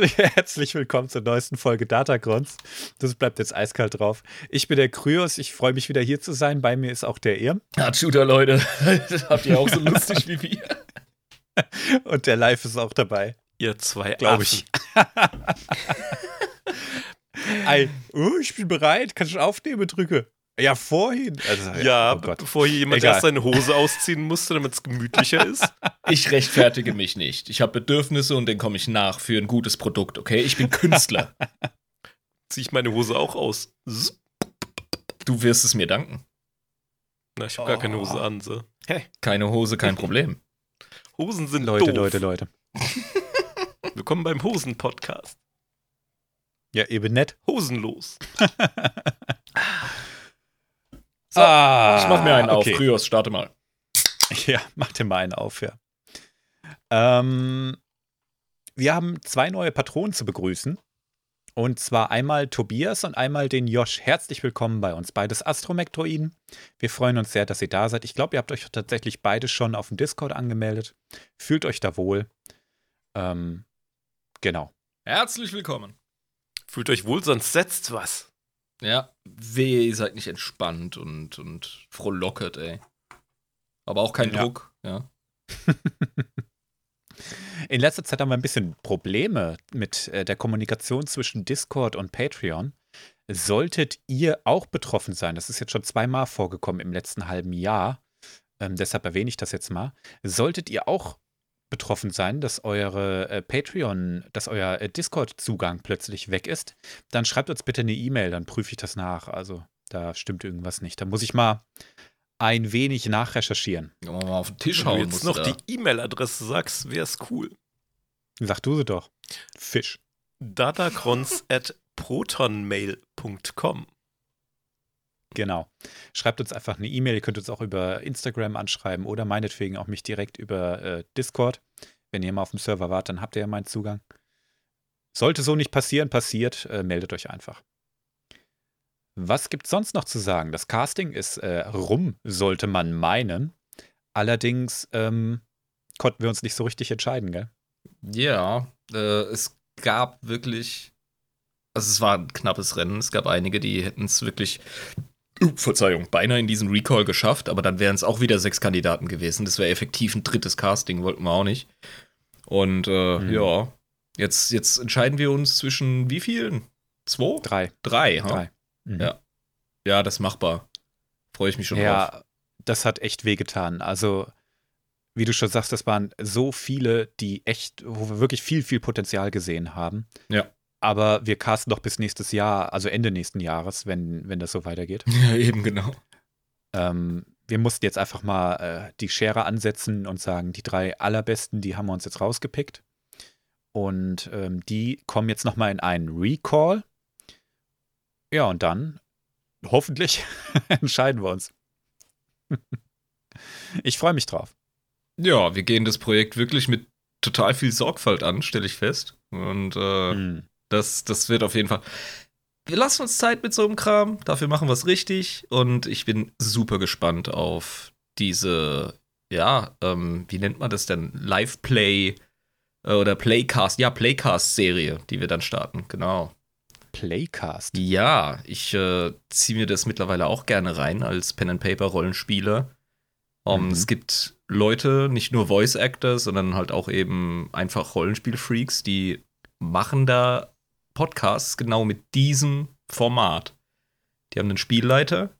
herzlich, herzlich willkommen zur neuesten Folge Datacrons. Das bleibt jetzt eiskalt drauf. Ich bin der Kryos, ich freue mich wieder hier zu sein. Bei mir ist auch der Irm. Ja, Shooter, Leute. Habt ihr auch so lustig wie wir? Und der Live ist auch dabei. Ihr zwei, glaube ich. Ei, oh, ich bin bereit. Kannst du aufnehmen, drücke. Ja, vorhin. Also, ja, oh bevor hier jemand Egal. erst seine Hose ausziehen musste, damit es gemütlicher ist. Ich rechtfertige mich nicht. Ich habe Bedürfnisse und denen komme ich nach für ein gutes Produkt, okay? Ich bin Künstler. Zieh ich meine Hose auch aus. Du wirst es mir danken. Na, ich habe oh. gar keine Hose an, so. Hey. Keine Hose, kein Problem. Hosen sind Leute, doof. Leute, Leute. Willkommen beim Hosen-Podcast. Ja, eben nett. Hosenlos. So, ah, ich mach mir einen okay. auf. Kryos, starte mal. Ja, mach dir mal einen auf, ja. Ähm, wir haben zwei neue Patronen zu begrüßen. Und zwar einmal Tobias und einmal den Josh. Herzlich willkommen bei uns. Beides Astromektroiden. Wir freuen uns sehr, dass ihr da seid. Ich glaube, ihr habt euch tatsächlich beide schon auf dem Discord angemeldet. Fühlt euch da wohl. Ähm, genau. Herzlich willkommen. Fühlt euch wohl, sonst setzt was. Ja, wehe, ihr seid nicht entspannt und, und frohlocket, ey. Aber auch kein ja. Druck, ja. In letzter Zeit haben wir ein bisschen Probleme mit äh, der Kommunikation zwischen Discord und Patreon. Solltet ihr auch betroffen sein, das ist jetzt schon zweimal vorgekommen im letzten halben Jahr, ähm, deshalb erwähne ich das jetzt mal. Solltet ihr auch betroffen sein, dass eure äh, Patreon, dass euer äh, Discord-Zugang plötzlich weg ist, dann schreibt uns bitte eine E-Mail, dann prüfe ich das nach. Also da stimmt irgendwas nicht. Da muss ich mal ein wenig nachrecherchieren. Ja, mal auf den Tisch hauen. Wenn du jetzt noch da. die E-Mail-Adresse sagst, wäre es cool. Sag du sie doch. Fisch. datacrons at protonmail.com Genau. Schreibt uns einfach eine E-Mail. Ihr könnt uns auch über Instagram anschreiben oder meinetwegen auch mich direkt über äh, Discord. Wenn ihr mal auf dem Server wart, dann habt ihr ja meinen Zugang. Sollte so nicht passieren, passiert, äh, meldet euch einfach. Was gibt es sonst noch zu sagen? Das Casting ist äh, rum, sollte man meinen. Allerdings ähm, konnten wir uns nicht so richtig entscheiden, gell? Ja, äh, es gab wirklich also es war ein knappes Rennen. Es gab einige, die hätten es wirklich Verzeihung, beinahe in diesen Recall geschafft, aber dann wären es auch wieder sechs Kandidaten gewesen. Das wäre effektiv ein drittes Casting, wollten wir auch nicht. Und äh, mhm. ja, jetzt, jetzt entscheiden wir uns zwischen wie vielen? Zwei? Drei. Drei, ha? Drei. Mhm. Ja. Ja, das ist machbar. Freue ich mich schon ja, drauf. Ja, das hat echt wehgetan. Also, wie du schon sagst, das waren so viele, die echt, wo wir wirklich viel, viel Potenzial gesehen haben. Ja. Aber wir casten doch bis nächstes Jahr, also Ende nächsten Jahres, wenn, wenn das so weitergeht. Ja, eben genau. Ähm, wir mussten jetzt einfach mal äh, die Schere ansetzen und sagen, die drei allerbesten, die haben wir uns jetzt rausgepickt. Und ähm, die kommen jetzt nochmal in einen Recall. Ja, und dann, hoffentlich, entscheiden wir uns. ich freue mich drauf. Ja, wir gehen das Projekt wirklich mit total viel Sorgfalt an, stelle ich fest. Und äh, mm. Das, das wird auf jeden Fall. Wir lassen uns Zeit mit so einem Kram. Dafür machen wir es richtig. Und ich bin super gespannt auf diese, ja, ähm, wie nennt man das denn? Live-Play äh, oder Playcast. Ja, Playcast-Serie, die wir dann starten. Genau. Playcast? Ja, ich äh, ziehe mir das mittlerweile auch gerne rein als Pen-and-Paper-Rollenspieler. Um, mhm. Es gibt Leute, nicht nur Voice-Actors, sondern halt auch eben einfach Rollenspiel-Freaks, die machen da Podcasts genau mit diesem Format. Die haben einen Spielleiter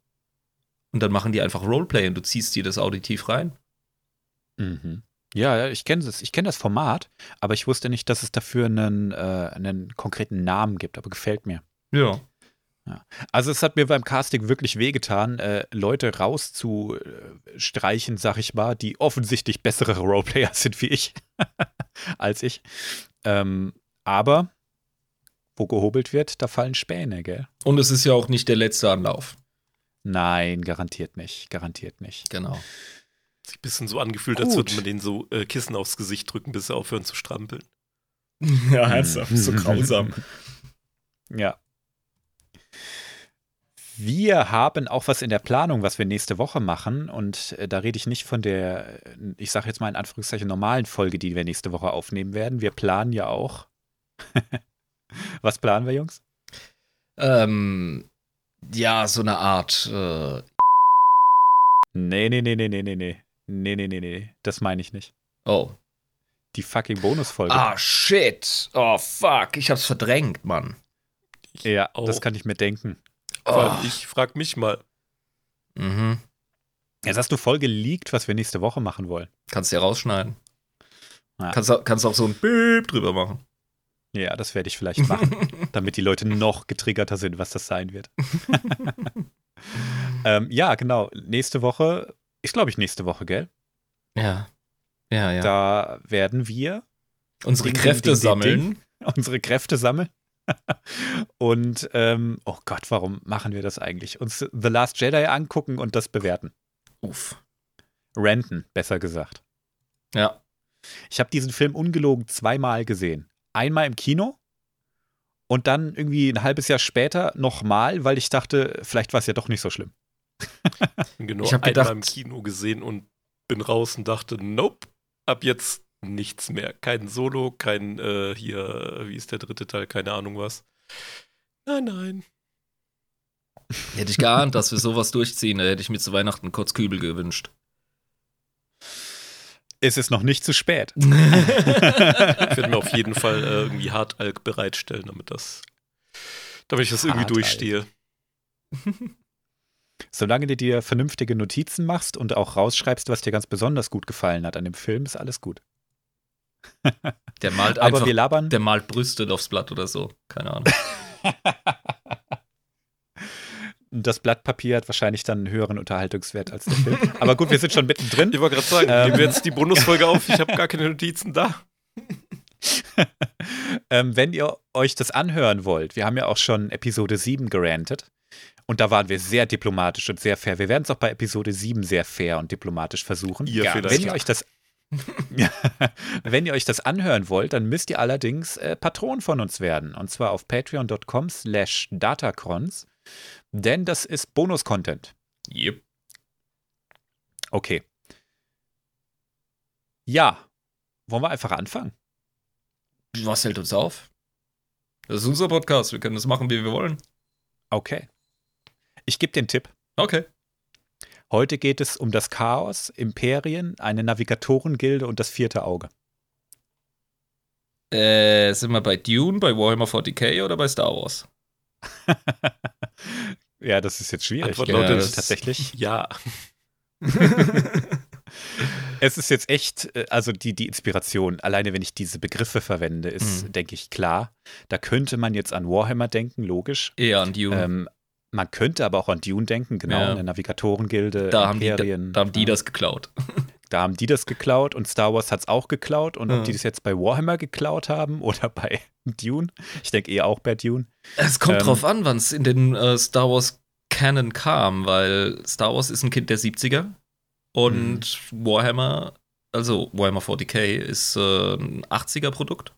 und dann machen die einfach Roleplay und du ziehst dir das auditiv rein. Mhm. Ja, ich kenne das, ich das Format, aber ich wusste nicht, dass es dafür einen, äh, einen konkreten Namen gibt, aber gefällt mir. Ja. ja. Also es hat mir beim Casting wirklich wehgetan, äh, Leute rauszustreichen, sag ich mal, die offensichtlich bessere Roleplayer sind wie ich, als ich. Ähm, aber wo gehobelt wird, da fallen Späne, gell? Und es ist ja auch nicht der letzte Anlauf. Nein, garantiert nicht. Garantiert nicht. Genau. Sich ein bisschen so angefühlt, Gut. als würde man denen so äh, Kissen aufs Gesicht drücken, bis sie aufhören zu strampeln. ja, ernsthaft. so grausam. Ja. Wir haben auch was in der Planung, was wir nächste Woche machen. Und äh, da rede ich nicht von der, ich sage jetzt mal in Anführungszeichen, normalen Folge, die wir nächste Woche aufnehmen werden. Wir planen ja auch Was planen wir, Jungs? Ähm, ja, so eine Art. Äh nee, nee, nee, nee, nee, nee, nee. Nee, nee, nee, nee. Das meine ich nicht. Oh. Die fucking Bonusfolge. Ah, shit. Oh, fuck. Ich hab's verdrängt, Mann. Ja, oh. das kann ich mir denken. Oh. Ich frag mich mal. Mhm. Jetzt hast du voll geleakt, was wir nächste Woche machen wollen. Kannst du ja rausschneiden. Ja. Kannst, kannst auch so ein Beep drüber machen. Ja, das werde ich vielleicht machen, damit die Leute noch getriggerter sind, was das sein wird. ähm, ja, genau. Nächste Woche, ist glaube ich nächste Woche, gell? Ja. Ja, ja. Da werden wir unsere ding, Kräfte ding, ding, sammeln. Unsere Kräfte sammeln. und, ähm, oh Gott, warum machen wir das eigentlich? Uns The Last Jedi angucken und das bewerten. Uff. Renten, besser gesagt. Ja. Ich habe diesen Film ungelogen zweimal gesehen. Einmal im Kino und dann irgendwie ein halbes Jahr später nochmal, weil ich dachte, vielleicht war es ja doch nicht so schlimm. genau, ich habe einmal im Kino gesehen und bin raus und dachte, nope, ab jetzt nichts mehr. Kein Solo, kein äh, hier, wie ist der dritte Teil, keine Ahnung was. Nein, nein. Hätte ich geahnt, dass wir sowas durchziehen, da hätte ich mir zu Weihnachten kurz Kübel gewünscht. Es ist noch nicht zu spät. ich werde mir auf jeden Fall äh, irgendwie Hartalk bereitstellen, damit das, damit ich das irgendwie Hartalk. durchstehe. Solange du dir vernünftige Notizen machst und auch rausschreibst, was dir ganz besonders gut gefallen hat an dem Film, ist alles gut. Der malt Aber einfach, wir labern. Der malt Brüste aufs Blatt oder so. Keine Ahnung. das Blatt Papier hat wahrscheinlich dann einen höheren Unterhaltungswert als der Film. Aber gut, wir sind schon mittendrin. Ich wollte gerade sagen, ähm, nehmen wir jetzt die Bonusfolge auf. Ich habe gar keine Notizen da. ähm, wenn ihr euch das anhören wollt, wir haben ja auch schon Episode 7 gerantet. Und da waren wir sehr diplomatisch und sehr fair. Wir werden es auch bei Episode 7 sehr fair und diplomatisch versuchen. Ihr ja, wenn ihr euch das Wenn ihr euch das anhören wollt, dann müsst ihr allerdings äh, Patron von uns werden. Und zwar auf patreon.com slash datacrons. Denn das ist Bonus-Content. Yep. Okay. Ja. Wollen wir einfach anfangen? Was hält uns auf? Das ist unser Podcast. Wir können das machen, wie wir wollen. Okay. Ich gebe den Tipp. Okay. Heute geht es um das Chaos, Imperien, eine Navigatorengilde und das vierte Auge. Äh, sind wir bei Dune, bei Warhammer 40k oder bei Star Wars? ja, das ist jetzt schwierig. Antwort lautet tatsächlich ja. es ist jetzt echt, äh, also die, die Inspiration, alleine wenn ich diese Begriffe verwende, ist, mhm. denke ich, klar. Da könnte man jetzt an Warhammer denken, logisch. Eher an Dune. Ähm, man könnte aber auch an Dune denken, genau, ja. eine Navigatorengilde, da Imperien. Haben die, da, da haben die das geklaut. Da haben die das geklaut und Star Wars hat es auch geklaut. Und ob die das jetzt bei Warhammer geklaut haben oder bei Dune, ich denke eher auch bei Dune. Es kommt ähm, drauf an, wann es in den äh, Star Wars Canon kam, weil Star Wars ist ein Kind der 70er und mhm. Warhammer, also Warhammer 40k, ist äh, ein 80er-Produkt.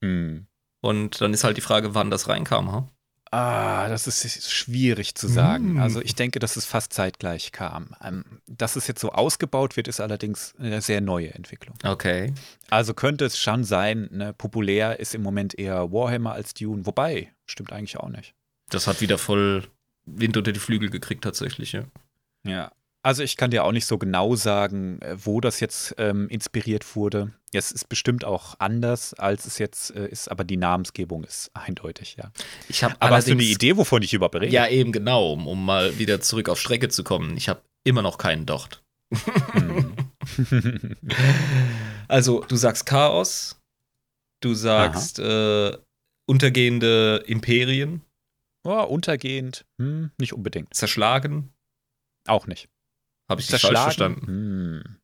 Mhm. Und dann ist halt die Frage, wann das reinkam, ha? Ah, das ist schwierig zu sagen. Mm. Also ich denke, dass es fast zeitgleich kam. Ähm, dass es jetzt so ausgebaut wird, ist allerdings eine sehr neue Entwicklung. Okay. Also könnte es schon sein, ne, populär ist im Moment eher Warhammer als Dune. Wobei, stimmt eigentlich auch nicht. Das hat wieder voll Wind unter die Flügel gekriegt tatsächlich, ja. Ja, also ich kann dir auch nicht so genau sagen, äh, wo das jetzt ähm, inspiriert wurde. Es ist bestimmt auch anders, als es jetzt äh, ist, aber die Namensgebung ist eindeutig, ja. Ich aber hast du eine Idee, wovon ich überhaupt rede? Ja, eben genau, um, um mal wieder zurück auf Strecke zu kommen. Ich habe immer noch keinen Docht. Hm. also, du sagst Chaos, du sagst äh, untergehende Imperien. Oh, untergehend, hm, nicht unbedingt. Zerschlagen. Auch nicht. Habe ich das falsch verstanden? Hm.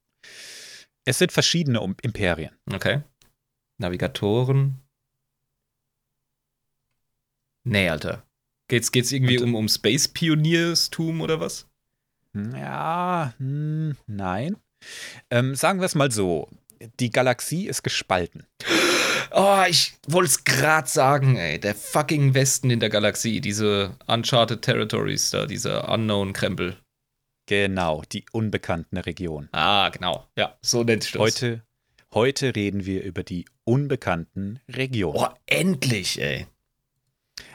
Es sind verschiedene Imperien. Okay. Navigatoren. Nee, Alter. Geht's, geht's irgendwie um, um Space Pionierstum oder was? Ja, hm, nein. Ähm, sagen wir es mal so: Die Galaxie ist gespalten. Oh, ich wollte es gerade sagen, ey. Der fucking Westen in der Galaxie, diese Uncharted Territories da, dieser Unknown-Krempel. Genau, die unbekannte Region. Ah, genau. Ja, so nennt sich das. Heute, heute reden wir über die unbekannten Region. Oh, endlich, ey.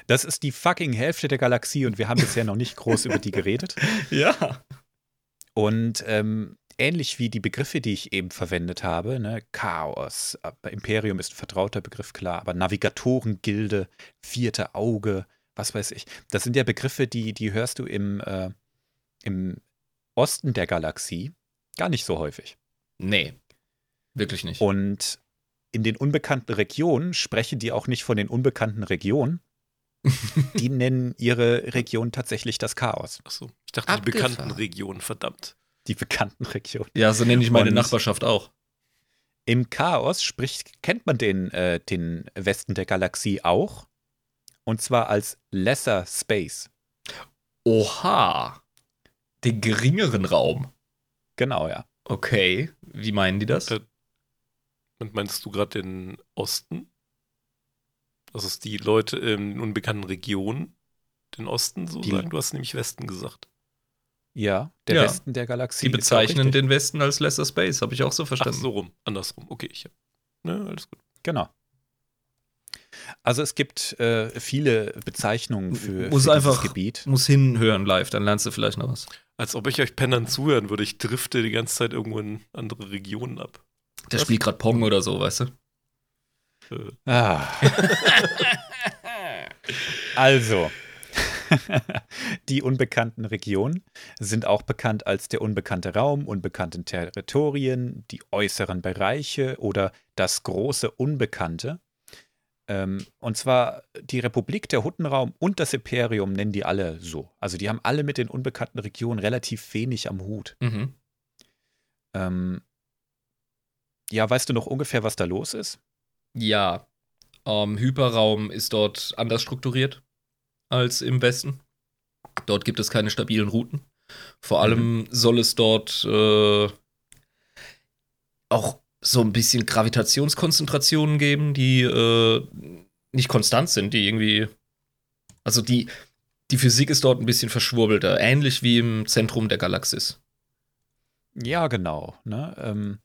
Das ist die fucking Hälfte der Galaxie und wir haben bisher noch nicht groß über die geredet. Ja. Und ähm, ähnlich wie die Begriffe, die ich eben verwendet habe, ne, Chaos, Imperium ist ein vertrauter Begriff, klar, aber Navigatorengilde, vierte Auge, was weiß ich. Das sind ja Begriffe, die, die hörst du im, äh, im Osten der Galaxie gar nicht so häufig. Nee, wirklich nicht. Und in den unbekannten Regionen sprechen die auch nicht von den unbekannten Regionen. die nennen ihre Region tatsächlich das Chaos. Achso, ich dachte Abgefahren. die bekannten Regionen, verdammt. Die bekannten Regionen. Ja, so nenne ich meine Und Nachbarschaft auch. Im Chaos spricht, kennt man den, äh, den Westen der Galaxie auch. Und zwar als Lesser Space. Oha. Den geringeren Raum. Genau, ja. Okay. Wie meinen die das? Äh, meinst du gerade den Osten? Also ist die Leute in unbekannten Regionen den Osten so die, sagen? Du hast nämlich Westen gesagt. Ja, der ja. Westen der Galaxie. Die bezeichnen den Westen als Lesser Space, habe ich auch so verstanden. Ach, so rum, andersrum. Okay, ich hab, ne, alles gut. Genau. Also es gibt äh, viele Bezeichnungen für, muss für einfach, Gebiet. Muss hinhören live, dann lernst du vielleicht noch was. Als ob ich euch Pennern zuhören würde. Ich drifte die ganze Zeit irgendwo in andere Regionen ab. Der was? spielt gerade Pong oder so, weißt du? Äh. Ah. also, die unbekannten Regionen sind auch bekannt als der unbekannte Raum, unbekannte Territorien, die äußeren Bereiche oder das große Unbekannte. Ähm, und zwar die Republik, der Huttenraum und das Imperium nennen die alle so. Also die haben alle mit den unbekannten Regionen relativ wenig am Hut. Mhm. Ähm, ja, weißt du noch ungefähr, was da los ist? Ja. Ähm, Hyperraum ist dort anders strukturiert als im Westen. Dort gibt es keine stabilen Routen. Vor allem mhm. soll es dort äh, auch so ein bisschen Gravitationskonzentrationen geben, die äh, nicht konstant sind, die irgendwie. Also die, die Physik ist dort ein bisschen verschwurbelter, ähnlich wie im Zentrum der Galaxis. Ja, genau. Ne? Ähm,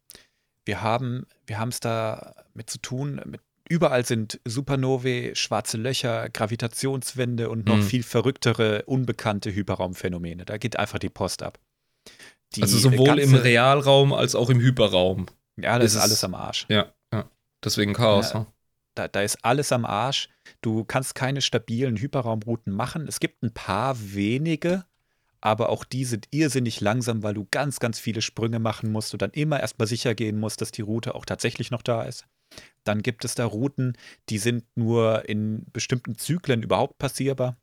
wir haben wir es da mit zu tun, mit Überall sind Supernovae, schwarze Löcher, Gravitationswände und noch mhm. viel verrücktere, unbekannte Hyperraumphänomene. Da geht einfach die Post ab. Die also sowohl im Realraum als auch im Hyperraum. Ja, da ist, ist alles am Arsch. Ja, ja. deswegen Chaos. Ja, da, da ist alles am Arsch. Du kannst keine stabilen Hyperraumrouten machen. Es gibt ein paar wenige, aber auch die sind irrsinnig langsam, weil du ganz, ganz viele Sprünge machen musst und dann immer erstmal sicher gehen musst, dass die Route auch tatsächlich noch da ist. Dann gibt es da Routen, die sind nur in bestimmten Zyklen überhaupt passierbar,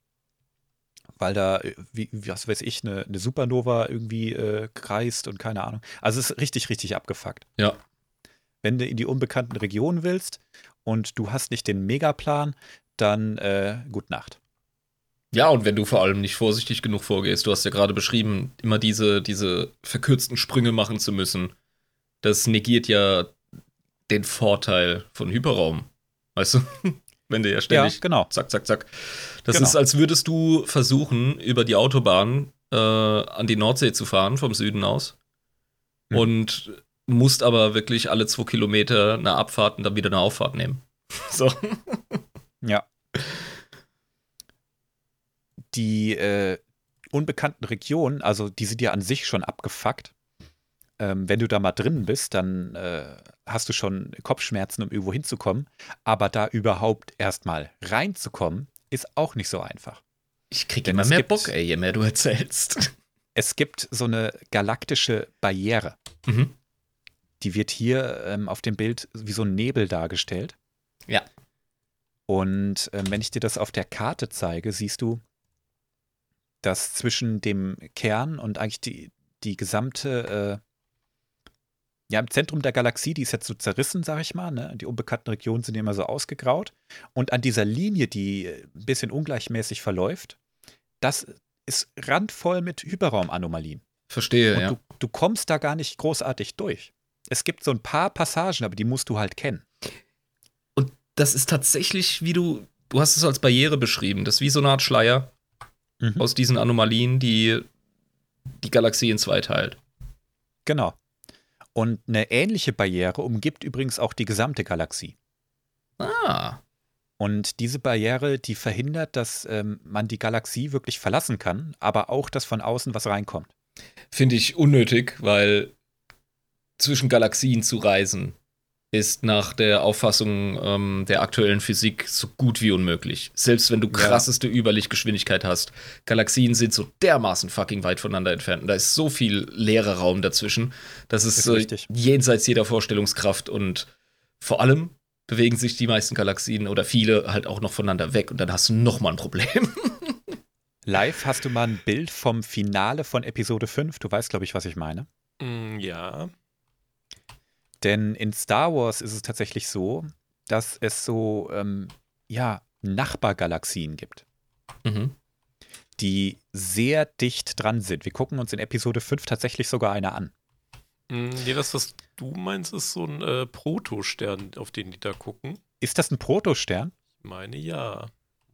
weil da, äh, wie, was weiß ich, eine, eine Supernova irgendwie äh, kreist und keine Ahnung. Also es ist richtig, richtig abgefuckt. Ja. Wenn du in die unbekannten Regionen willst und du hast nicht den Megaplan, dann äh, gut Nacht. Ja, und wenn du vor allem nicht vorsichtig genug vorgehst, du hast ja gerade beschrieben, immer diese, diese verkürzten Sprünge machen zu müssen. Das negiert ja den Vorteil von Hyperraum. Weißt du? Wenn der ja ständig ja, genau. zack, zack, zack. Das genau. ist, als würdest du versuchen, über die Autobahn äh, an die Nordsee zu fahren, vom Süden aus. Hm. Und musst aber wirklich alle zwei Kilometer eine Abfahrt und dann wieder eine Auffahrt nehmen. so. Ja. Die äh, unbekannten Regionen, also die sind ja an sich schon abgefuckt ähm, wenn du da mal drin bist, dann äh, hast du schon Kopfschmerzen, um irgendwo hinzukommen. Aber da überhaupt erstmal reinzukommen, ist auch nicht so einfach. Ich kriege immer mehr gibt, Bock, ey, je mehr du erzählst. Es gibt so eine galaktische Barriere. Mhm. Die wird hier ähm, auf dem Bild wie so ein Nebel dargestellt. Ja. Und ähm, wenn ich dir das auf der Karte zeige, siehst du, dass zwischen dem Kern und eigentlich die, die gesamte äh, ja, im Zentrum der Galaxie, die ist jetzt so zerrissen, sag ich mal. Ne? Die unbekannten Regionen sind immer so ausgegraut. Und an dieser Linie, die äh, ein bisschen ungleichmäßig verläuft, das ist randvoll mit Hyperraumanomalien. Verstehe, Und ja. Du, du kommst da gar nicht großartig durch. Es gibt so ein paar Passagen, aber die musst du halt kennen. Und das ist tatsächlich, wie du, du hast es als Barriere beschrieben, das ist wie so eine Art Schleier mhm. aus diesen Anomalien, die die Galaxie in zwei teilt. Genau. Und eine ähnliche Barriere umgibt übrigens auch die gesamte Galaxie. Ah. Und diese Barriere, die verhindert, dass ähm, man die Galaxie wirklich verlassen kann, aber auch, dass von außen was reinkommt. Finde ich unnötig, weil zwischen Galaxien zu reisen ist nach der Auffassung ähm, der aktuellen Physik so gut wie unmöglich. Selbst wenn du krasseste ja. Überlichtgeschwindigkeit hast. Galaxien sind so dermaßen fucking weit voneinander entfernt. Und da ist so viel leerer Raum dazwischen. Das ist, ist äh, jenseits jeder Vorstellungskraft. Und vor allem bewegen sich die meisten Galaxien oder viele halt auch noch voneinander weg. Und dann hast du noch mal ein Problem. Live hast du mal ein Bild vom Finale von Episode 5. Du weißt, glaube ich, was ich meine. Mm, ja. Denn in Star Wars ist es tatsächlich so, dass es so, ähm, ja, Nachbargalaxien gibt. Mhm. Die sehr dicht dran sind. Wir gucken uns in Episode 5 tatsächlich sogar eine an. Mm, nee, das, was du meinst, ist so ein äh, Protostern, auf den die da gucken. Ist das ein Protostern? Ich meine ja.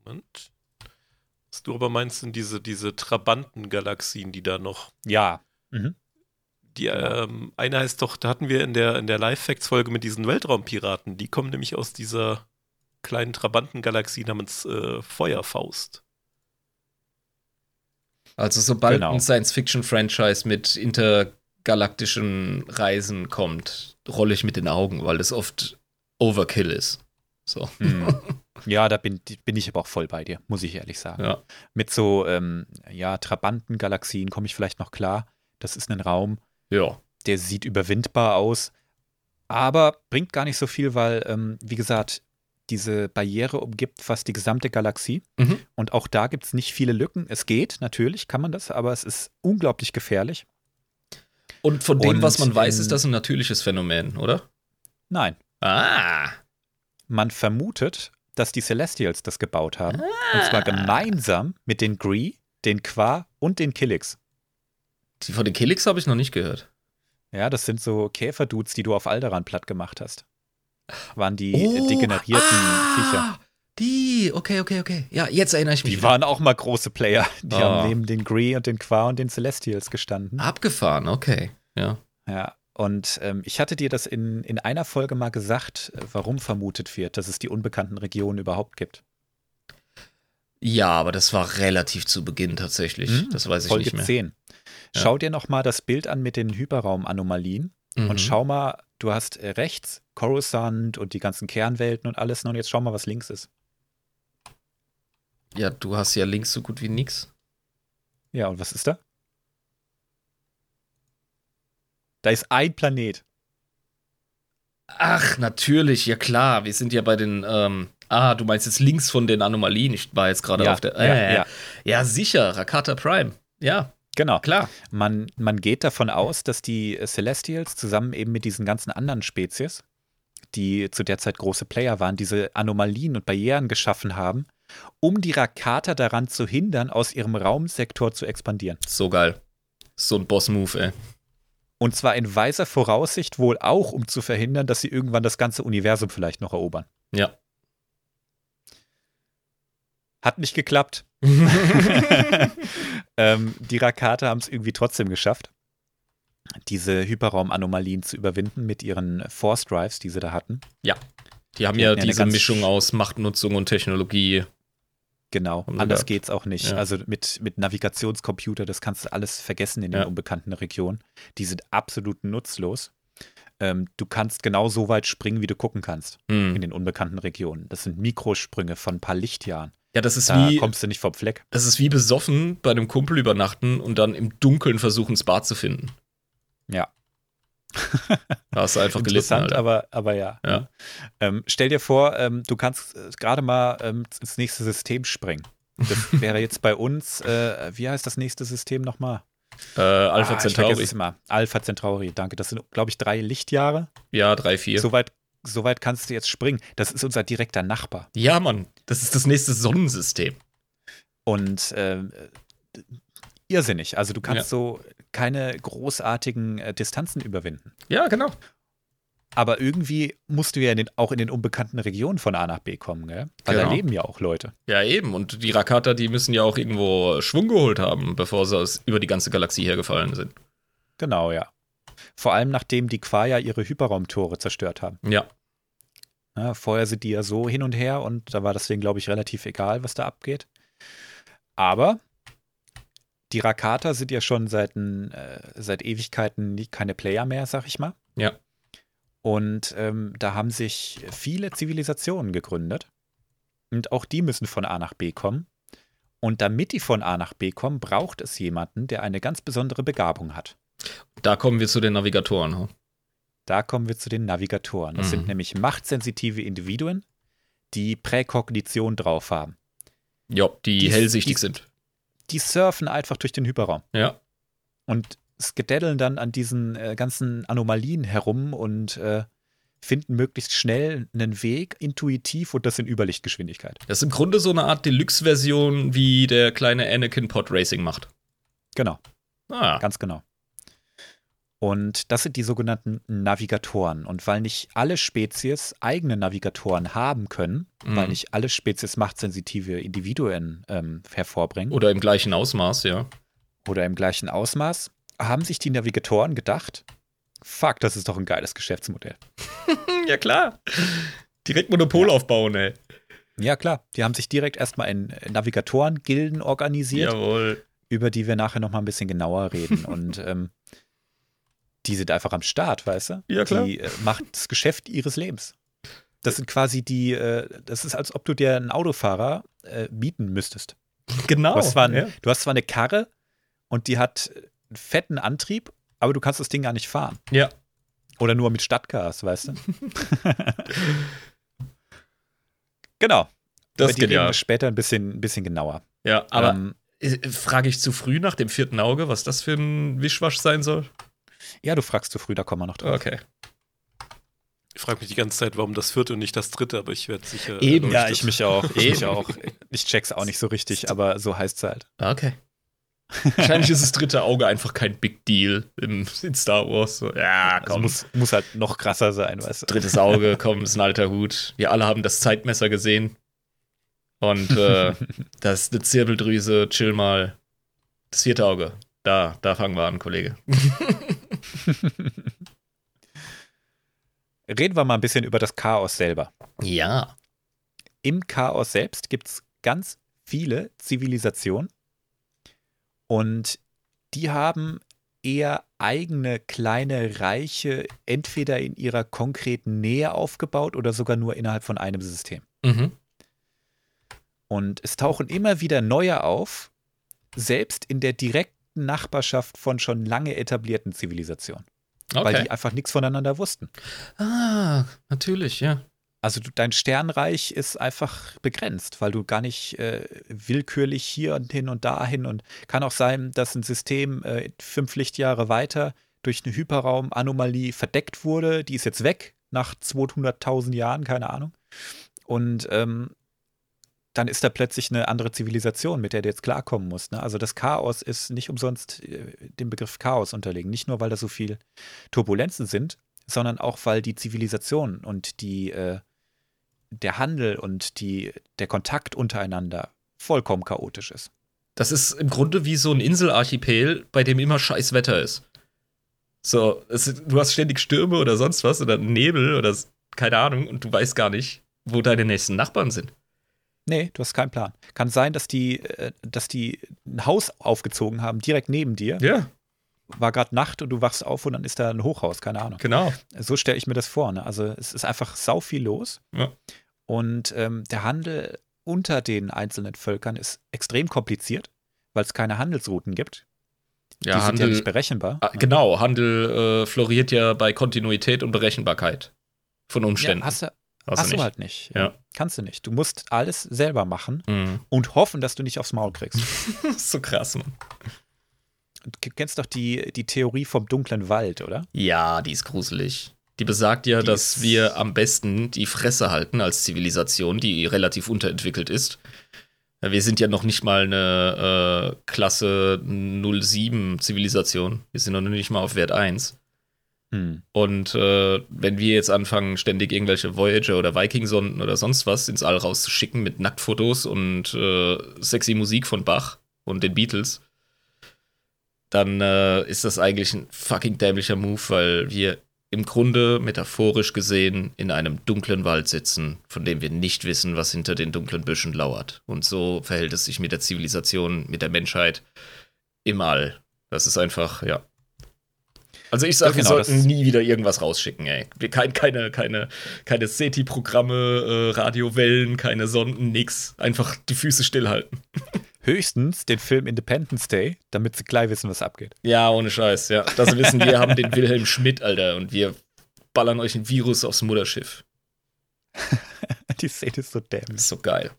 Moment. Was du aber meinst, sind diese, diese Trabantengalaxien, die da noch. Ja. Mhm. Die, genau. ähm, eine heißt doch, da hatten wir in der, in der Live-Facts-Folge mit diesen Weltraumpiraten, die kommen nämlich aus dieser kleinen Trabantengalaxie namens äh, Feuerfaust. Also sobald genau. ein Science-Fiction-Franchise mit intergalaktischen Reisen kommt, rolle ich mit den Augen, weil das oft Overkill ist. So. Hm. Ja, da bin, bin ich aber auch voll bei dir, muss ich ehrlich sagen. Ja. Mit so ähm, ja, Trabantengalaxien komme ich vielleicht noch klar. Das ist ein Raum, ja. Der sieht überwindbar aus, aber bringt gar nicht so viel, weil, ähm, wie gesagt, diese Barriere umgibt fast die gesamte Galaxie. Mhm. Und auch da gibt es nicht viele Lücken. Es geht, natürlich kann man das, aber es ist unglaublich gefährlich. Und von dem, Und was man weiß, ist das ein natürliches Phänomen, oder? Nein. Ah. Man vermutet, dass die Celestials das gebaut haben. Ah. Und zwar gemeinsam mit den Gree, den Qua und den Killix. Die von den Kelix habe ich noch nicht gehört. Ja, das sind so Käferdudes, die du auf Alderan platt gemacht hast. Waren die oh, degenerierten ah, Viecher. Die, okay, okay, okay. Ja, jetzt erinnere ich mich. Die wieder. waren auch mal große Player. Die oh. haben neben den Gree und den Qua und den Celestials gestanden. Abgefahren, okay. Ja. Ja, und ähm, ich hatte dir das in, in einer Folge mal gesagt, warum vermutet wird, dass es die unbekannten Regionen überhaupt gibt. Ja, aber das war relativ zu Beginn tatsächlich. Hm? Das weiß ich Folge nicht mehr. 10. Ja. Schau dir noch mal das Bild an mit den Hyperraumanomalien mhm. und schau mal, du hast äh, rechts Coruscant und die ganzen Kernwelten und alles, und jetzt schau mal, was links ist. Ja, du hast ja links so gut wie nix. Ja, und was ist da? Da ist ein Planet. Ach, natürlich, ja klar. Wir sind ja bei den. Ähm, ah, du meinst jetzt links von den Anomalien. Ich war jetzt gerade ja, auf der. Äh, ja, ja. ja, sicher. Rakata Prime. Ja. Genau. Klar. Man, man geht davon aus, dass die Celestials zusammen eben mit diesen ganzen anderen Spezies, die zu der Zeit große Player waren, diese Anomalien und Barrieren geschaffen haben, um die Rakata daran zu hindern, aus ihrem Raumsektor zu expandieren. So geil. So ein Boss-Move, ey. Und zwar in weiser Voraussicht wohl auch, um zu verhindern, dass sie irgendwann das ganze Universum vielleicht noch erobern. Ja. Hat nicht geklappt. ähm, die Rakate haben es irgendwie trotzdem geschafft, diese Hyperraumanomalien zu überwinden mit ihren Force Drives, die sie da hatten. Ja. Die haben die ja diese Mischung aus Machtnutzung und Technologie. Genau, anders geht's auch nicht. Ja. Also mit, mit Navigationscomputer, das kannst du alles vergessen in den ja. unbekannten Regionen. Die sind absolut nutzlos. Ähm, du kannst genau so weit springen, wie du gucken kannst mhm. in den unbekannten Regionen. Das sind Mikrosprünge von ein paar Lichtjahren. Ja, das ist da wie. kommst du nicht vom Fleck. Das ist wie besoffen bei einem Kumpel übernachten und dann im Dunkeln versuchen, das Bad zu finden. Ja. da hast du einfach gelitten. Interessant, aber, aber ja. ja. Ähm, stell dir vor, ähm, du kannst äh, gerade mal ähm, ins nächste System springen. Das wäre jetzt bei uns, äh, wie heißt das nächste System nochmal? Äh, Alpha ah, Centauri. Alpha Centauri, danke. Das sind, glaube ich, drei Lichtjahre. Ja, drei, vier. Soweit so weit kannst du jetzt springen. Das ist unser direkter Nachbar. Ja, Mann, das ist das nächste Sonnensystem. Und äh, irrsinnig. Also du kannst ja. so keine großartigen äh, Distanzen überwinden. Ja, genau. Aber irgendwie musst du ja in den, auch in den unbekannten Regionen von A nach B kommen, gell? Weil genau. da leben ja auch Leute. Ja, eben. Und die Rakata, die müssen ja auch irgendwo Schwung geholt haben, bevor sie aus, über die ganze Galaxie hergefallen sind. Genau, ja. Vor allem nachdem die Quaya ihre Hyperraumtore zerstört haben. Ja. Ja, vorher sind die ja so hin und her und da war deswegen, glaube ich, relativ egal, was da abgeht. Aber die Rakata sind ja schon seit, äh, seit Ewigkeiten keine Player mehr, sag ich mal. Ja. Und ähm, da haben sich viele Zivilisationen gegründet. Und auch die müssen von A nach B kommen. Und damit die von A nach B kommen, braucht es jemanden, der eine ganz besondere Begabung hat. Da kommen wir zu den Navigatoren. Huh? Da kommen wir zu den Navigatoren. Das mhm. sind nämlich machtsensitive Individuen, die Präkognition drauf haben. Ja, die, die hellsichtig die, sind. Die surfen einfach durch den Hyperraum. Ja. Und skedaddeln dann an diesen äh, ganzen Anomalien herum und äh, finden möglichst schnell einen Weg, intuitiv und das in Überlichtgeschwindigkeit. Das ist im Grunde so eine Art Deluxe-Version, wie der kleine Anakin Pod Racing macht. Genau. Ah. Ganz genau. Und das sind die sogenannten Navigatoren. Und weil nicht alle Spezies eigene Navigatoren haben können, mhm. weil nicht alle Spezies machtsensitive Individuen ähm, hervorbringen. Oder im gleichen Ausmaß, ja. Oder im gleichen Ausmaß, haben sich die Navigatoren gedacht, fuck, das ist doch ein geiles Geschäftsmodell. ja, klar. Direkt Monopol ja. aufbauen, ey. Ja, klar. Die haben sich direkt erstmal in Navigatoren-Gilden organisiert. Jawohl. Über die wir nachher nochmal ein bisschen genauer reden. Und ähm, die sind einfach am Start, weißt du? Ja, klar. Die äh, macht das Geschäft ihres Lebens. Das sind quasi die, äh, das ist, als ob du dir einen Autofahrer äh, mieten müsstest. Genau. Du hast, zwar ein, ja. du hast zwar eine Karre und die hat einen fetten Antrieb, aber du kannst das Ding gar nicht fahren. Ja. Oder nur mit Stadtgas, weißt du? genau. Das ist genial. später ein bisschen, ein bisschen genauer. Ja, aber ähm, frage ich zu früh nach dem vierten Auge, was das für ein Wischwasch sein soll? Ja, du fragst zu früh, da kommen wir noch drauf. Okay. Ich frage mich die ganze Zeit, warum das vierte und nicht das dritte, aber ich werde sicher. Eben, ja, ich mich auch. Ich mich auch. Ich check's auch nicht so richtig, aber so heißt es halt. Okay. Wahrscheinlich ist das dritte Auge einfach kein Big Deal im, in Star Wars. So, ja, komm. Also muss, muss halt noch krasser sein, weißt du. Drittes Auge, komm, ist ein alter Hut. Wir alle haben das Zeitmesser gesehen. Und äh, das ist eine Zirbeldrüse, chill mal. Das vierte Auge. Da, da fangen wir an, Kollege. Reden wir mal ein bisschen über das Chaos selber. Ja. Im Chaos selbst gibt es ganz viele Zivilisationen und die haben eher eigene kleine Reiche entweder in ihrer konkreten Nähe aufgebaut oder sogar nur innerhalb von einem System. Mhm. Und es tauchen immer wieder neue auf, selbst in der direkten Nachbarschaft von schon lange etablierten Zivilisationen. Okay. Weil die einfach nichts voneinander wussten. Ah, natürlich, ja. Also du, dein Sternreich ist einfach begrenzt, weil du gar nicht äh, willkürlich hier und hin und dahin und kann auch sein, dass ein System äh, fünf Lichtjahre weiter durch eine Hyperraumanomalie verdeckt wurde. Die ist jetzt weg nach 200.000 Jahren, keine Ahnung. Und ähm, dann ist da plötzlich eine andere Zivilisation, mit der du jetzt klarkommen musst. Ne? Also das Chaos ist nicht umsonst äh, dem Begriff Chaos unterlegen. Nicht nur, weil da so viel Turbulenzen sind, sondern auch, weil die Zivilisation und die, äh, der Handel und die, der Kontakt untereinander vollkommen chaotisch ist. Das ist im Grunde wie so ein Inselarchipel, bei dem immer scheiß Wetter ist. So, es, du hast ständig Stürme oder sonst was oder Nebel oder keine Ahnung und du weißt gar nicht, wo deine nächsten Nachbarn sind. Nee, du hast keinen Plan. Kann sein, dass die, äh, dass die ein Haus aufgezogen haben, direkt neben dir. Ja. War gerade Nacht und du wachst auf und dann ist da ein Hochhaus, keine Ahnung. Genau. So stelle ich mir das vor. Ne? Also es ist einfach sau viel los. Ja. Und ähm, der Handel unter den einzelnen Völkern ist extrem kompliziert, weil es keine Handelsrouten gibt. Ja, die Handel, sind ja nicht berechenbar. Ah, genau, Handel äh, floriert ja bei Kontinuität und Berechenbarkeit von Umständen. Ja, hast du, Hast, Hast du, nicht. halt nicht. Ja. Kannst du nicht. Du musst alles selber machen mhm. und hoffen, dass du nicht aufs Maul kriegst. so krass, Mann. Du kennst doch die, die Theorie vom dunklen Wald, oder? Ja, die ist gruselig. Die besagt ja, die dass wir am besten die Fresse halten als Zivilisation, die relativ unterentwickelt ist. Wir sind ja noch nicht mal eine äh, Klasse 07 Zivilisation. Wir sind noch nicht mal auf Wert 1. Hm. Und äh, wenn wir jetzt anfangen, ständig irgendwelche Voyager oder Viking-Sonden oder sonst was ins All rauszuschicken mit Nacktfotos und äh, sexy Musik von Bach und den Beatles, dann äh, ist das eigentlich ein fucking dämlicher Move, weil wir im Grunde metaphorisch gesehen in einem dunklen Wald sitzen, von dem wir nicht wissen, was hinter den dunklen Büschen lauert. Und so verhält es sich mit der Zivilisation, mit der Menschheit im All. Das ist einfach, ja. Also ich sage, ja, genau, wir sollten nie wieder irgendwas rausschicken, ey. Kein, keine, keine, keine SETI-Programme, äh, Radiowellen, keine Sonden, nix. Einfach die Füße stillhalten. Höchstens den Film Independence Day, damit sie gleich wissen, was abgeht. Ja, ohne Scheiß, ja. Dass sie wissen, wir haben den Wilhelm Schmidt, Alter, und wir ballern euch ein Virus aufs Mutterschiff. die Szene ist so dämlich. Ist so geil.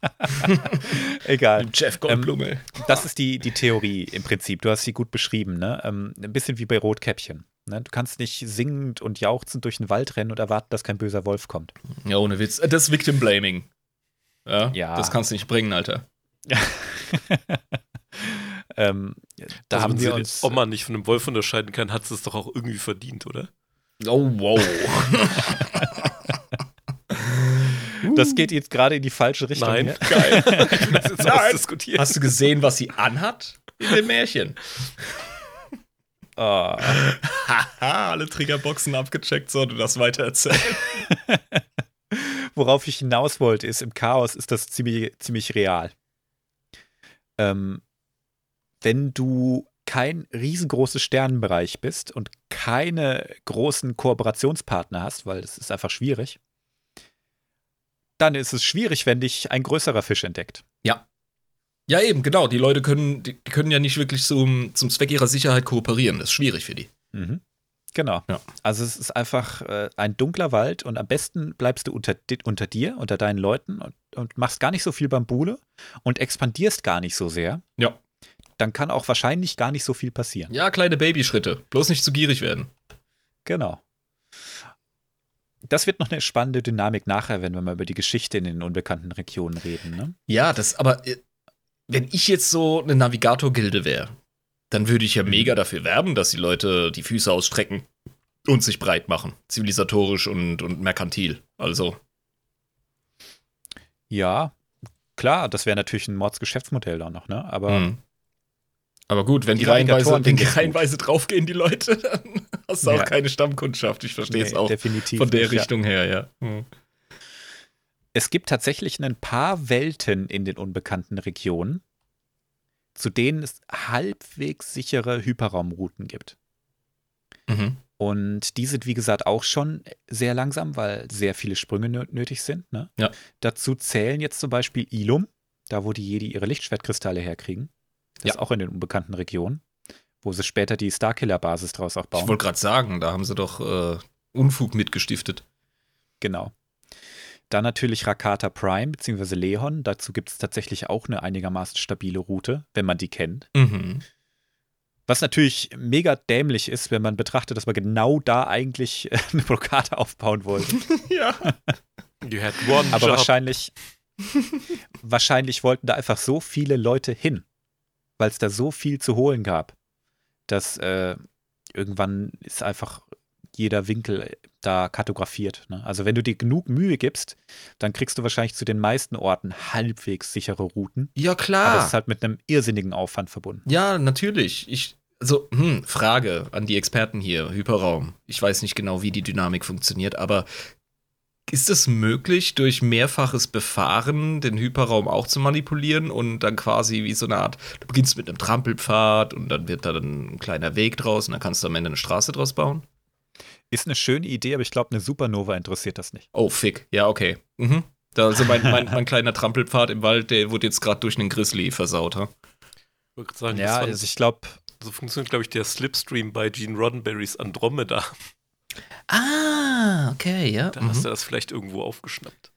Egal. Jeff Goldblum, ähm, Das ist die, die Theorie im Prinzip. Du hast sie gut beschrieben, ne? Ähm, ein bisschen wie bei Rotkäppchen. Ne? Du kannst nicht singend und jauchzend durch den Wald rennen und erwarten, dass kein böser Wolf kommt. Ja, ohne Witz. Das ist Victim Blaming. Ja, ja. Das kannst du nicht bringen, Alter. ähm, da also haben wir uns. Ob man nicht von einem Wolf unterscheiden kann, hat es doch auch irgendwie verdient, oder? Oh, wow. das geht jetzt gerade in die falsche Richtung. Nein, geil. das ist Nein. Hast du gesehen, was sie anhat in dem Märchen? Oh. Haha, alle Triggerboxen abgecheckt, so du das weiter erzählen. Worauf ich hinaus wollte, ist, im Chaos ist das ziemlich, ziemlich real ähm, wenn du kein riesengroßes Sternenbereich bist und keine großen Kooperationspartner hast, weil das ist einfach schwierig, dann ist es schwierig, wenn dich ein größerer Fisch entdeckt. Ja. Ja, eben, genau. Die Leute können, die können ja nicht wirklich zum, zum Zweck ihrer Sicherheit kooperieren. Das ist schwierig für die. Mhm. Genau. Ja. Also es ist einfach äh, ein dunkler Wald und am besten bleibst du unter, unter dir, unter deinen Leuten und, und machst gar nicht so viel Bambule und expandierst gar nicht so sehr. Ja. Dann kann auch wahrscheinlich gar nicht so viel passieren. Ja, kleine Babyschritte. Bloß nicht zu gierig werden. Genau. Das wird noch eine spannende Dynamik nachher, wenn wir mal über die Geschichte in den unbekannten Regionen reden. Ne? Ja, das, aber äh, wenn ich jetzt so eine Navigator-Gilde wäre, dann würde ich ja mhm. mega dafür werben, dass die Leute die Füße ausstrecken und sich breit machen. Zivilisatorisch und, und merkantil. Also. Ja, klar, das wäre natürlich ein Mordsgeschäftsmodell da noch, ne? Aber. Mhm. Aber gut, wenn die, die reihenweise, wenn die reihenweise draufgehen, die Leute, dann hast du ja. auch keine Stammkundschaft. Ich verstehe nee, es auch. Definitiv von der nicht, Richtung ja. her, ja. Mhm. Es gibt tatsächlich ein paar Welten in den unbekannten Regionen zu denen es halbwegs sichere Hyperraumrouten gibt. Mhm. Und die sind, wie gesagt, auch schon sehr langsam, weil sehr viele Sprünge nötig sind. Ne? Ja. Dazu zählen jetzt zum Beispiel Ilum, da wo die Jedi ihre Lichtschwertkristalle herkriegen. Das ja. ist auch in den unbekannten Regionen, wo sie später die Starkiller-Basis draus auch bauen. Ich wollte gerade sagen, da haben sie doch äh, Unfug mitgestiftet. Genau. Dann natürlich Rakata Prime bzw. Leon. Dazu gibt es tatsächlich auch eine einigermaßen stabile Route, wenn man die kennt. Mhm. Was natürlich mega dämlich ist, wenn man betrachtet, dass man genau da eigentlich äh, eine Blockade aufbauen wollte. ja. You had one Aber job. wahrscheinlich, wahrscheinlich wollten da einfach so viele Leute hin, weil es da so viel zu holen gab, dass äh, irgendwann ist einfach jeder Winkel da kartografiert. Ne? Also wenn du dir genug Mühe gibst, dann kriegst du wahrscheinlich zu den meisten Orten halbwegs sichere Routen. Ja, klar. Aber es ist halt mit einem irrsinnigen Aufwand verbunden. Ja, natürlich. Ich, also, hm, Frage an die Experten hier, Hyperraum. Ich weiß nicht genau, wie die Dynamik funktioniert, aber ist es möglich, durch mehrfaches Befahren den Hyperraum auch zu manipulieren und dann quasi wie so eine Art, du beginnst mit einem Trampelpfad und dann wird da dann ein kleiner Weg draus und dann kannst du am Ende eine Straße draus bauen? Ist eine schöne Idee, aber ich glaube, eine Supernova interessiert das nicht. Oh, fick. Ja, okay. Mhm. Da, also mein, mein, mein kleiner Trampelpfad im Wald, der wurde jetzt gerade durch einen Grizzly versaut, ha? Ich würde sagen, ja, also ich glaube. So funktioniert, glaube ich, der Slipstream bei Gene Roddenberrys Andromeda. Ah, okay, ja. Da mhm. hast du das vielleicht irgendwo aufgeschnappt.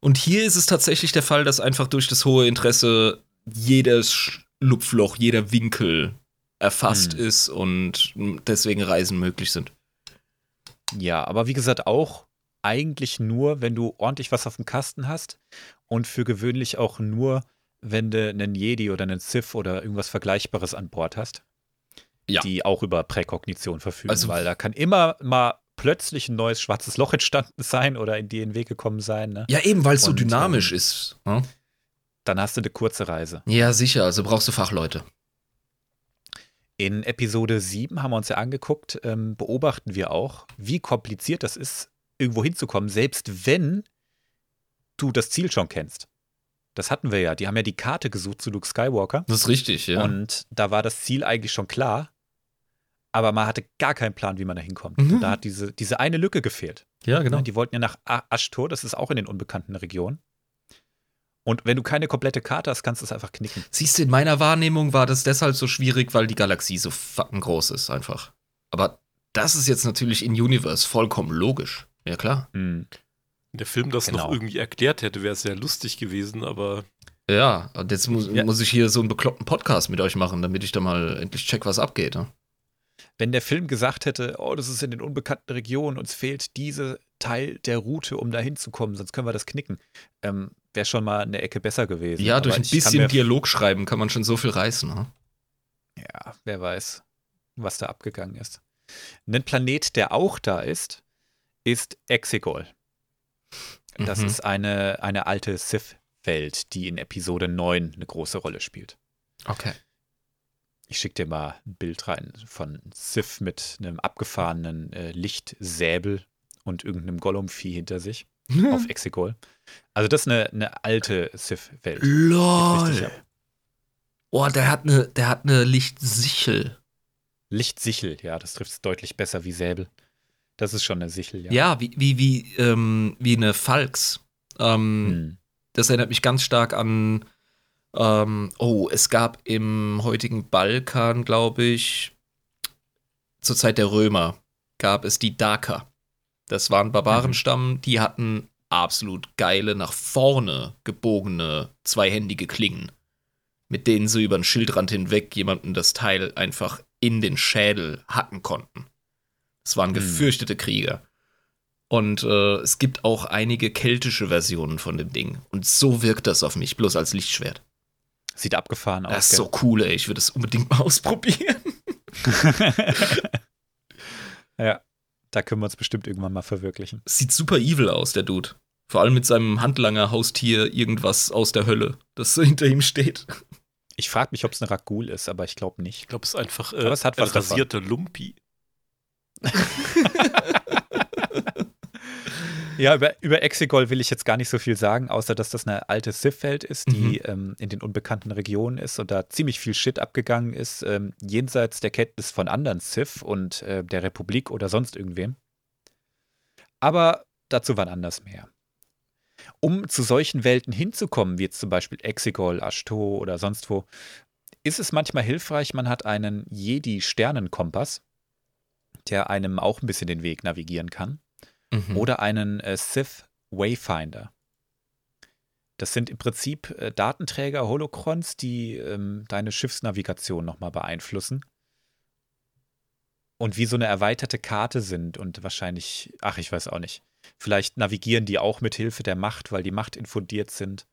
Und hier ist es tatsächlich der Fall, dass einfach durch das hohe Interesse jedes Schlupfloch, jeder Winkel erfasst mhm. ist und deswegen Reisen möglich sind. Ja, aber wie gesagt, auch eigentlich nur, wenn du ordentlich was auf dem Kasten hast und für gewöhnlich auch nur, wenn du einen Jedi oder einen Sith oder irgendwas Vergleichbares an Bord hast. Ja. Die auch über Präkognition verfügen, also, weil da kann immer mal plötzlich ein neues schwarzes Loch entstanden sein oder in dir in den Weg gekommen sein. Ne? Ja, eben, weil es so dynamisch ähm, ist. Hm? Dann hast du eine kurze Reise. Ja, sicher, also brauchst du Fachleute. In Episode 7 haben wir uns ja angeguckt, ähm, beobachten wir auch, wie kompliziert das ist, irgendwo hinzukommen, selbst wenn du das Ziel schon kennst. Das hatten wir ja. Die haben ja die Karte gesucht zu Luke Skywalker. Das ist richtig, ja. Und da war das Ziel eigentlich schon klar. Aber man hatte gar keinen Plan, wie man da hinkommt. Mhm. Da hat diese, diese eine Lücke gefehlt. Ja, genau. Die wollten ja nach Ashtor, das ist auch in den unbekannten Regionen. Und wenn du keine komplette Karte hast, kannst du es einfach knicken. Siehst du, in meiner Wahrnehmung war das deshalb so schwierig, weil die Galaxie so fucking groß ist, einfach. Aber das ist jetzt natürlich in Universe vollkommen logisch. Ja, klar. Mhm. Wenn der Film das genau. noch irgendwie erklärt hätte, wäre es sehr lustig gewesen, aber. Ja, und jetzt muss, ja. muss ich hier so einen bekloppten Podcast mit euch machen, damit ich da mal endlich check, was abgeht. Ne? Wenn der Film gesagt hätte, oh, das ist in den unbekannten Regionen, uns fehlt diese Teil der Route, um da hinzukommen, sonst können wir das knicken, ähm, wäre schon mal eine Ecke besser gewesen. Ja, durch Aber ein bisschen Dialog schreiben kann man schon so viel reißen. Ne? Ja, wer weiß, was da abgegangen ist. Ein Planet, der auch da ist, ist Exegol. Das mhm. ist eine, eine alte Sith-Welt, die in Episode 9 eine große Rolle spielt. Okay. Ich schicke dir mal ein Bild rein von Sith mit einem abgefahrenen äh, Lichtsäbel und irgendeinem Gollum-Vieh hinter sich auf Exegol. Also das ist eine, eine alte Sith-Welt. LOL. Oh, der hat eine, der hat eine Lichtsichel. Lichtsichel, ja, das trifft es deutlich besser wie Säbel. Das ist schon eine Sichel, ja. Ja, wie, wie, wie, ähm, wie eine Falks. Ähm, hm. Das erinnert mich ganz stark an, ähm, oh, es gab im heutigen Balkan, glaube ich, zur Zeit der Römer, gab es die Daker. Das war ein Barbarenstamm, die hatten absolut geile, nach vorne gebogene, zweihändige Klingen, mit denen sie über den Schildrand hinweg jemanden das Teil einfach in den Schädel hacken konnten. Es waren hm. gefürchtete Krieger. Und äh, es gibt auch einige keltische Versionen von dem Ding. Und so wirkt das auf mich, bloß als Lichtschwert. Sieht abgefahren aus. Das ist so cool, ey. Ich würde es unbedingt mal ausprobieren. ja, da können wir uns bestimmt irgendwann mal verwirklichen. Sieht super evil aus, der Dude. Vor allem mit seinem Handlanger-Haustier irgendwas aus der Hölle, das so hinter ihm steht. Ich frage mich, ob es eine Ragul ist, aber ich glaube nicht. Ich glaube, es ist einfach äh, aber es hat was rasierte Lumpi. ja, über, über Exegol will ich jetzt gar nicht so viel sagen, außer dass das eine alte Sith-Welt ist, die mhm. ähm, in den unbekannten Regionen ist und da ziemlich viel Shit abgegangen ist, ähm, jenseits der Kenntnis von anderen Sith und äh, der Republik oder sonst irgendwem. Aber dazu wann anders mehr. Um zu solchen Welten hinzukommen, wie jetzt zum Beispiel Exegol, Ashto oder sonst wo, ist es manchmal hilfreich, man hat einen Jedi-Sternenkompass der einem auch ein bisschen den Weg navigieren kann. Mhm. Oder einen äh, Sith Wayfinder. Das sind im Prinzip äh, Datenträger, Holocrons, die ähm, deine Schiffsnavigation nochmal beeinflussen. Und wie so eine erweiterte Karte sind und wahrscheinlich, ach, ich weiß auch nicht. Vielleicht navigieren die auch mit Hilfe der Macht, weil die Macht infundiert sind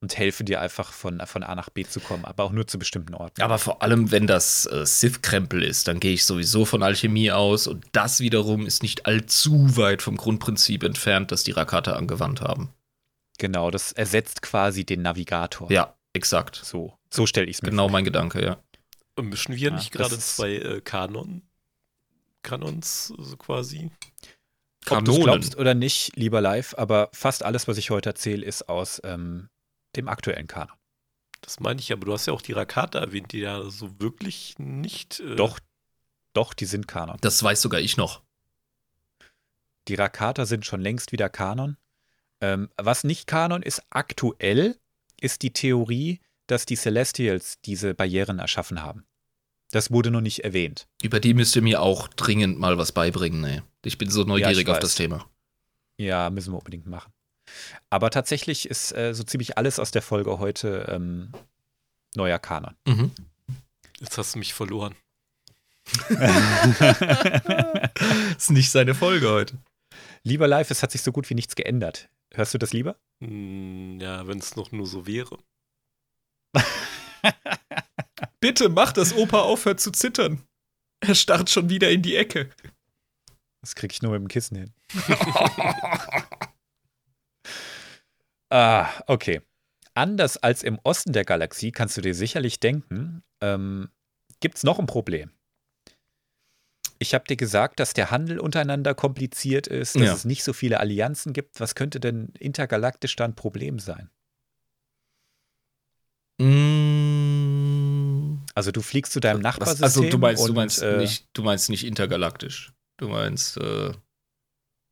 und helfen dir einfach von, von A nach B zu kommen, aber auch nur zu bestimmten Orten. Aber vor allem, wenn das äh, Sith-Krempel ist, dann gehe ich sowieso von Alchemie aus und das wiederum ist nicht allzu weit vom Grundprinzip entfernt, das die Rakata angewandt haben. Genau, das ersetzt quasi den Navigator. Ja, exakt. So, so stelle ich es mir Genau vor. mein Gedanke, ja. Mischen wir ja, nicht gerade zwei äh, Kanon? Kanons, so also quasi? Ob du glaubst oder nicht, lieber Live, aber fast alles, was ich heute erzähle, ist aus ähm, dem aktuellen Kanon. Das meine ich, aber du hast ja auch die Rakata erwähnt, die ja so wirklich nicht. Äh doch, doch, die sind Kanon. Das weiß sogar ich noch. Die Rakata sind schon längst wieder Kanon. Ähm, was nicht Kanon ist aktuell, ist die Theorie, dass die Celestials diese Barrieren erschaffen haben. Das wurde noch nicht erwähnt. Über die müsst ihr mir auch dringend mal was beibringen, ey. Ich bin so neugierig ja, auf das Thema. Ja, müssen wir unbedingt machen. Aber tatsächlich ist äh, so ziemlich alles aus der Folge heute ähm, neuer Kanon. Mhm. Jetzt hast du mich verloren. ist nicht seine Folge heute. Lieber live, es hat sich so gut wie nichts geändert. Hörst du das lieber? Hm, ja, wenn es noch nur so wäre. Bitte mach, dass Opa aufhört zu zittern. Er starrt schon wieder in die Ecke. Das krieg ich nur mit dem Kissen hin. Ah, okay. Anders als im Osten der Galaxie kannst du dir sicherlich denken, ähm, gibt es noch ein Problem. Ich habe dir gesagt, dass der Handel untereinander kompliziert ist, dass ja. es nicht so viele Allianzen gibt. Was könnte denn intergalaktisch da ein Problem sein? Mm. Also du fliegst zu deinem Nachbarsystem. Also du meinst, und, du meinst äh, nicht, du meinst nicht intergalaktisch. Du meinst äh,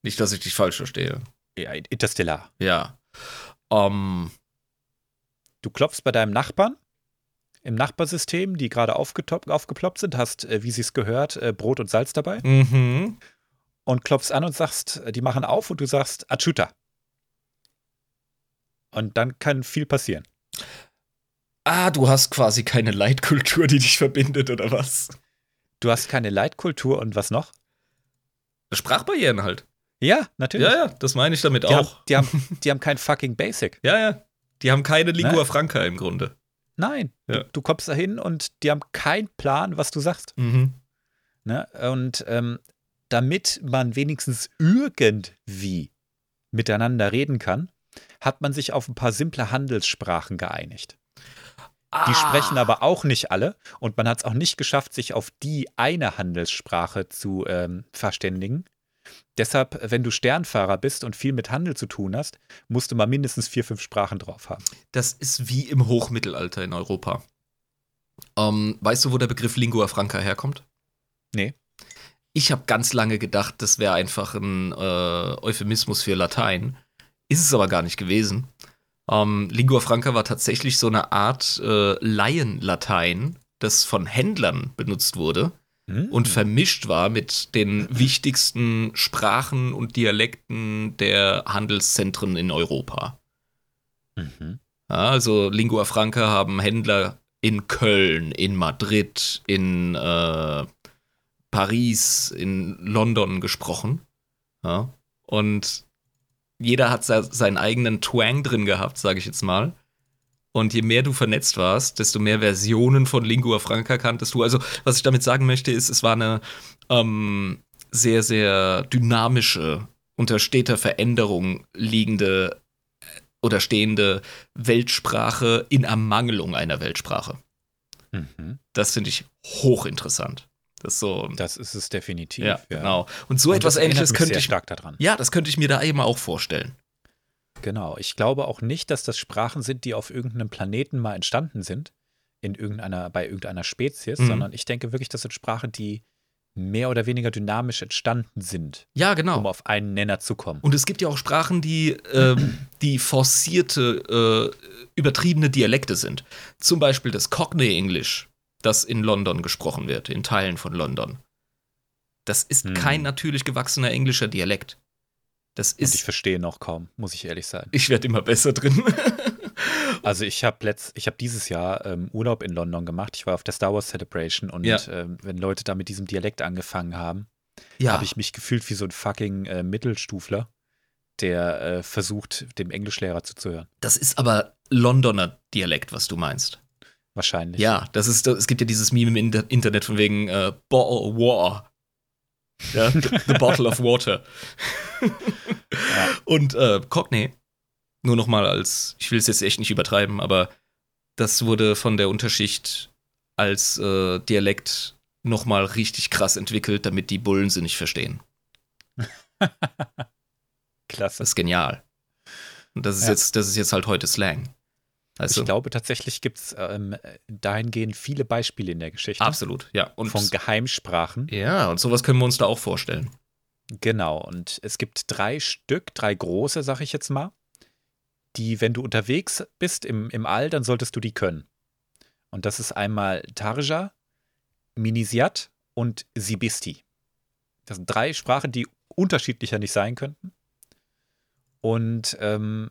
nicht, dass ich dich falsch verstehe. Ja, interstellar. Ja. Um, du klopfst bei deinem Nachbarn im Nachbarsystem, die gerade aufgeploppt sind, hast, äh, wie sie es gehört, äh, Brot und Salz dabei. Mhm. Und klopfst an und sagst, äh, die machen auf und du sagst Achuta. Und dann kann viel passieren. Ah, du hast quasi keine Leitkultur, die dich verbindet, oder was? Du hast keine Leitkultur und was noch? Sprachbarrieren halt. Ja, natürlich. Ja, ja, das meine ich damit die auch. Haben, die, haben, die haben kein fucking Basic. Ja, ja. Die haben keine Lingua ne? Franca im Grunde. Nein. Ja. Du, du, kommst da hin und die haben keinen Plan, was du sagst. Mhm. Ne? Und ähm, damit man wenigstens irgendwie miteinander reden kann, hat man sich auf ein paar simple Handelssprachen geeinigt. Ah. Die sprechen aber auch nicht alle und man hat es auch nicht geschafft, sich auf die eine Handelssprache zu ähm, verständigen. Deshalb, wenn du Sternfahrer bist und viel mit Handel zu tun hast, musst du mal mindestens vier, fünf Sprachen drauf haben. Das ist wie im Hochmittelalter in Europa. Ähm, weißt du, wo der Begriff Lingua Franca herkommt? Nee. Ich habe ganz lange gedacht, das wäre einfach ein äh, Euphemismus für Latein. Ist es aber gar nicht gewesen. Ähm, Lingua Franca war tatsächlich so eine Art äh, Laienlatein, das von Händlern benutzt wurde mhm. und vermischt war mit den wichtigsten Sprachen und Dialekten der Handelszentren in Europa. Mhm. Ja, also Lingua Franca haben Händler in Köln, in Madrid, in äh, Paris, in London gesprochen. Ja, und jeder hat seinen eigenen Twang drin gehabt, sage ich jetzt mal. Und je mehr du vernetzt warst, desto mehr Versionen von Lingua Franca kanntest du. Also, was ich damit sagen möchte, ist, es war eine ähm, sehr, sehr dynamische, unter steter Veränderung liegende äh, oder stehende Weltsprache in Ermangelung einer Weltsprache. Mhm. Das finde ich hochinteressant. Das ist so. Das ist es definitiv. Ja, ja. genau. Und so Und etwas ähnliches könnte ich. Stark daran. Ja, das könnte ich mir da eben auch vorstellen. Genau. Ich glaube auch nicht, dass das Sprachen sind, die auf irgendeinem Planeten mal entstanden sind, in irgendeiner, bei irgendeiner Spezies, mhm. sondern ich denke wirklich, das sind Sprachen, die mehr oder weniger dynamisch entstanden sind. Ja, genau. Um auf einen Nenner zu kommen. Und es gibt ja auch Sprachen, die, äh, die forcierte, äh, übertriebene Dialekte sind. Zum Beispiel das Cockney English, das in London gesprochen wird, in Teilen von London. Das ist hm. kein natürlich gewachsener englischer Dialekt. Das ist. Und ich verstehe noch kaum, muss ich ehrlich sagen. Ich werde immer besser drin. also ich habe letzt, ich habe dieses Jahr ähm, Urlaub in London gemacht. Ich war auf der Star Wars Celebration und ja. ähm, wenn Leute da mit diesem Dialekt angefangen haben, ja. habe ich mich gefühlt wie so ein fucking äh, Mittelstufler, der äh, versucht, dem Englischlehrer zuzuhören. Das ist aber Londoner Dialekt, was du meinst. Wahrscheinlich. Ja, das ist, es gibt ja dieses Meme im Internet von wegen äh, War. Ja, the Bottle of Water. ja. Und äh, Cockney, nur noch mal als, ich will es jetzt echt nicht übertreiben, aber das wurde von der Unterschicht als äh, Dialekt noch mal richtig krass entwickelt, damit die Bullen sie nicht verstehen. Klasse. Das ist genial. Und das ist ja. jetzt, das ist jetzt halt heute Slang. Also, ich glaube, tatsächlich gibt es ähm, dahingehend viele Beispiele in der Geschichte. Absolut, ja. Und von Geheimsprachen. Ja, und sowas können wir uns da auch vorstellen. Genau, und es gibt drei Stück, drei große, sag ich jetzt mal, die, wenn du unterwegs bist im, im All, dann solltest du die können. Und das ist einmal Tarja, Minisiat und Sibisti. Das sind drei Sprachen, die unterschiedlicher nicht sein könnten. Und ähm,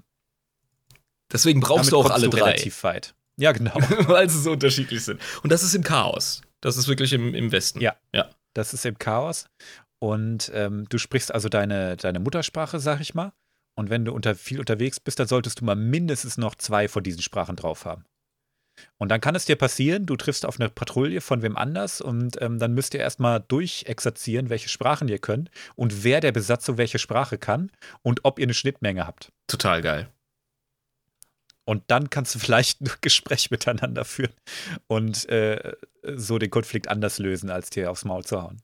deswegen brauchst du auch alle du drei. Relativ weit. Ja, genau. Weil sie so unterschiedlich sind. Und das ist im Chaos. Das ist wirklich im, im Westen. Ja. ja. Das ist im Chaos. Und ähm, du sprichst also deine, deine Muttersprache, sag ich mal. Und wenn du unter, viel unterwegs bist, dann solltest du mal mindestens noch zwei von diesen Sprachen drauf haben. Und dann kann es dir passieren, du triffst auf eine Patrouille von wem anders und ähm, dann müsst ihr erstmal durchexerzieren, welche Sprachen ihr könnt und wer der Besatzung welche Sprache kann und ob ihr eine Schnittmenge habt. Total geil. Und dann kannst du vielleicht ein Gespräch miteinander führen und äh, so den Konflikt anders lösen, als dir aufs Maul zu hauen.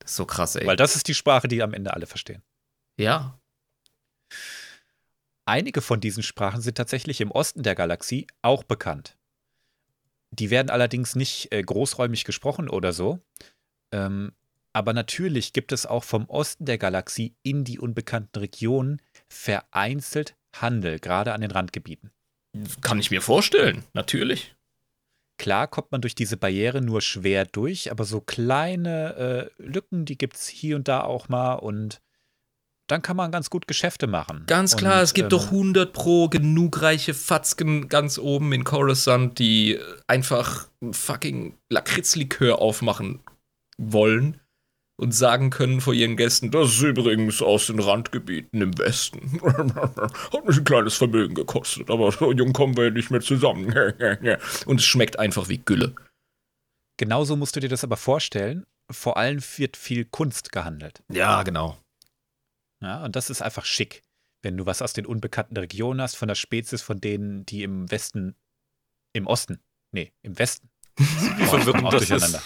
Das ist so krass, ey. Weil das ist die Sprache, die am Ende alle verstehen. Ja. Einige von diesen Sprachen sind tatsächlich im Osten der Galaxie auch bekannt. Die werden allerdings nicht äh, großräumig gesprochen oder so. Ähm, aber natürlich gibt es auch vom Osten der Galaxie in die unbekannten Regionen vereinzelt Handel, gerade an den Randgebieten. Kann ich mir vorstellen, natürlich. Klar kommt man durch diese Barriere nur schwer durch, aber so kleine äh, Lücken, die gibt es hier und da auch mal und dann kann man ganz gut Geschäfte machen. Ganz klar, und, es gibt ähm, doch 100 pro genug reiche Fatzken ganz oben in Coruscant, die einfach fucking Lakritzlikör aufmachen wollen und sagen können vor ihren Gästen, das ist übrigens aus den Randgebieten im Westen. Hat mich ein kleines Vermögen gekostet, aber so jung kommen wir nicht mehr zusammen. und es schmeckt einfach wie Gülle. Genauso musst du dir das aber vorstellen. Vor allem wird viel Kunst gehandelt. Ja, genau. Ja, und das ist einfach schick, wenn du was aus den unbekannten Regionen hast, von der Spezies, von denen, die im Westen, im Osten, nee, im Westen. Wie verwirrend das ist.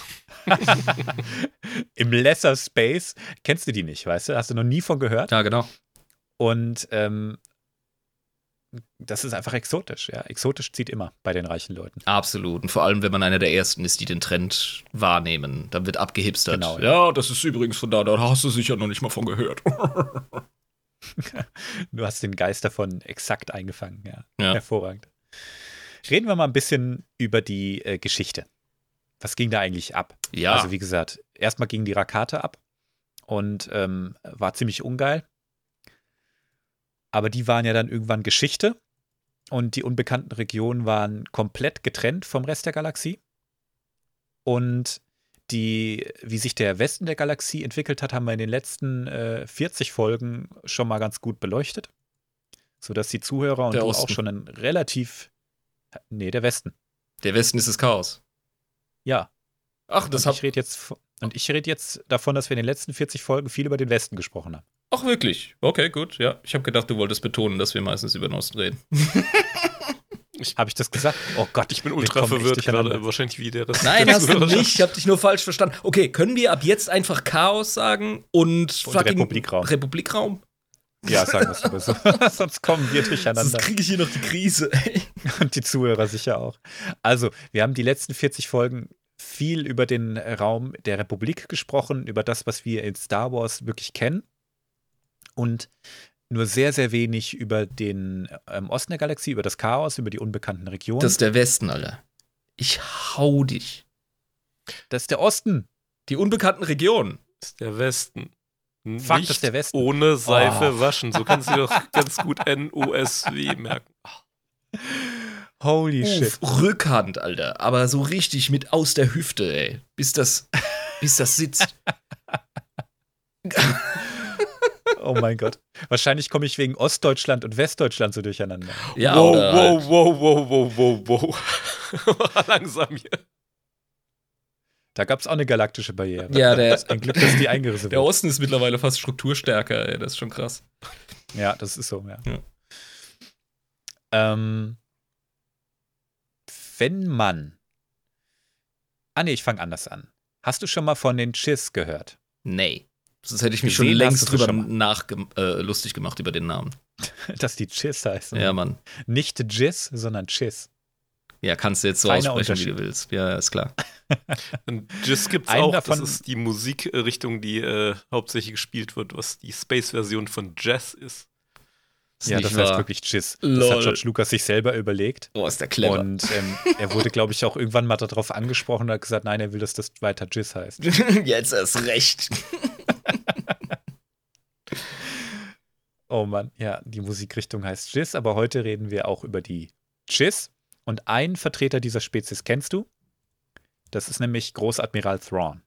Im Lesser Space kennst du die nicht, weißt du? Hast du noch nie von gehört? Ja, genau. Und ähm, das ist einfach exotisch, ja. Exotisch zieht immer bei den reichen Leuten. Absolut. Und vor allem, wenn man einer der ersten ist, die den Trend wahrnehmen. Dann wird abgehipstert. Genau, ja. ja, das ist übrigens von da, da hast du sicher noch nicht mal von gehört. du hast den Geist davon exakt eingefangen, ja. ja. Hervorragend. Reden wir mal ein bisschen über die äh, Geschichte. Was ging da eigentlich ab? Ja. Also, wie gesagt, erstmal ging die Rakate ab und ähm, war ziemlich ungeil. Aber die waren ja dann irgendwann Geschichte und die unbekannten Regionen waren komplett getrennt vom Rest der Galaxie. Und die, wie sich der Westen der Galaxie entwickelt hat, haben wir in den letzten äh, 40 Folgen schon mal ganz gut beleuchtet. Sodass die Zuhörer und der du Osten. auch schon ein relativ. Nee, der Westen. Der Westen ist das Chaos. Ja. Ach, das und ich rede jetzt Und ich rede jetzt davon, dass wir in den letzten 40 Folgen viel über den Westen gesprochen haben. Ach, wirklich? Okay, gut. Ja, ich habe gedacht, du wolltest betonen, dass wir meistens über den Osten reden. Habe ich das gesagt? Oh Gott, ich bin ultra verwirrt gerade. Wahrscheinlich wie der Rest. Nein, hast du nicht. Ich habe dich nur falsch verstanden. Okay, können wir ab jetzt einfach Chaos sagen und, und fucking Republikraum? Republikraum? Ja, sagen wir es aber so. Sonst kommen wir durcheinander. Sonst kriege ich hier noch die Krise. und die Zuhörer sicher auch. Also, wir haben die letzten 40 Folgen viel über den Raum der Republik gesprochen, über das, was wir in Star Wars wirklich kennen. Und nur sehr, sehr wenig über den ähm, Osten der Galaxie, über das Chaos, über die unbekannten Regionen. Das ist der Westen, Alter. Ich hau dich. Das ist der Osten. Die unbekannten Regionen. Das ist der Westen. Fuck, Nicht der Westen. Ohne Seife oh. waschen. So kannst du doch ganz gut N-O-S-W merken. Holy Uff, shit. Rückhand, Alter. Aber so richtig mit aus der Hüfte, ey. Bis das, bis das sitzt. oh mein Gott. Wahrscheinlich komme ich wegen Ostdeutschland und Westdeutschland so durcheinander. Ja, wow, wow, wow, wow, wow, wow, wow. Langsam hier. Da gab es auch eine galaktische Barriere. Ja, der, ein Glück, dass die eingerissen wird. Der Osten ist mittlerweile fast strukturstärker, ey. Das ist schon krass. Ja, das ist so, ja. ja. Ähm, wenn man. Ah, nee, ich fange anders an. Hast du schon mal von den Chiss gehört? Nee. Sonst hätte ich mich Gesehen schon längst drüber nach äh, lustig gemacht über den Namen. Dass die Chiss heißen. Ja, Mann. Nicht Jizz, sondern Chiss. Ja, kannst du jetzt so Feiner aussprechen, wie du willst. Ja, ist klar. Jizz gibt's Einen auch. Davon das ist die Musikrichtung, die äh, hauptsächlich gespielt wird, was die Space-Version von Jazz ist. ist ja, das wahr. heißt wirklich Jizz. Das hat George Lucas sich selber überlegt. Oh, ist der clever. Und ähm, er wurde, glaube ich, auch irgendwann mal darauf angesprochen und hat gesagt, nein, er will, dass das weiter Jizz heißt. jetzt erst recht. oh Mann, ja, die Musikrichtung heißt Jizz, aber heute reden wir auch über die Jizz. Und einen Vertreter dieser Spezies kennst du? Das ist nämlich Großadmiral Thrawn.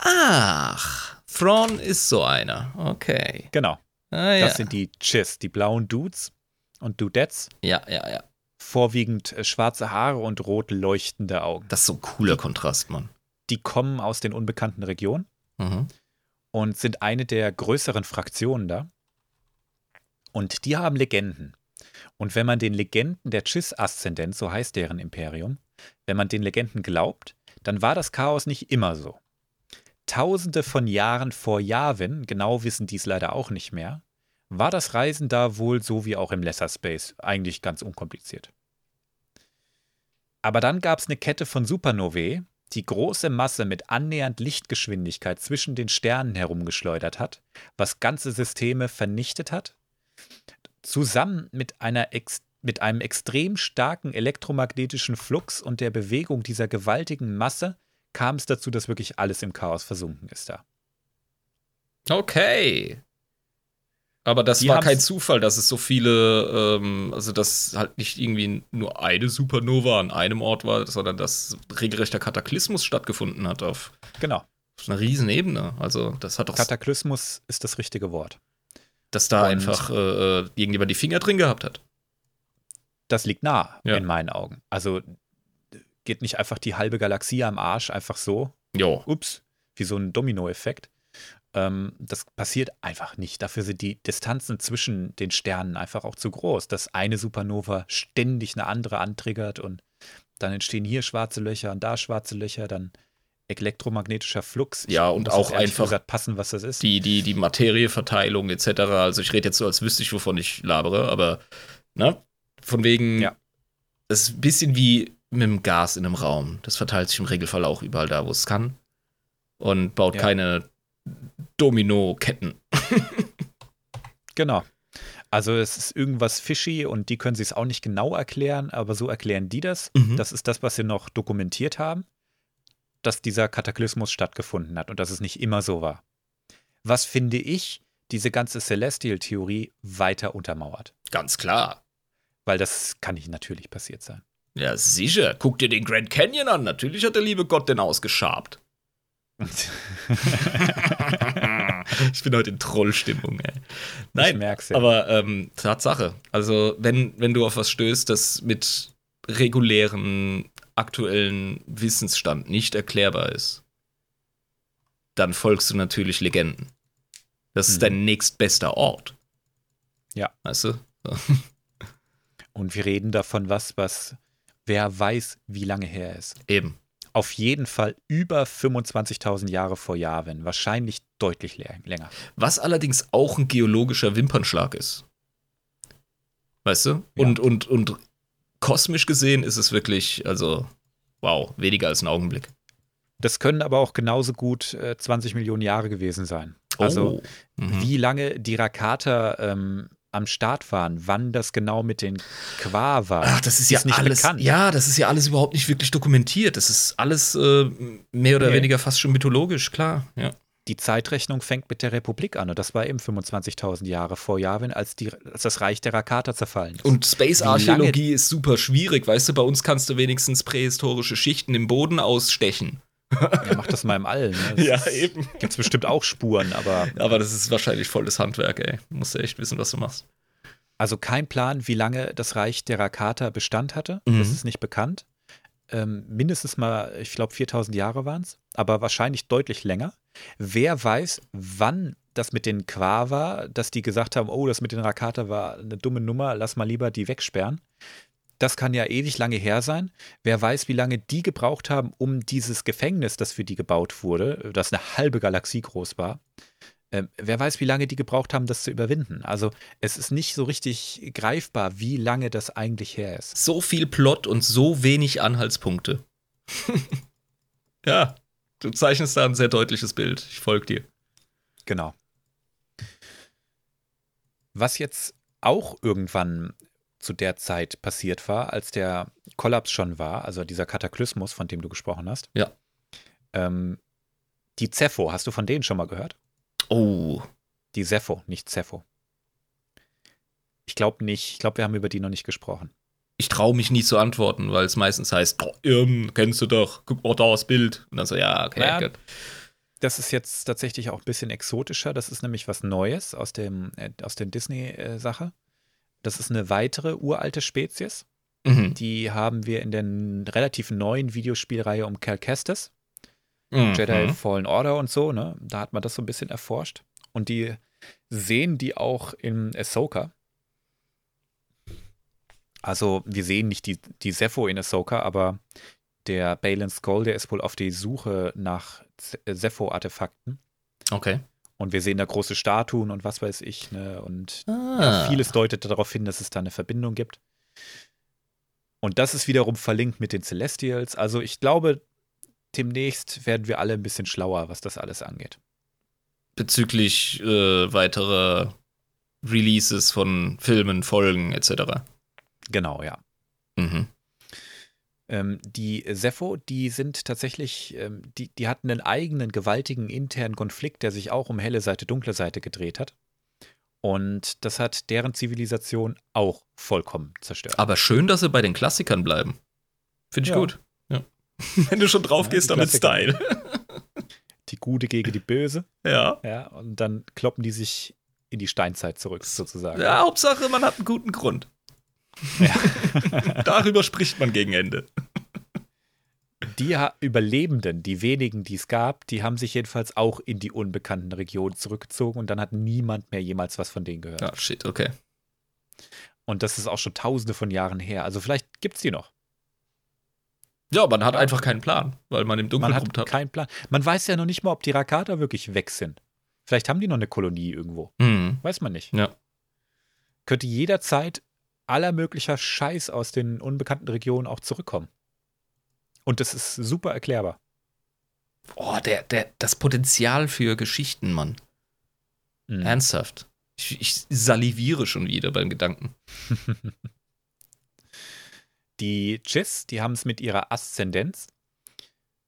Ach, Thrawn ist so einer. Okay. Genau. Ah, das ja. sind die Chiss, die blauen Dudes und Dudettes. Ja, ja, ja. Vorwiegend äh, schwarze Haare und rot leuchtende Augen. Das ist so ein cooler Kontrast, Mann. Die kommen aus den unbekannten Regionen mhm. und sind eine der größeren Fraktionen da. Und die haben Legenden. Und wenn man den Legenden der Chiss-Aszendent, so heißt deren Imperium, wenn man den Legenden glaubt, dann war das Chaos nicht immer so. Tausende von Jahren vor Yavin, genau wissen dies leider auch nicht mehr, war das Reisen da wohl so wie auch im Lesser Space eigentlich ganz unkompliziert. Aber dann gab es eine Kette von Supernovae, die große Masse mit annähernd Lichtgeschwindigkeit zwischen den Sternen herumgeschleudert hat, was ganze Systeme vernichtet hat, zusammen mit, einer mit einem extrem starken elektromagnetischen Flux und der Bewegung dieser gewaltigen Masse kam es dazu, dass wirklich alles im Chaos versunken ist da. Okay. Aber das die war kein Zufall, dass es so viele, ähm, also dass halt nicht irgendwie nur eine Supernova an einem Ort war, sondern dass regelrechter Kataklysmus stattgefunden hat auf, genau. auf einer riesen Ebene. Also das hat doch Kataklysmus ist das richtige Wort. Dass da Und einfach äh, äh, irgendjemand die Finger drin gehabt hat. Das liegt nah ja. in meinen Augen. Also geht nicht einfach die halbe Galaxie am Arsch einfach so. Jo. Ups, wie so ein Dominoeffekt. Ähm, das passiert einfach nicht. Dafür sind die Distanzen zwischen den Sternen einfach auch zu groß, dass eine Supernova ständig eine andere antriggert und dann entstehen hier schwarze Löcher und da schwarze Löcher, dann elektromagnetischer Flux. Ich ja, und auch einfach passen, was das ist. Die, die, die Materieverteilung etc. Also ich rede jetzt so, als wüsste ich, wovon ich labere, aber ne? Von wegen, ja. das ist ein bisschen wie mit dem Gas in einem Raum. Das verteilt sich im Regelfall auch überall da, wo es kann. Und baut ja. keine Domino-Ketten. genau. Also es ist irgendwas fishy und die können sich es auch nicht genau erklären, aber so erklären die das. Mhm. Das ist das, was sie noch dokumentiert haben, dass dieser Kataklysmus stattgefunden hat und dass es nicht immer so war. Was finde ich diese ganze Celestial-Theorie weiter untermauert? Ganz klar. Weil das kann nicht natürlich passiert sein. Ja, sicher. Guck dir den Grand Canyon an. Natürlich hat der liebe Gott den ausgeschabt. ich bin heute in Trollstimmung, ey. Nein, ich merk's ja. aber ähm, Tatsache. Also, wenn, wenn du auf was stößt, das mit regulären aktuellen Wissensstand nicht erklärbar ist, dann folgst du natürlich Legenden. Das ist mhm. dein nächstbester Ort. Ja. Weißt du? Und wir reden davon, was, was, wer weiß, wie lange her ist. Eben auf jeden Fall über 25.000 Jahre vor Jahren, wahrscheinlich deutlich länger. Was allerdings auch ein geologischer Wimpernschlag ist. Weißt du? Ja. Und, und, und kosmisch gesehen ist es wirklich, also, wow, weniger als ein Augenblick. Das können aber auch genauso gut äh, 20 Millionen Jahre gewesen sein. Also, oh. mhm. wie lange die Rakata ähm, am Start waren, wann das genau mit den Qua war. Ach, das ist, ist ja nicht alles, bekannt. Ja, das ist ja alles überhaupt nicht wirklich dokumentiert. Das ist alles äh, mehr oder nee. weniger fast schon mythologisch, klar. Ja. Die Zeitrechnung fängt mit der Republik an und das war eben 25.000 Jahre vor Yavin, als, die, als das Reich der Rakata zerfallen ist. Und Space-Archäologie ist super schwierig, weißt du, bei uns kannst du wenigstens prähistorische Schichten im Boden ausstechen. Ja, mach das mal im All. Ne? Ja, eben. Gibt es bestimmt auch Spuren, aber. Aber das ist wahrscheinlich volles Handwerk, ey. Du musst ja echt wissen, was du machst. Also kein Plan, wie lange das Reich der Rakata Bestand hatte. Mhm. Das ist nicht bekannt. Ähm, mindestens mal, ich glaube, 4000 Jahre waren es, aber wahrscheinlich deutlich länger. Wer weiß, wann das mit den Qua war, dass die gesagt haben, oh, das mit den Rakata war eine dumme Nummer, lass mal lieber die wegsperren das kann ja ewig lange her sein. Wer weiß, wie lange die gebraucht haben, um dieses Gefängnis, das für die gebaut wurde, das eine halbe Galaxie groß war, äh, wer weiß, wie lange die gebraucht haben, das zu überwinden. Also es ist nicht so richtig greifbar, wie lange das eigentlich her ist. So viel Plot und so wenig Anhaltspunkte. ja, du zeichnest da ein sehr deutliches Bild. Ich folge dir. Genau. Was jetzt auch irgendwann zu der Zeit passiert war, als der Kollaps schon war, also dieser Kataklysmus, von dem du gesprochen hast. Ja. Ähm, die Zepho, hast du von denen schon mal gehört? Oh. Die Zepho, nicht Zepho. Ich glaube nicht. Ich glaube, wir haben über die noch nicht gesprochen. Ich traue mich nie zu antworten, weil es meistens heißt, oh, Irm, kennst du doch, guck mal da das Bild. Und dann so, ja, okay, ja, gut. Das ist jetzt tatsächlich auch ein bisschen exotischer. Das ist nämlich was Neues aus, dem, äh, aus der Disney-Sache. Das ist eine weitere uralte Spezies. Mhm. Die haben wir in der relativ neuen Videospielreihe um Cal Kestis. Mhm. Jedi Fallen Order und so, ne? Da hat man das so ein bisschen erforscht. Und die sehen die auch in Ahsoka. Also, wir sehen nicht die, die Sepho in Ahsoka, aber der Balin Skull, der ist wohl auf die Suche nach Sepho-Artefakten. Okay. Und wir sehen da große Statuen und was weiß ich, ne? Und ah. ja, vieles deutet darauf hin, dass es da eine Verbindung gibt. Und das ist wiederum verlinkt mit den Celestials. Also ich glaube, demnächst werden wir alle ein bisschen schlauer, was das alles angeht. Bezüglich äh, weiterer Releases von Filmen, Folgen etc. Genau, ja. Mhm. Ähm, die Sepho, die sind tatsächlich, ähm, die, die hatten einen eigenen gewaltigen internen Konflikt, der sich auch um helle Seite, dunkle Seite gedreht hat. Und das hat deren Zivilisation auch vollkommen zerstört. Aber schön, dass sie bei den Klassikern bleiben. Finde ich ja. gut. Ja. Wenn du schon drauf ja, gehst, damit Style. Die Gute gegen die Böse. Ja. Ja, und dann kloppen die sich in die Steinzeit zurück, sozusagen. Ja, Hauptsache, man hat einen guten Grund. Ja. Darüber spricht man gegen Ende. Die Überlebenden, die wenigen, die es gab, die haben sich jedenfalls auch in die unbekannten Regionen zurückgezogen und dann hat niemand mehr jemals was von denen gehört. Ah, shit, okay. Und das ist auch schon tausende von Jahren her. Also vielleicht gibt es die noch. Ja, man hat einfach keinen Plan, weil man im Dunkeln man hat. hat. Keinen Plan. Man weiß ja noch nicht mal, ob die Rakata wirklich weg sind. Vielleicht haben die noch eine Kolonie irgendwo. Mhm. Weiß man nicht. Ja. Könnte jederzeit aller möglicher Scheiß aus den unbekannten Regionen auch zurückkommen. Und das ist super erklärbar. Boah, der, der, das Potenzial für Geschichten, Mann. Mhm. Ernsthaft. Ich, ich saliviere schon wieder beim Gedanken. die Chiss, die haben es mit ihrer Aszendenz.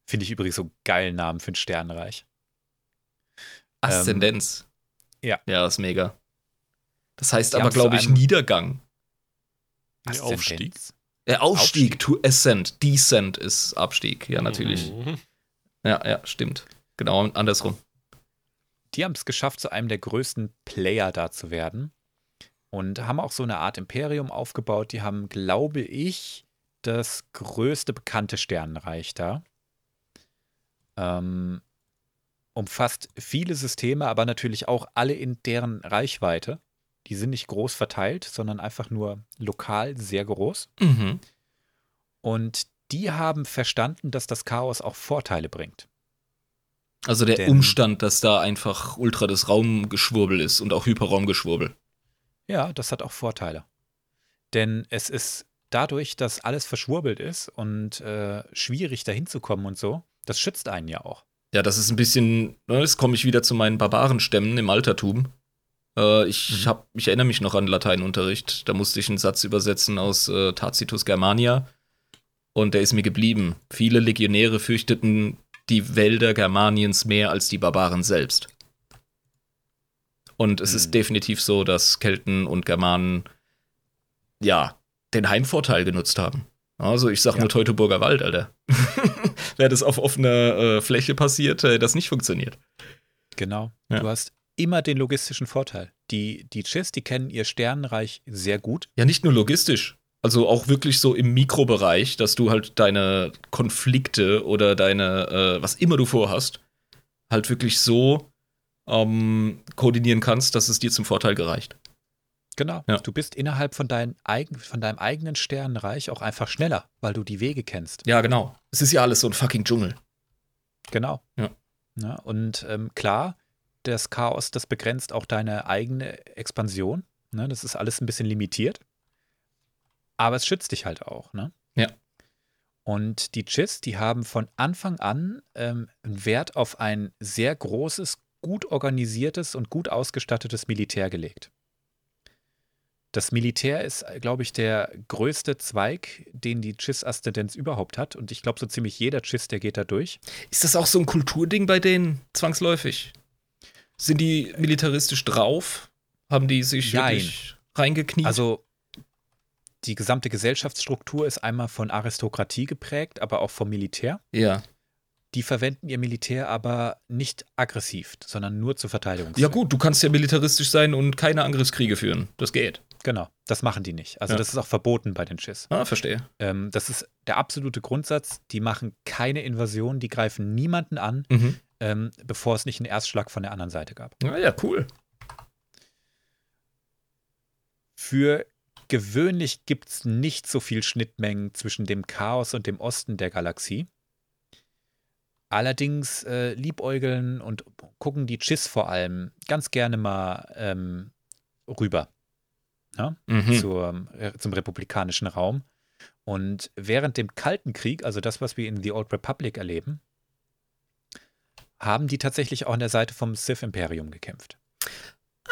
Finde ich übrigens so einen geilen Namen für ein Sternreich. Aszendenz. Ähm, ja. Ja, ist mega. Das heißt die aber, glaube ich, Niedergang. Nee, Aufstieg. Äh, Aufstieg, Aufstieg, to ascend. Descent ist Abstieg, ja, natürlich. Mhm. Ja, ja, stimmt. Genau, andersrum. Die haben es geschafft, zu einem der größten Player da zu werden. Und haben auch so eine Art Imperium aufgebaut. Die haben, glaube ich, das größte bekannte Sternenreich da. Ähm, umfasst viele Systeme, aber natürlich auch alle in deren Reichweite. Die sind nicht groß verteilt, sondern einfach nur lokal sehr groß. Mhm. Und die haben verstanden, dass das Chaos auch Vorteile bringt. Also der Denn, Umstand, dass da einfach ultra das Raumgeschwurbel ist und auch Hyperraumgeschwurbel. Ja, das hat auch Vorteile. Denn es ist dadurch, dass alles verschwurbelt ist und äh, schwierig dahin zu kommen und so, das schützt einen ja auch. Ja, das ist ein bisschen, ne, jetzt komme ich wieder zu meinen Barbarenstämmen im Altertum. Äh, ich, mhm. hab, ich erinnere mich noch an Lateinunterricht. Da musste ich einen Satz übersetzen aus äh, Tacitus Germania. Und der ist mir geblieben. Viele Legionäre fürchteten die Wälder Germaniens mehr als die Barbaren selbst. Und es mhm. ist definitiv so, dass Kelten und Germanen ja den Heimvorteil genutzt haben. Also ich sag ja. nur Teutoburger Wald, Alter. Wäre das auf offener äh, Fläche passiert, äh, das nicht funktioniert. Genau. Ja. Du hast immer den logistischen Vorteil. Die, die Chiss, die kennen ihr Sternenreich sehr gut. Ja, nicht nur logistisch. Also auch wirklich so im Mikrobereich, dass du halt deine Konflikte oder deine, äh, was immer du vorhast, halt wirklich so ähm, koordinieren kannst, dass es dir zum Vorteil gereicht. Genau. Ja. Du bist innerhalb von, dein eigen, von deinem eigenen Sternenreich auch einfach schneller, weil du die Wege kennst. Ja, genau. Es ist ja alles so ein fucking Dschungel. Genau. Ja. ja und ähm, klar, das Chaos, das begrenzt auch deine eigene Expansion. Ne? Das ist alles ein bisschen limitiert. Aber es schützt dich halt auch. Ne? Ja. Und die Chiss, die haben von Anfang an ähm, einen Wert auf ein sehr großes, gut organisiertes und gut ausgestattetes Militär gelegt. Das Militär ist, glaube ich, der größte Zweig, den die Chiss-Aszendenz überhaupt hat. Und ich glaube, so ziemlich jeder Chiss, der geht da durch. Ist das auch so ein Kulturding bei denen, zwangsläufig? Sind die militaristisch drauf? Haben die sich Nein. wirklich reingekniet? Also die gesamte Gesellschaftsstruktur ist einmal von Aristokratie geprägt, aber auch vom Militär. Ja. Die verwenden ihr Militär aber nicht aggressiv, sondern nur zur Verteidigung. Ja gut, du kannst ja militaristisch sein und keine Angriffskriege führen. Das geht. Genau, das machen die nicht. Also ja. das ist auch verboten bei den Schiss. Ah, verstehe. Ähm, das ist der absolute Grundsatz. Die machen keine Invasion, die greifen niemanden an. Mhm ähm, bevor es nicht einen Erstschlag von der anderen Seite gab. Ah ja, cool. Für gewöhnlich gibt es nicht so viel Schnittmengen zwischen dem Chaos und dem Osten der Galaxie. Allerdings äh, liebäugeln und gucken die Chiss vor allem ganz gerne mal ähm, rüber ja, mhm. zur, äh, zum republikanischen Raum. Und während dem Kalten Krieg, also das, was wir in The Old Republic erleben, haben die tatsächlich auch an der Seite vom Sith-Imperium gekämpft.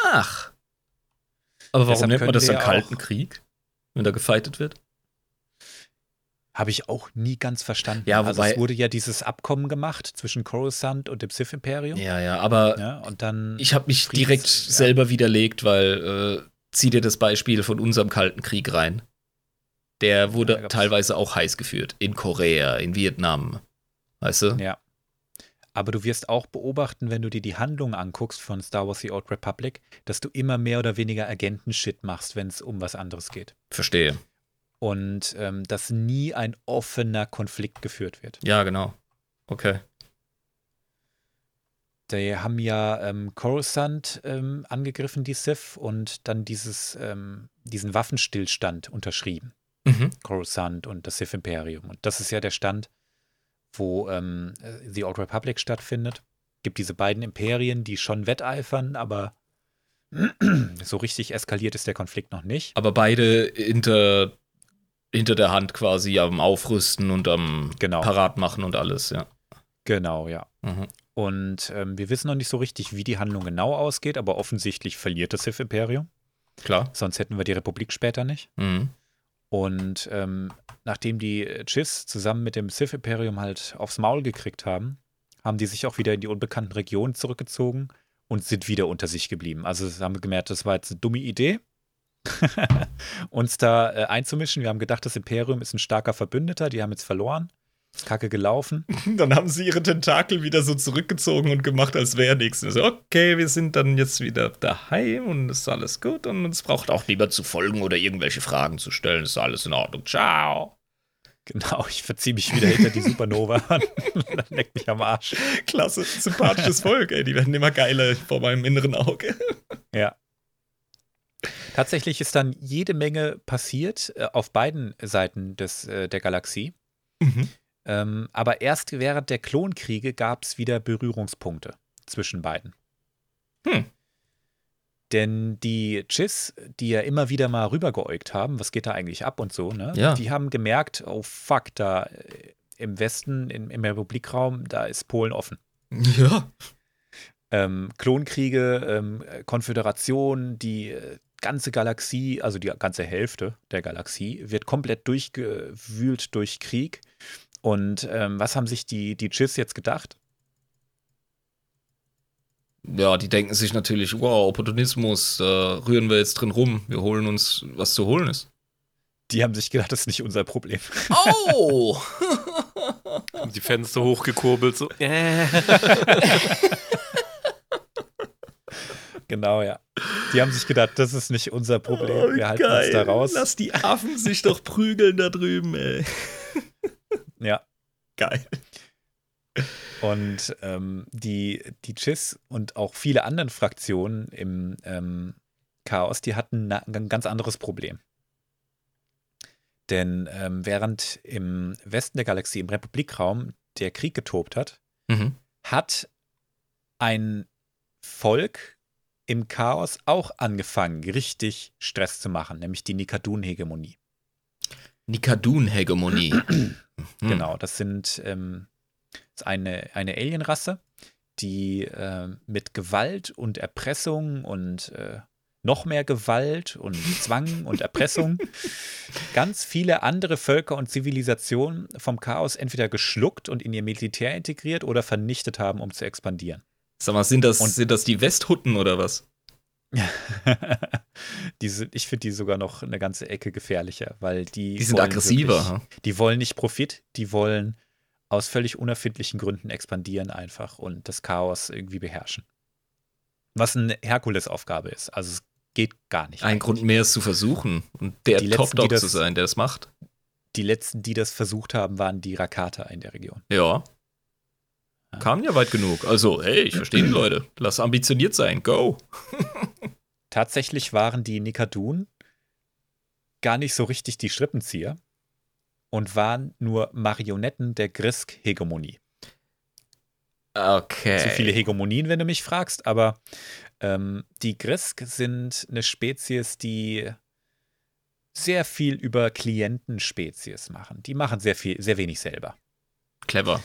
Ach. Aber warum nennt man das dann Kalten Krieg, wenn da gefeitet wird? Habe ich auch nie ganz verstanden. Ja, wobei, also es wurde ja dieses Abkommen gemacht zwischen Coruscant und dem Sith-Imperium. Ja, ja, aber ja, und dann ich habe mich Friedens, direkt ja. selber widerlegt, weil äh, zieh dir das Beispiel von unserem Kalten Krieg rein. Der wurde ja, teilweise auch heiß geführt. In Korea, in Vietnam. Weißt du? Ja. Aber du wirst auch beobachten, wenn du dir die Handlung anguckst von Star Wars The Old Republic, dass du immer mehr oder weniger Agentenshit machst, wenn es um was anderes geht. Verstehe und ähm, dass nie ein offener Konflikt geführt wird. Ja, genau. Okay. Die haben ja ähm, Coruscant ähm, angegriffen, die Sith, und dann dieses, ähm, diesen Waffenstillstand unterschrieben. Mhm. Coruscant und das Sith-Imperium. Und das ist ja der Stand, wo ähm, The Old Republic stattfindet. Es gibt diese beiden Imperien, die schon wetteifern, aber so richtig eskaliert ist der Konflikt noch nicht. Aber beide hinter hinter der Hand quasi am Aufrüsten und am genau. Parat machen und alles, ja. Genau, ja. Mhm. Und ähm, wir wissen noch nicht so richtig, wie die Handlung genau ausgeht, aber offensichtlich verliert das Sith-Imperium. Klar. Sonst hätten wir die Republik später nicht. Mhm. Und ähm, nachdem die Chiss zusammen mit dem Sith-Imperium halt aufs Maul gekriegt haben, haben die sich auch wieder in die unbekannten Regionen zurückgezogen und sind wieder unter sich geblieben. Also haben wir gemerkt, das war jetzt eine dumme Idee. uns da äh, einzumischen. Wir haben gedacht, das Imperium ist ein starker Verbündeter, die haben jetzt verloren. Kacke gelaufen. Dann haben sie ihre Tentakel wieder so zurückgezogen und gemacht, als wäre nichts. Also, okay, wir sind dann jetzt wieder daheim und ist alles gut und uns braucht auch lieber zu folgen oder irgendwelche Fragen zu stellen. Ist alles in Ordnung. Ciao. Genau, ich verziehe mich wieder hinter die Supernova an. Dann leckt mich am Arsch. Klasse, sympathisches Volk, ey. Die werden immer geiler vor meinem inneren Auge. Ja. Tatsächlich ist dann jede Menge passiert äh, auf beiden Seiten des, äh, der Galaxie. Mhm. Ähm, aber erst während der Klonkriege gab es wieder Berührungspunkte zwischen beiden. Hm. Denn die Chiss, die ja immer wieder mal rübergeäugt haben, was geht da eigentlich ab und so, ne? Ja. Die haben gemerkt, oh fuck, da äh, im Westen, im, im Republikraum, da ist Polen offen. Ja. Ähm, Klonkriege, ähm, Konföderation, die äh, ganze Galaxie, also die ganze Hälfte der Galaxie, wird komplett durchgewühlt durch Krieg. Und ähm, was haben sich die, die Chiss jetzt gedacht? Ja, die denken sich natürlich, wow, Opportunismus, da rühren wir jetzt drin rum, wir holen uns, was zu holen ist. Die haben sich gedacht, das ist nicht unser Problem. Oh! haben die Fenster hochgekurbelt, so. Genau, ja. Die haben sich gedacht, das ist nicht unser Problem. Oh, Wir halten geil. uns da raus. Lass die Affen sich doch prügeln da drüben, ey. Ja. Geil. Und ähm, die, die Chiss und auch viele andere Fraktionen im ähm, Chaos, die hatten ein ganz anderes Problem. Denn ähm, während im Westen der Galaxie, im Republikraum, der Krieg getobt hat, mhm. hat ein Volk im Chaos auch angefangen, richtig Stress zu machen, nämlich die Nikadun-Hegemonie. Nikadun-Hegemonie. genau, das sind ähm, eine, eine Alienrasse, die äh, mit Gewalt und Erpressung und äh, noch mehr Gewalt und Zwang und Erpressung ganz viele andere Völker und Zivilisationen vom Chaos entweder geschluckt und in ihr Militär integriert oder vernichtet haben, um zu expandieren. Sag mal, sind das, Und, sind das die Westhutten oder was? die sind, ich finde die sogar noch eine ganze Ecke gefährlicher, weil die. Die sind aggressiver. Wirklich, die wollen nicht Profit, die wollen aus völlig unerfindlichen Gründen expandieren einfach und das Chaos irgendwie beherrschen. Was eine Herkulesaufgabe ist. Also es geht gar nicht. Ein eigentlich. Grund mehr, es zu versuchen und der Top-Dog zu sein, der das macht. Die letzten, die das versucht haben, waren die Rakata in der Region. Ja, Kam ja weit genug. Also, hey, ich verstehe die Leute. Lass ambitioniert sein. Go. Tatsächlich waren die Nikadun gar nicht so richtig die Strippenzieher und waren nur Marionetten der Grisk-Hegemonie. Okay. Zu viele Hegemonien, wenn du mich fragst, aber ähm, die Grisk sind eine Spezies, die sehr viel über Klientenspezies machen. Die machen sehr viel, sehr wenig selber. Clever.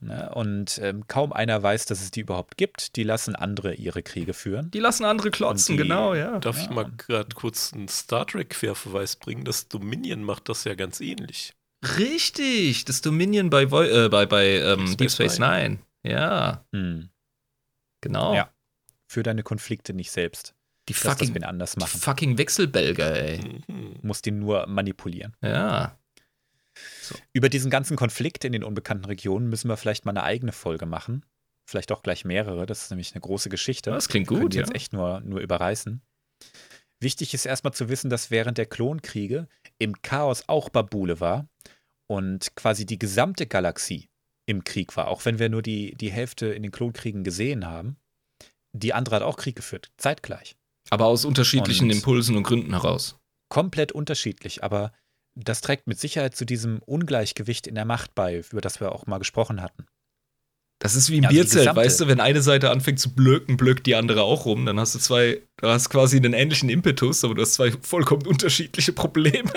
Ne? Und ähm, kaum einer weiß, dass es die überhaupt gibt. Die lassen andere ihre Kriege führen. Die lassen andere klotzen, die, genau, ja. Darf ja. ich mal gerade kurz einen Star Trek-Querverweis bringen? Das Dominion macht das ja ganz ähnlich. Richtig, das Dominion bei, äh, bei, bei ähm, Deep Space Nine. Ja. Hm. Genau. Ja. Für deine Konflikte nicht selbst. Die fucking, das anders machen. Die fucking Wechselbelger, ey. Mhm. Muss die nur manipulieren. Ja. So. Über diesen ganzen Konflikt in den unbekannten Regionen müssen wir vielleicht mal eine eigene Folge machen. Vielleicht auch gleich mehrere. Das ist nämlich eine große Geschichte. Das klingt gut. Die ja. jetzt echt nur, nur überreißen. Wichtig ist erstmal zu wissen, dass während der Klonkriege im Chaos auch Babule war und quasi die gesamte Galaxie im Krieg war, auch wenn wir nur die, die Hälfte in den Klonkriegen gesehen haben. Die andere hat auch Krieg geführt, zeitgleich. Aber aus unterschiedlichen und Impulsen und Gründen heraus. Komplett unterschiedlich, aber das trägt mit Sicherheit zu diesem Ungleichgewicht in der Macht bei, über das wir auch mal gesprochen hatten. Das ist wie im ja, Bierzelt, weißt du, wenn eine Seite anfängt zu blöken, blökt die andere auch rum, dann hast du zwei, du hast quasi einen ähnlichen Impetus, aber du hast zwei vollkommen unterschiedliche Probleme.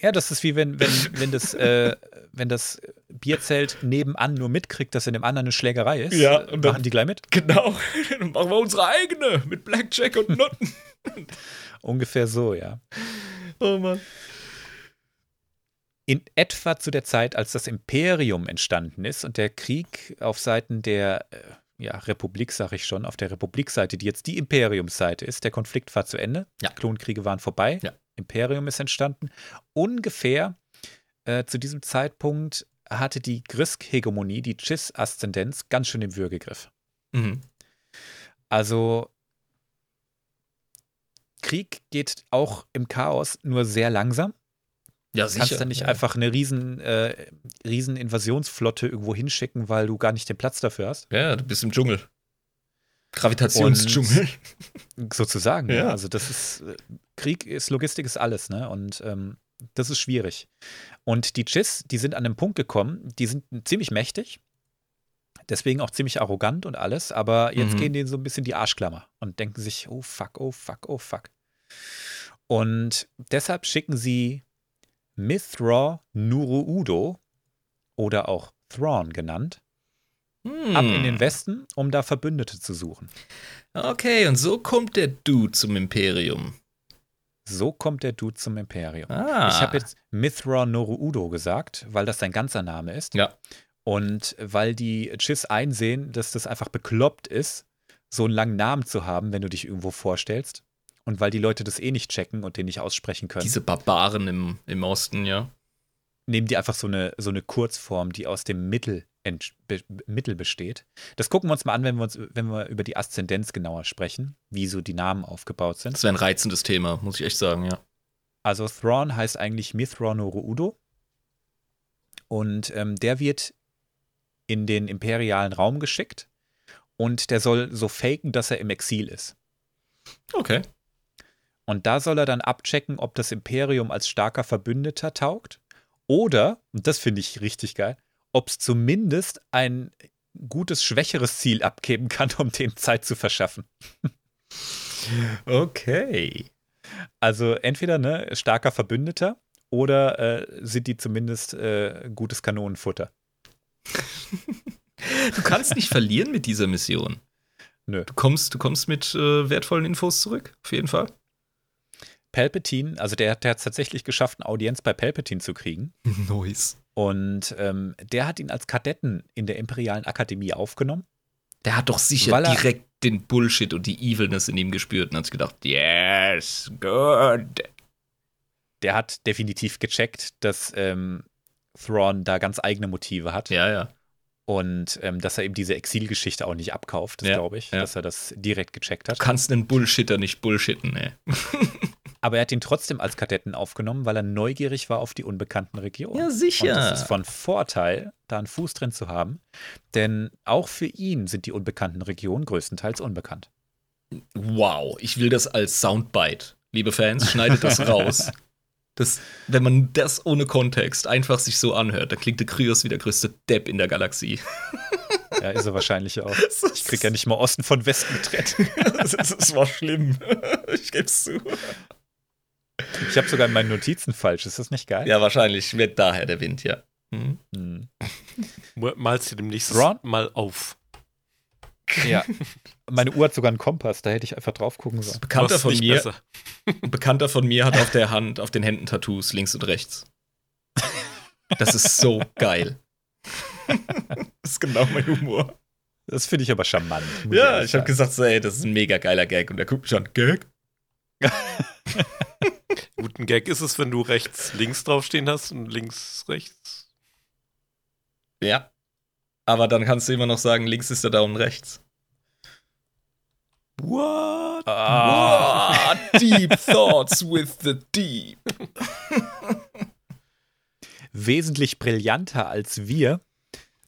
Ja, das ist wie wenn, wenn, wenn, das, äh, wenn das Bierzelt nebenan nur mitkriegt, dass in dem anderen eine Schlägerei ist. Ja, und dann, machen die gleich mit? Genau, dann machen wir unsere eigene mit Blackjack und Nutten. Ungefähr so, ja. Oh Mann. In etwa zu der Zeit, als das Imperium entstanden ist und der Krieg auf Seiten der äh, ja, Republik, sag ich schon, auf der Republikseite, die jetzt die Imperiumsseite ist, der Konflikt war zu Ende. Ja. Klonkriege waren vorbei. Ja. Imperium ist entstanden. Ungefähr äh, zu diesem Zeitpunkt hatte die Grisk-Hegemonie, die Chiss-Aszendenz, ganz schön im Würgegriff. Mhm. Also Krieg geht auch im Chaos nur sehr langsam. Ja, sicher. Du kannst dann nicht ja. einfach eine riesen, äh, riesen Invasionsflotte irgendwo hinschicken, weil du gar nicht den Platz dafür hast. Ja, du bist im Dschungel. Gravitationsdschungel. Sozusagen, ja. Also das ist, Krieg ist, Logistik ist alles, ne? Und ähm, das ist schwierig. Und die Chiss, die sind an einem Punkt gekommen, die sind ziemlich mächtig, deswegen auch ziemlich arrogant und alles, aber jetzt Mhm. gehen denen so ein bisschen die Arschklammer und denken sich, oh fuck, oh fuck, oh fuck. Und deshalb schicken sie Mithra Nuruudo oder auch Thrawn genannt, Hm. ab in den Westen, um da Verbündete zu suchen. Okay, und so kommt der Dude zum Imperium. So kommt der Dude zum Imperium. Ah. Ich habe jetzt Mithra Noruudo gesagt, weil das sein ganzer Name ist. Ja. Und weil die Chiss einsehen, dass das einfach bekloppt ist, so einen langen Namen zu haben, wenn du dich irgendwo vorstellst. Und weil die Leute das eh nicht checken und den nicht aussprechen können, Diese Barbaren im, im Osten, ja. nehmen die einfach so eine, so eine Kurzform, die aus dem Mittel, be, Mittel besteht. Das gucken wir uns mal an, wenn wir, uns, wenn wir über die Aszendenz genauer sprechen, wie so die Namen aufgebaut sind. Das wäre ein reizendes Thema, muss ich echt sagen, ja. Also Thrawn heißt eigentlich Mithra Noruudo. Und ähm, der wird in den imperialen Raum geschickt und der soll so faken, dass er im Exil ist. Okay. Und da soll er dann abchecken, ob das Imperium als starker Verbündeter taugt oder, und das finde ich richtig geil, ob es zumindest ein gutes, schwächeres Ziel abgeben kann, um dem Zeit zu verschaffen. Okay. Also entweder ne, starker Verbündeter oder äh, sind die zumindest äh, gutes Kanonenfutter. Du kannst nicht verlieren mit dieser Mission. Nö. Du kommst, du kommst mit äh, wertvollen Infos zurück, auf jeden Fall. Palpatine, also der, der hat es tatsächlich geschafft, eine Audienz bei Palpatine zu kriegen. Nice. Und ähm, der hat ihn als Kadetten in der Imperialen Akademie aufgenommen. Der hat doch sicher er- direkt den Bullshit und die Evilness in ihm gespürt und hat gedacht, yes, good. Der hat definitiv gecheckt, dass ähm, Thrawn da ganz eigene Motive hat. Ja, ja. Und ähm, dass er eben diese Exilgeschichte auch nicht abkauft, das Ja, glaube ich, ja. dass er das direkt gecheckt Du hat. kannst einen Bullshitter nicht bullshitten, ey. Aber er hat ihn trotzdem als Kadetten aufgenommen, weil er neugierig war auf die unbekannten Regionen. Ja, sicher. Und das ist von Vorteil, da einen Fuß drin zu haben, denn auch für ihn sind die unbekannten Regionen größtenteils unbekannt. Wow, ich will das als Soundbite. Liebe Fans, schneidet das raus. Das, wenn man das ohne Kontext einfach sich so anhört, dann klingt der Kryos wie der größte Depp in der Galaxie. Ja, ist er wahrscheinlich auch. Ich krieg ja nicht mal Osten von Westen getrennt. das, das war schlimm. Ich geb's zu. Ich habe sogar in meinen Notizen falsch. Ist das nicht geil? Ja, wahrscheinlich wird daher der Wind, ja. Mhm. Hm. Malst du demnächst Ron? mal auf. Ja. Meine Uhr hat sogar einen Kompass, da hätte ich einfach drauf gucken sollen. Bekannter von mir, ein Bekannter von mir hat auf der Hand, auf den Händen Tattoos links und rechts. Das ist so geil. Das ist genau mein Humor. Das finde ich aber charmant. Ja, ich habe gesagt, so, ey, das ist ein mega geiler Gag. Und er guckt mich an, Gag? Guten Gag ist es, wenn du rechts links draufstehen hast und links rechts. Ja. Aber dann kannst du immer noch sagen, links ist der Daumen rechts. What? Ah. What? Deep thoughts with the deep. Wesentlich brillanter als wir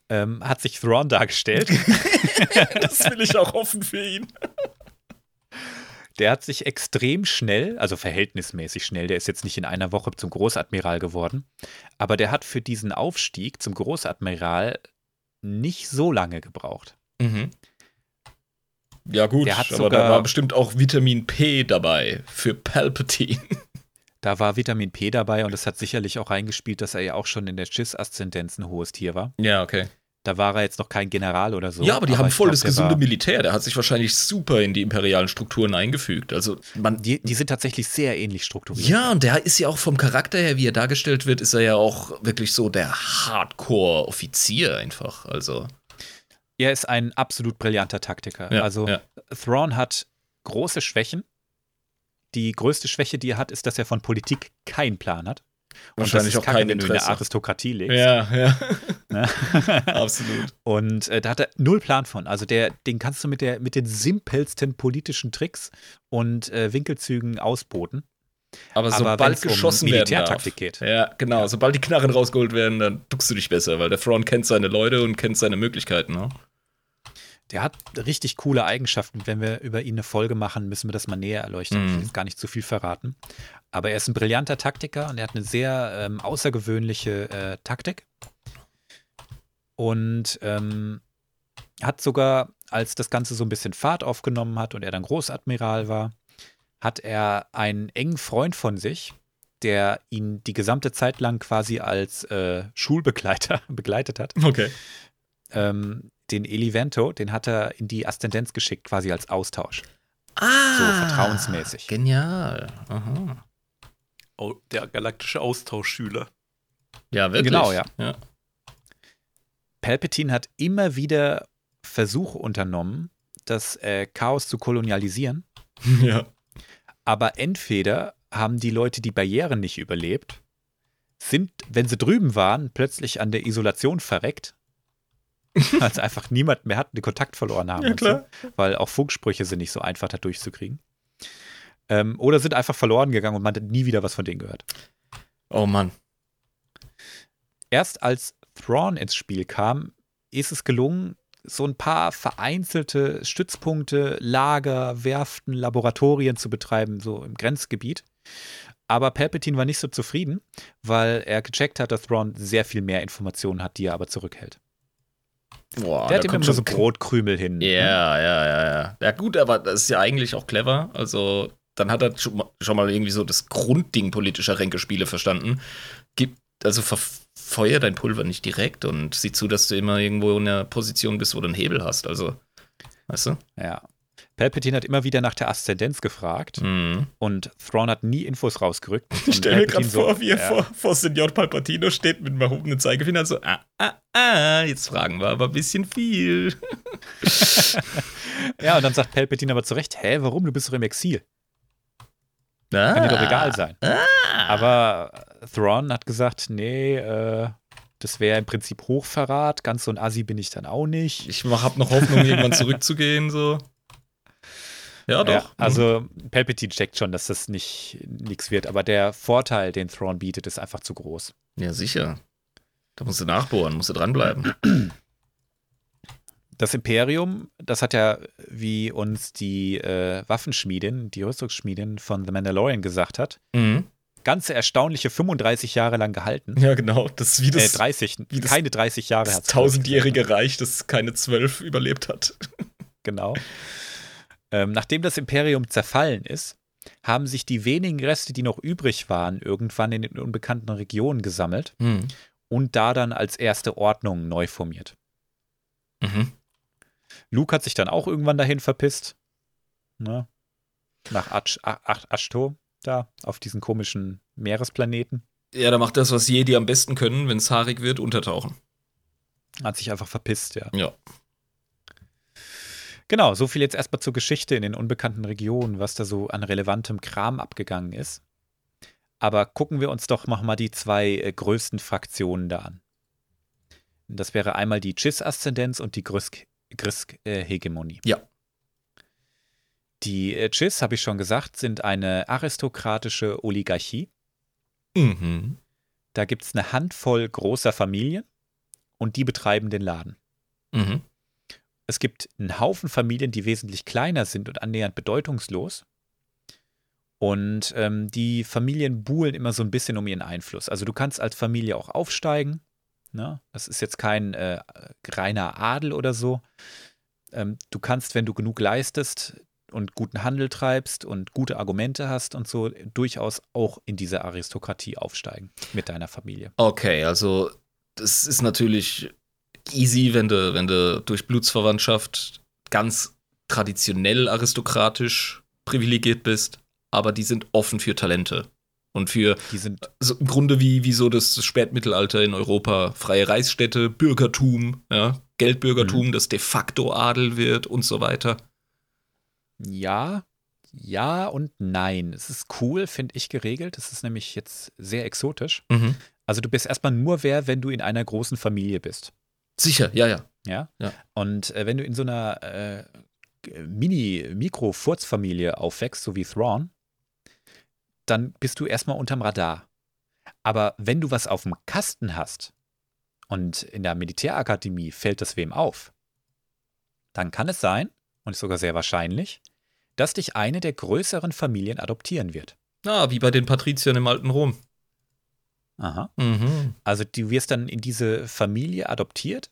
ähm, hat sich Thrawn dargestellt. das will ich auch hoffen für ihn. Der hat sich extrem schnell, also verhältnismäßig schnell, der ist jetzt nicht in einer Woche zum Großadmiral geworden, aber der hat für diesen Aufstieg zum Großadmiral nicht so lange gebraucht. Mhm. Ja, gut, aber sogar, da war bestimmt auch Vitamin P dabei für Palpatine. Da war Vitamin P dabei und es hat sicherlich auch reingespielt, dass er ja auch schon in der Schiss-Aszendenz ein hohes Tier war. Ja, okay. Da war er jetzt noch kein General oder so. Ja, aber die aber haben voll glaub, das gesunde Militär. Der hat sich wahrscheinlich super in die imperialen Strukturen eingefügt. Also man, die, die sind tatsächlich sehr ähnlich strukturiert. Ja, und der ist ja auch vom Charakter her, wie er dargestellt wird, ist er ja auch wirklich so der Hardcore-Offizier einfach. Also. Er ist ein absolut brillanter Taktiker. Ja, also ja. Thrawn hat große Schwächen. Die größte Schwäche, die er hat, ist, dass er von Politik keinen Plan hat. Wahrscheinlich auch kein wenn du in der Aristokratie lebst. Ja, ja. Ne? Absolut. Und äh, da hat er null Plan von. Also der, den kannst du mit, der, mit den simpelsten politischen Tricks und äh, Winkelzügen ausboten. Aber sobald Aber geschossen um Militärtaktik geht. Ja, genau. Ja. Sobald die Knarren rausgeholt werden, dann duckst du dich besser, weil der Front kennt seine Leute und kennt seine Möglichkeiten. Ne? Der hat richtig coole Eigenschaften. Wenn wir über ihn eine Folge machen, müssen wir das mal näher erleuchten. Mhm. Ich will jetzt gar nicht zu viel verraten. Aber er ist ein brillanter Taktiker und er hat eine sehr ähm, außergewöhnliche äh, Taktik. Und ähm, hat sogar, als das Ganze so ein bisschen Fahrt aufgenommen hat und er dann Großadmiral war, hat er einen engen Freund von sich, der ihn die gesamte Zeit lang quasi als äh, Schulbegleiter begleitet hat. Okay. Ähm, den Elivento, den hat er in die Aszendenz geschickt, quasi als Austausch. Ah. So vertrauensmäßig. Genial. Aha der galaktische Austauschschüler. Ja, wirklich. Genau, ja. ja. Palpatine hat immer wieder Versuche unternommen, das äh, Chaos zu kolonialisieren. Ja. Aber entweder haben die Leute die Barrieren nicht überlebt, sind, wenn sie drüben waren, plötzlich an der Isolation verreckt, als einfach niemand mehr hat, den Kontakt verloren haben. Ja, klar. So, weil auch Funksprüche sind nicht so einfach da durchzukriegen. Ähm, oder sind einfach verloren gegangen und man hat nie wieder was von denen gehört. Oh Mann. Erst als Thrawn ins Spiel kam, ist es gelungen, so ein paar vereinzelte Stützpunkte, Lager, Werften, Laboratorien zu betreiben, so im Grenzgebiet. Aber Palpatine war nicht so zufrieden, weil er gecheckt hat, dass Thrawn sehr viel mehr Informationen hat, die er aber zurückhält. Boah, der hat immer so Brotkrümel hin. Ja, ne? ja, ja, ja. Ja, gut, aber das ist ja eigentlich auch clever. Also, dann hat er schon mal irgendwie so das Grundding politischer Ränkespiele verstanden. Gib, also verfeuer dein Pulver nicht direkt und sieh zu, dass du immer irgendwo in einer Position bist, wo du einen Hebel hast. Also, weißt du? Ja. Palpatine hat immer wieder nach der Aszendenz gefragt mhm. und Thrawn hat nie Infos rausgerückt. Ich stelle mir gerade vor, so, wie er ja. vor, vor Senior Palpatino steht mit einem erhobenen Zeigefinger so, ah, ah, ah, jetzt fragen wir aber ein bisschen viel. ja, und dann sagt Palpatine aber zurecht, hä, warum, du bist doch im Exil. Ah. Kann dir doch egal sein. Ah. Aber Thrawn hat gesagt, nee, äh, das wäre im Prinzip Hochverrat. Ganz so ein Assi bin ich dann auch nicht. Ich hab noch Hoffnung, irgendwann zurückzugehen, so. Ja, doch. Ja, also Palpatine checkt schon, dass das nicht nichts wird, aber der Vorteil, den Thrawn bietet, ist einfach zu groß. Ja, sicher. Da musst du nachbohren, musst du dranbleiben. Das Imperium, das hat ja, wie uns die äh, Waffenschmiedin, die Rüstungsschmiedin von The Mandalorian gesagt hat, mhm. ganze erstaunliche 35 Jahre lang gehalten. Ja, genau. Das ist wie das. Äh, 30, wie das, keine 30 Jahre. Das tausendjährige Reich, das keine zwölf überlebt hat. Genau. Ähm, nachdem das Imperium zerfallen ist, haben sich die wenigen Reste, die noch übrig waren, irgendwann in den unbekannten Regionen gesammelt mhm. und da dann als erste Ordnung neu formiert. Mhm. Luke hat sich dann auch irgendwann dahin verpisst. Ne? Nach Ashto, da, auf diesen komischen Meeresplaneten. Ja, da macht das, was Jedi am besten können, wenn es haarig wird, untertauchen. Hat sich einfach verpisst, ja. Ja. Genau, so viel jetzt erstmal zur Geschichte in den unbekannten Regionen, was da so an relevantem Kram abgegangen ist. Aber gucken wir uns doch mal die zwei äh, größten Fraktionen da an. Das wäre einmal die Chiss-Aszendenz und die Grisk-Hegemonie. Äh, ja. Die äh, Chiss, habe ich schon gesagt, sind eine aristokratische Oligarchie. Mhm. Da gibt es eine Handvoll großer Familien und die betreiben den Laden. Mhm. Es gibt einen Haufen Familien, die wesentlich kleiner sind und annähernd bedeutungslos. Und ähm, die Familien buhlen immer so ein bisschen um ihren Einfluss. Also du kannst als Familie auch aufsteigen. Ne? Das ist jetzt kein äh, reiner Adel oder so. Ähm, du kannst, wenn du genug leistest und guten Handel treibst und gute Argumente hast und so, durchaus auch in diese Aristokratie aufsteigen mit deiner Familie. Okay, also das ist natürlich easy, wenn du, wenn du durch Blutsverwandtschaft ganz traditionell aristokratisch privilegiert bist, aber die sind offen für Talente. Und für die sind also im Grunde wie, wie so das Spätmittelalter in Europa, freie Reichsstädte, Bürgertum, ja, Geldbürgertum, mhm. das de facto Adel wird und so weiter. Ja, ja und nein. Es ist cool, finde ich, geregelt. Es ist nämlich jetzt sehr exotisch. Mhm. Also du bist erstmal nur wer, wenn du in einer großen Familie bist. Sicher, ja, ja. Ja. ja. Und äh, wenn du in so einer äh, Mini-Mikro-Furzfamilie aufwächst, so wie Thrawn, dann bist du erstmal unterm Radar. Aber wenn du was auf dem Kasten hast und in der Militärakademie fällt das wem auf, dann kann es sein, und ist sogar sehr wahrscheinlich, dass dich eine der größeren Familien adoptieren wird. Ah, wie bei den Patriziern im alten Rom. Aha. Mhm. Also du wirst dann in diese Familie adoptiert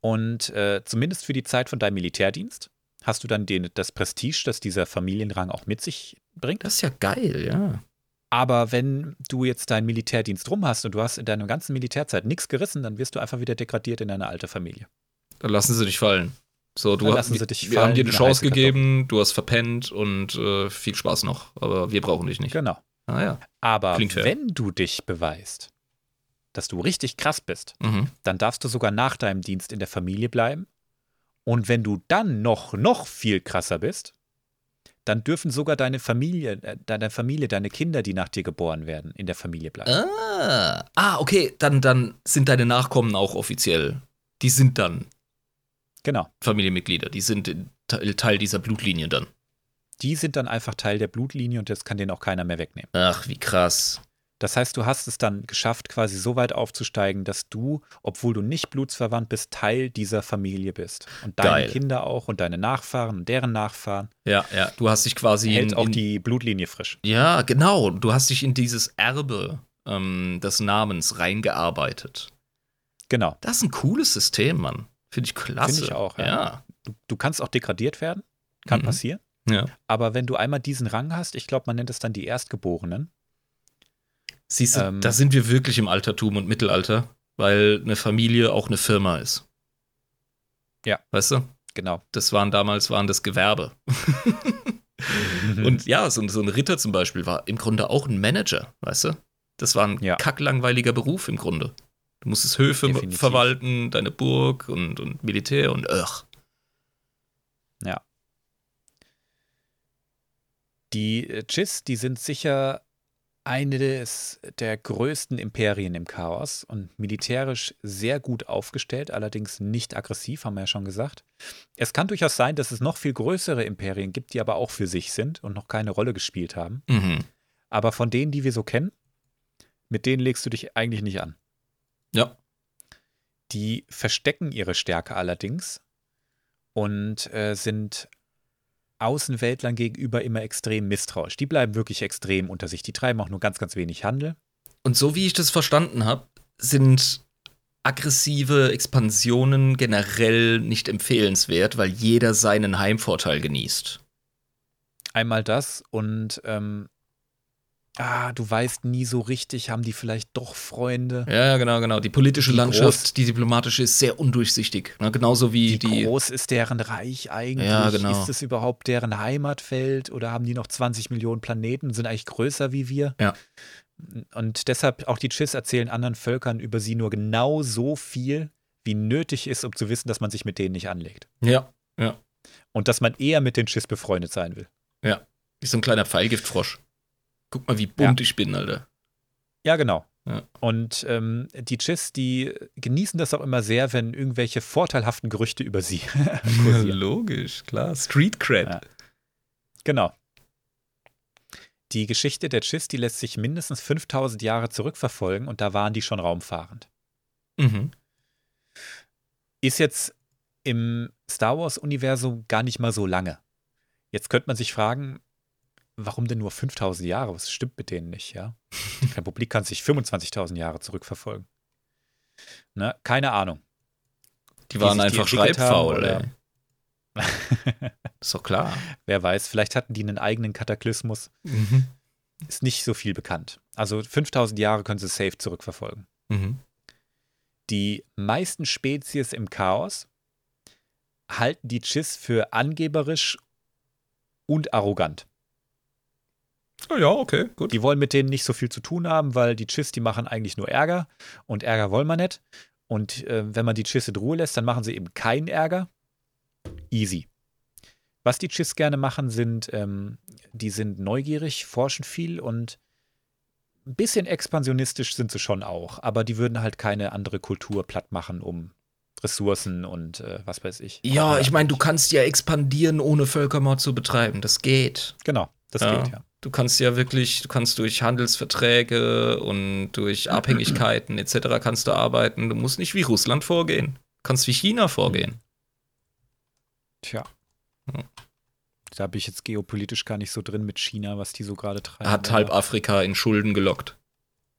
und äh, zumindest für die Zeit von deinem Militärdienst hast du dann den, das Prestige, das dieser Familienrang auch mit sich bringt. Das ist ja geil, ja. Aber wenn du jetzt deinen Militärdienst rum hast und du hast in deiner ganzen Militärzeit nichts gerissen, dann wirst du einfach wieder degradiert in eine alte Familie. Dann lassen sie dich fallen. So, du hast, wir, wir haben dir eine Chance gegeben, du hast verpennt und äh, viel Spaß noch, aber wir brauchen dich nicht. Genau. Ah, ja. Aber wenn du dich beweist, dass du richtig krass bist, mhm. dann darfst du sogar nach deinem Dienst in der Familie bleiben. Und wenn du dann noch, noch viel krasser bist, dann dürfen sogar deine Familie, äh, deine Familie, deine Kinder, die nach dir geboren werden, in der Familie bleiben. Ah, ah okay, dann, dann sind deine Nachkommen auch offiziell. Die sind dann genau. Familienmitglieder, die sind Teil dieser Blutlinie dann die sind dann einfach Teil der Blutlinie und das kann den auch keiner mehr wegnehmen. Ach, wie krass. Das heißt, du hast es dann geschafft, quasi so weit aufzusteigen, dass du, obwohl du nicht blutsverwandt bist, Teil dieser Familie bist. Und deine Geil. Kinder auch und deine Nachfahren und deren Nachfahren. Ja, ja. Du hast dich quasi. Hält in, auch die Blutlinie frisch. Ja, genau. Du hast dich in dieses Erbe ähm, des Namens reingearbeitet. Genau. Das ist ein cooles System, Mann. Finde ich klasse. Finde ich auch, ja. ja. Du, du, kannst auch degradiert werden. Kann mhm. passieren. Ja. Aber wenn du einmal diesen Rang hast, ich glaube, man nennt es dann die Erstgeborenen. Siehst du, ähm, da sind wir wirklich im Altertum und Mittelalter, weil eine Familie auch eine Firma ist. Ja. Weißt du? Genau. Das waren damals, waren das Gewerbe. und ja, so, so, ein Ritter zum Beispiel war im Grunde auch ein Manager, weißt du? Das war ein ja. kacklangweiliger Beruf im Grunde. Du musstest Höfe Definitiv. verwalten, deine Burg und, und Militär und ugh. Ja. Die äh, Chiss, die sind sicher eines der größten Imperien im Chaos und militärisch sehr gut aufgestellt, allerdings nicht aggressiv, haben wir ja schon gesagt. Es kann durchaus sein, dass es noch viel größere Imperien gibt, die aber auch für sich sind und noch keine Rolle gespielt haben. Mhm. Aber von denen, die wir so kennen, mit denen legst du dich eigentlich nicht an. Ja. Die verstecken ihre Stärke allerdings und äh, sind Außenweltlern gegenüber immer extrem misstrauisch. Die bleiben wirklich extrem unter sich. Die treiben auch nur ganz, ganz wenig Handel. Und so wie ich das verstanden habe, sind aggressive Expansionen generell nicht empfehlenswert, weil jeder seinen Heimvorteil genießt. Einmal das und ähm, ah, du weißt nie so richtig, haben die vielleicht doch Freunde. Ja, genau, genau. Die politische Wie Landschaft, groß- die diplomatische, ist sehr undurchsichtig. Ne? Genauso wie Wie die. groß ist deren Reich eigentlich? Ja, genau. Ist es überhaupt deren Heimatfeld oder haben die noch 20 Millionen Planeten, sind eigentlich größer wie wir? Ja. Und deshalb auch die Chiss erzählen anderen Völkern über sie nur genau so viel, wie nötig ist, um zu wissen, dass man sich mit denen nicht anlegt. Ja, ja. Und dass man eher mit den Chiss befreundet sein will. Wie so ein kleiner Pfeilgiftfrosch. Guck mal, wie bunt ich bin, Alter. Ja, genau. Ja. Und ähm, die Chiss, die genießen das auch immer sehr, wenn irgendwelche vorteilhaften Gerüchte über sie kursieren. Logisch, klar. Street Cred. Ja. Genau. Die Geschichte der Chiss, die lässt sich mindestens 5000 Jahre zurückverfolgen und da waren die schon raumfahrend. Mhm. Ist jetzt im Star Wars-Universum gar nicht mal so lange. Jetzt könnte man sich fragen, warum denn nur 5000 Jahre? Was stimmt mit denen nicht, ja? Die Republik kann sich 25.000 Jahre zurückverfolgen. Ne? Keine Ahnung. Die waren die einfach schreibfaul, oder-. Ist doch klar. Wer weiß, vielleicht hatten die einen eigenen Kataklysmus. Mhm. Ist nicht so viel bekannt. Also 5000 Jahre können sie safe zurückverfolgen. Mhm. Die meisten Spezies im Chaos halten die Chiss für angeberisch und arrogant. Oh ja, okay, gut. Die wollen mit denen nicht so viel zu tun haben, weil die Chiss, die machen eigentlich nur Ärger und Ärger wollen wir nicht. Und äh, wenn man die Chiss in Ruhe lässt, dann machen sie eben keinen Ärger. Easy. Was die Chiss gerne machen, sind, ähm, die sind neugierig, forschen viel und ein bisschen expansionistisch sind sie schon auch, aber die würden halt keine andere Kultur platt machen, um Ressourcen und äh, was weiß ich. Ja, ich meine, du kannst ja expandieren, ohne Völkermord zu betreiben. Das geht. Genau, das Ja. geht ja. Du kannst ja wirklich, du kannst durch Handelsverträge und durch Abhängigkeiten etc. kannst du arbeiten. Du musst nicht wie Russland vorgehen. Du kannst wie China vorgehen. Tja. Hm. Da bin ich jetzt geopolitisch gar nicht so drin mit China, was die so gerade treiben. Hat halb Afrika in Schulden gelockt.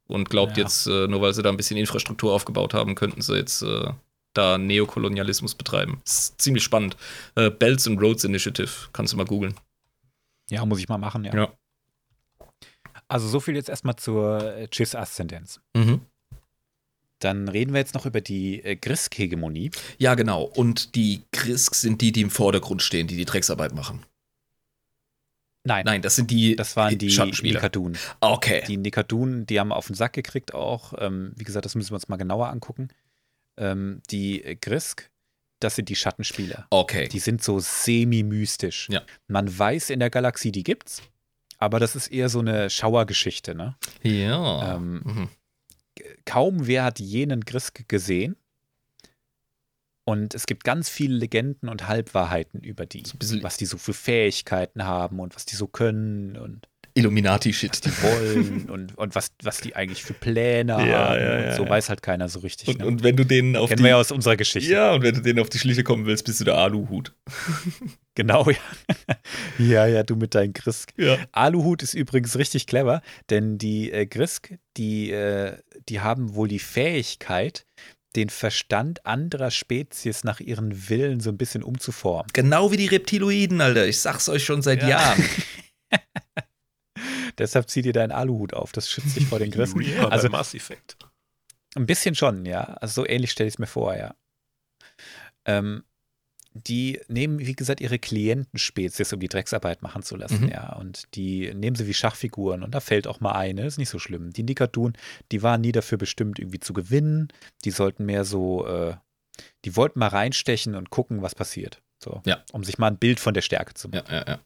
Und glaubt Ja. jetzt, äh, nur weil sie da ein bisschen Infrastruktur aufgebaut haben, könnten sie jetzt äh, da Neokolonialismus betreiben. Das ist ziemlich spannend. Äh, Belts and Roads Initiative, kannst du mal googeln. Ja, muss ich mal machen, ja. Ja. Also so viel jetzt erstmal zur äh, Chiss-Aszendenz. Mhm. Dann reden wir jetzt noch über die äh, Grisk-Hegemonie. Ja, genau. Und die Krisk sind die, die im Vordergrund stehen, die die Drecksarbeit machen. Nein, Nein, das sind die das waren die Schattenspieler. Nikadun. Okay. Die Nikadun, die haben auf den Sack gekriegt auch. Ähm, wie gesagt, das müssen wir uns mal genauer angucken. Ähm, die Grisk, das sind die Schattenspieler. Okay. Die sind so semi-mystisch. Ja. Man weiß in der Galaxie, die gibt's, aber das ist eher so eine Schauergeschichte, ne? ja. Ähm, mhm. kaum wer hat jenen Grisk gesehen. Und es gibt ganz viele Legenden und Halbwahrheiten über die, So was die so für Fähigkeiten haben und was die so können und Illuminati-Shit. die wollen und, und was, was die eigentlich für Pläne Ja, haben. ja, und ja, so weiß halt keiner so richtig. Und, ne? und wenn du denen auf Kennen die wir ja aus unserer Geschichte. Ja, und wenn du denen auf die Schliche kommen willst, bist du der Aluhut. Genau, ja. ja, ja, du mit deinem Grisk. Aluhut ist übrigens richtig clever, denn die äh, Grisk, die, äh, die haben wohl die Fähigkeit, den Verstand anderer Spezies nach ihren Willen so ein bisschen umzuformen. Genau wie die Reptiloiden, Alter. Ich sag's euch schon seit Ja. Jahren. Deshalb zieh dir deinen Aluhut auf, das schützt dich vor den Grissen. Ja, also Mass Effect. ein bisschen schon, ja. Also so ähnlich stelle ich es mir vor, ja. Ähm, die nehmen, wie gesagt, ihre Klientenspezies, um die Drecksarbeit machen zu lassen, Mhm. ja. Und die nehmen sie wie Schachfiguren und da fällt auch mal eine, ist nicht so schlimm. Die Nikadun, die waren nie dafür bestimmt, irgendwie zu gewinnen. Die sollten mehr so, äh, die wollten mal reinstechen und gucken, was passiert. So, Ja. um sich mal ein Bild von der Stärke zu machen. ja, ja, ja.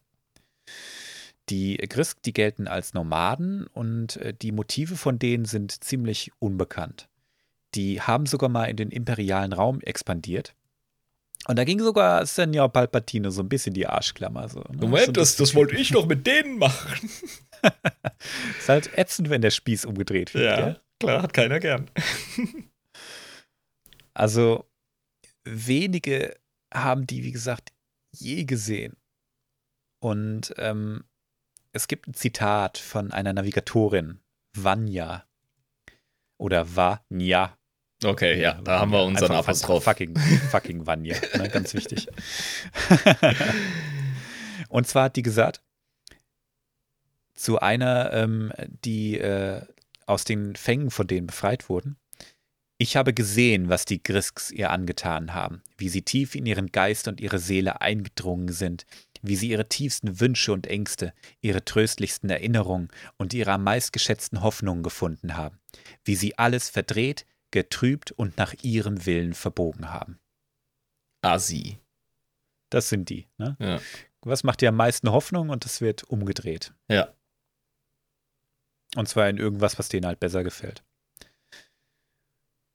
Die Grisk, die gelten als Nomaden und äh, die Motive von denen sind ziemlich unbekannt. Die haben sogar mal in den imperialen Raum expandiert. Und da ging sogar Senior Palpatine so ein bisschen die Arschklammer. So, ne? Moment, das, das wollte ich doch mit denen machen. Ist halt ätzend, wenn der Spieß umgedreht wird. Ja, Gell? klar, hat keiner gern. Also wenige haben die, wie gesagt, je gesehen. Und ähm, es gibt ein Zitat von einer Navigatorin, Vanya. Oder Vanya. Okay, ja, da haben wir unseren Apostroph. Fucking, fucking Vanya, ne, ganz wichtig. Und zwar hat die gesagt, zu einer, ähm, die äh, aus den Fängen von denen befreit wurden, ich habe gesehen, was die Grisks ihr angetan haben, wie sie tief in ihren Geist und ihre Seele eingedrungen sind, wie sie ihre tiefsten Wünsche und Ängste, ihre tröstlichsten Erinnerungen und ihre am meistgeschätzten Hoffnungen gefunden haben, wie sie alles verdreht, getrübt und nach ihrem Willen verbogen haben. Asi. Das sind die. Ne? Ja. Was macht dir am meisten Hoffnung und das wird umgedreht. Ja. Und zwar in irgendwas, was denen halt besser gefällt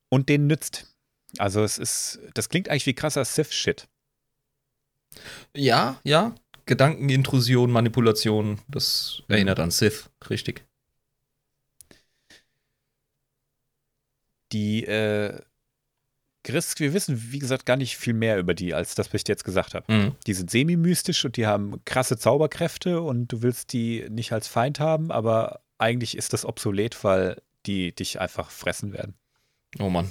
und den nützt. Also es ist, das klingt eigentlich wie krasser Sith-Shit. Ja, ja. Gedankenintrusion, Manipulation, das mhm. erinnert an Sith, richtig. Die äh, Grisk, wir wissen, wie gesagt, gar nicht viel mehr über die, als das, was ich dir jetzt gesagt habe. Mhm. Die sind semi-mystisch und die haben krasse Zauberkräfte und du willst die nicht als Feind haben, aber eigentlich ist das obsolet, weil die dich einfach fressen werden. Oh Mann.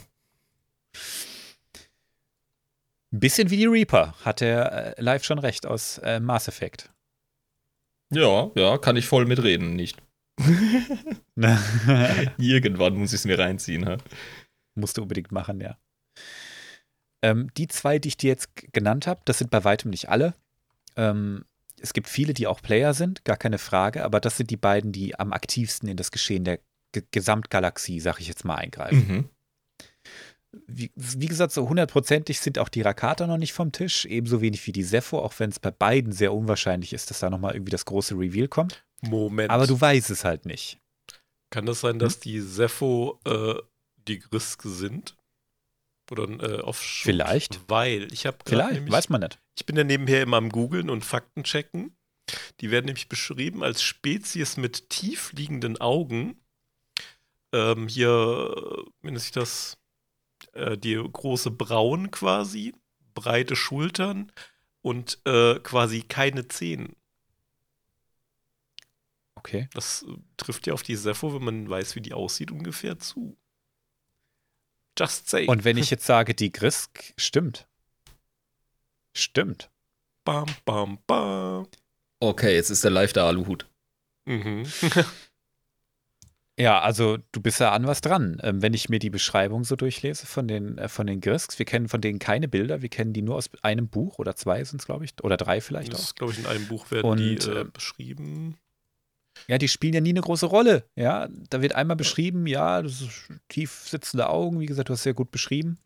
Ein bisschen wie die Reaper, hat der äh, live schon recht aus äh, Mass Effect. Ja, ja, kann ich voll mitreden, nicht. Irgendwann muss ich es mir reinziehen. Ha? Musst du unbedingt machen, ja. Ähm, die zwei, die ich dir jetzt genannt habe, das sind bei weitem nicht alle. Ähm, es gibt viele, die auch Player sind, gar keine Frage, aber das sind die beiden, die am aktivsten in das Geschehen der G Gesamtgalaxie, sag ich jetzt mal, eingreifen. Mhm wie, wie, gesagt, so hundertprozentig sind auch die Rakata noch nicht vom Tisch, ebenso wenig wie die Sepho, auch wenn es bei beiden sehr unwahrscheinlich ist, dass da nochmal irgendwie das große Reveal kommt. Moment. Aber du weißt es halt nicht. Kann das sein, dass hm? die Sepho äh, die Grisk sind? Oder äh, auf Vielleicht. Weil ich habe Vielleicht, nämlich, weiß man nicht. Ich bin ja nebenher immer am Googeln und Fakten checken. Die werden nämlich beschrieben als Spezies mit tief liegenden Augen. Ähm, hier, wenn nennt sich das? Äh, die große Brauen quasi, breite Schultern und äh, quasi keine Zähne. Okay. Das äh, trifft ja auf die Sepho, wenn man weiß, wie die aussieht, ungefähr zu. Just say. Und wenn ich jetzt sage, die Grisk stimmt. Stimmt. Bam, bam, bam. Okay, jetzt ist der live der Aluhut. Mhm. Ja, also du bist ja an was dran. Ähm, wenn ich mir die Beschreibung so durchlese von den, äh, von den Grisks, wir kennen von denen keine Bilder, wir kennen die nur aus einem Buch oder zwei sind es, glaube ich, oder drei vielleicht das auch. Ist, glaube ich, in einem Buch werden Und, die äh, äh, beschrieben. Ja, die spielen ja nie eine große Rolle. Ja, da wird einmal beschrieben, ja, das ist tief sitzende Augen, wie gesagt, du hast sehr gut beschrieben.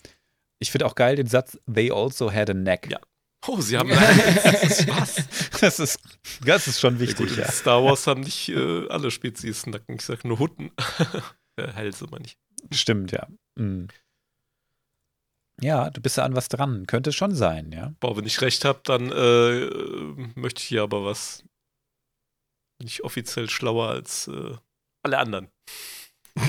Ich finde auch geil den Satz, they also had a neck. Ja. Oh, sie haben was? Das ist, das ist schon wichtig. Ja, gut, Star Wars haben nicht äh, alle Spezies Nacken. Ich sag nur Hutten. äh, Hälse meine ich. Stimmt, ja. Mhm. Ja, du bist ja an was dran. Könnte schon sein, ja. Boah, wenn ich recht habe, dann äh, möchte ich hier aber was. Bin ich offiziell schlauer als äh, alle anderen.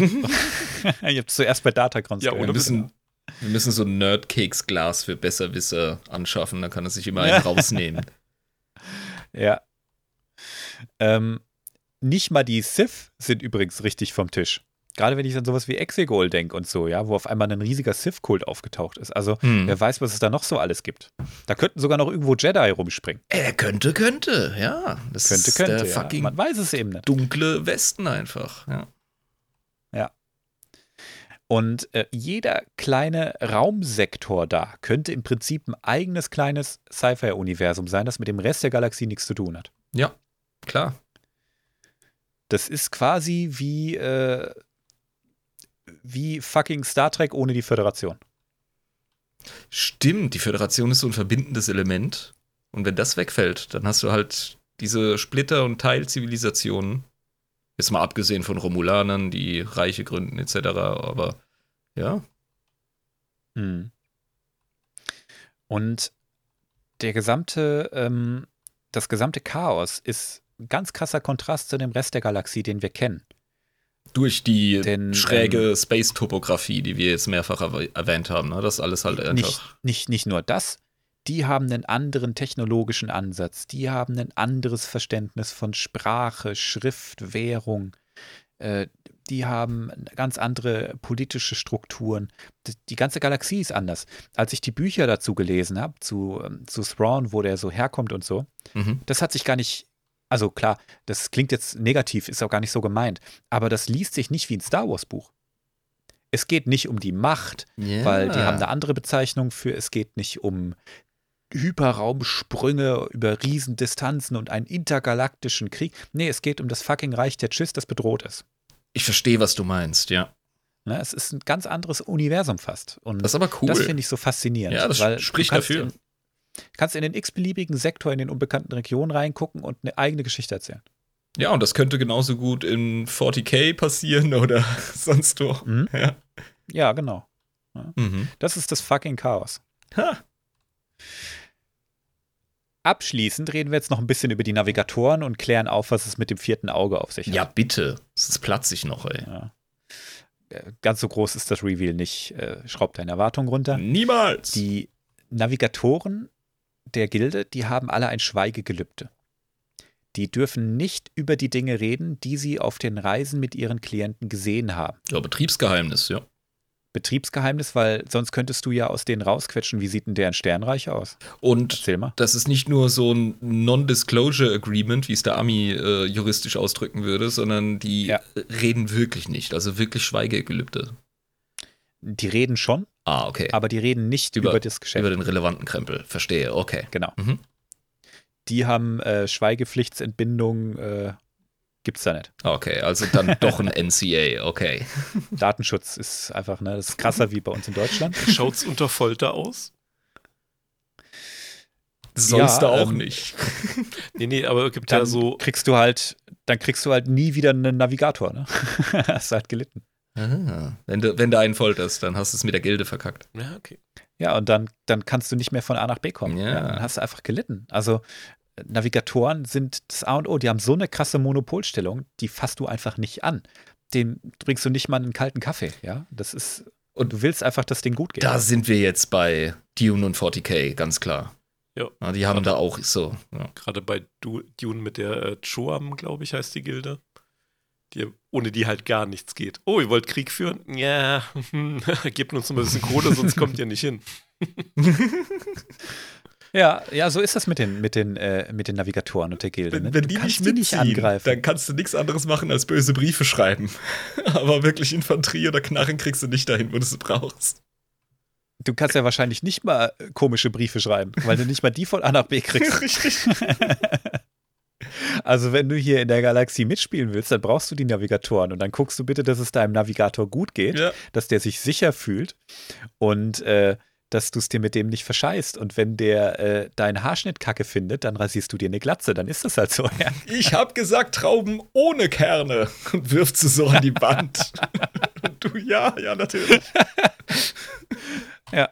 Ihr habt zuerst bei Datacrons Ja, ohne bisschen, wir müssen so ein Nerdcakes-Glas für Besserwisser anschaffen, da kann er sich immer einen rausnehmen. Ja. Ähm, nicht mal die Sith sind übrigens richtig vom Tisch. Gerade wenn ich an sowas wie Exegol denke und so, ja, wo auf einmal ein riesiger Sith-Kult aufgetaucht ist. Also, hm. wer weiß, was es da noch so alles gibt. Da könnten sogar noch irgendwo Jedi rumspringen. Er könnte, könnte, ja. Das könnte, ist könnte. Ja. fucking Man weiß es eben nicht. Dunkle Westen einfach, ja. Und äh, jeder kleine Raumsektor da könnte im Prinzip ein eigenes kleines Sci-Fi-Universum sein, das mit dem Rest der Galaxie nichts zu tun hat. Ja, klar. Das ist quasi wie, äh, wie fucking Star Trek ohne die Föderation. Stimmt, die Föderation ist so ein verbindendes Element. Und wenn das wegfällt, dann hast du halt diese Splitter- und Teilzivilisationen, Jetzt mal abgesehen von Romulanern, die Reiche gründen etc. Aber ja. Hm. Und der gesamte, ähm, das gesamte Chaos ist ganz krasser Kontrast zu dem Rest der Galaxie, den wir kennen. Durch die Denn, schräge ähm, Space-Topografie, die wir jetzt mehrfach erwähnt haben. Ne? Das alles halt einfach. Nicht, nicht, nicht nur das. Die haben einen anderen technologischen Ansatz, die haben ein anderes Verständnis von Sprache, Schrift, Währung, äh, die haben ganz andere politische Strukturen. Die ganze Galaxie ist anders. Als ich die Bücher dazu gelesen habe, zu, ähm, zu Thrawn, wo der so herkommt und so, mhm. das hat sich gar nicht also klar, das klingt jetzt negativ, ist auch gar nicht so gemeint, aber das liest sich nicht wie ein Star Wars Buch. Es geht nicht um die Macht, yeah. weil die haben eine andere Bezeichnung für, es geht nicht um Hyperraumsprünge über Riesendistanzen und einen intergalaktischen Krieg. Nee, es geht um das fucking Reich der Chiss, das bedroht ist. Ich verstehe, was du meinst, ja. Ne, es ist ein ganz anderes Universum fast. Und das ist aber cool. Das finde ich so faszinierend. Ja, das spricht dafür. In, kannst in den x-beliebigen Sektor in den unbekannten Regionen reingucken und eine eigene Geschichte erzählen. Ja, und das könnte genauso gut in 40k passieren oder sonst wo. Mhm. Ja. ja. genau. Ja. Mhm. Das ist das fucking Chaos. Ha. Abschließend reden wir jetzt noch ein bisschen über die Navigatoren und klären auf, was es mit dem vierten Auge auf sich hat. Ja, bitte. Es ist platzig noch, ey. Ja. Äh, ganz so groß ist das Reveal nicht. Äh, schraubt deine Erwartung runter. Niemals. Die Navigatoren der Gilde, die haben alle ein Schweigegelübde. Die dürfen nicht über die Dinge reden, die sie auf den Reisen mit ihren Klienten gesehen haben. Ja, Betriebsgeheimnis, ja. Betriebsgeheimnis, weil sonst könntest du ja aus denen rausquetschen, wie sieht denn deren Sternreich aus? Und das ist nicht nur so ein Non-Disclosure Agreement, wie es der Ami äh, juristisch ausdrücken würde, sondern die ja. reden wirklich nicht, also wirklich Schweigegelübde. Die reden schon, Ah, okay. Aber die reden nicht über, über das Geschäft. Über den relevanten Krempel. Verstehe, okay. Genau. Mhm. Die haben äh, Schweigepflichtsentbindung, äh, gibt's da nicht. Okay, also dann doch ein NCA, okay. Datenschutz ist einfach, ne, das ist krasser wie bei uns in Deutschland. Schaut's unter Folter aus? Sonst ja, auch ähm, nicht. nee, nee, aber gibt dann ja so. Kriegst du halt, dann kriegst du halt nie wieder einen Navigator, ne? Hast du halt gelitten. Ah, wenn du, wenn du einen folterst, dann hast du es mit der Gilde verkackt. Ja, okay. Ja, und dann, dann kannst du nicht mehr von A nach B kommen. Ja. ja dann hast du einfach gelitten. Also Navigatoren sind das A und O, die haben so eine krasse Monopolstellung, die fasst du einfach nicht an. Dem bringst du nicht mal einen kalten Kaffee, ja. Das ist. Und du willst einfach, dass das Ding gut geht. Da sind wir jetzt bei Dune und 40k, ganz klar. Ja. ja die haben gerade, da auch so. Ja. Gerade bei Dune mit der äh, Choam, glaube ich, heißt die Gilde die, ohne die halt gar nichts geht. Oh, ihr wollt Krieg führen? Ja, gebt uns noch ein bisschen Kohle, sonst kommt ihr nicht hin. Ja, ja, so ist das mit den, mit den, äh, mit den Navigatoren und der Gilde. Ne? Wenn, die nicht mitziehen, nicht angreifen. dann kannst du nichts anderes machen als böse Briefe schreiben. Aber wirklich Infanterie oder Knarren kriegst du nicht dahin, wo du sie brauchst. Du kannst ja wahrscheinlich nicht mal komische Briefe schreiben, weil du nicht mal die von A nach B kriegst. Richtig. Also, wenn du hier in der Galaxie mitspielen willst, dann brauchst du die Navigatoren und dann guckst du bitte, dass es deinem Navigator gut geht, ja. dass der sich sicher fühlt und äh, dass du es dir mit dem nicht verscheißt. Und wenn der äh, deinen Haarschnitt kacke findet, dann rasierst du dir eine Glatze. Dann ist das halt so. Ja. Ich hab gesagt, Trauben ohne Kerne und wirft sie so an die Wand. du, ja, ja, natürlich. ja.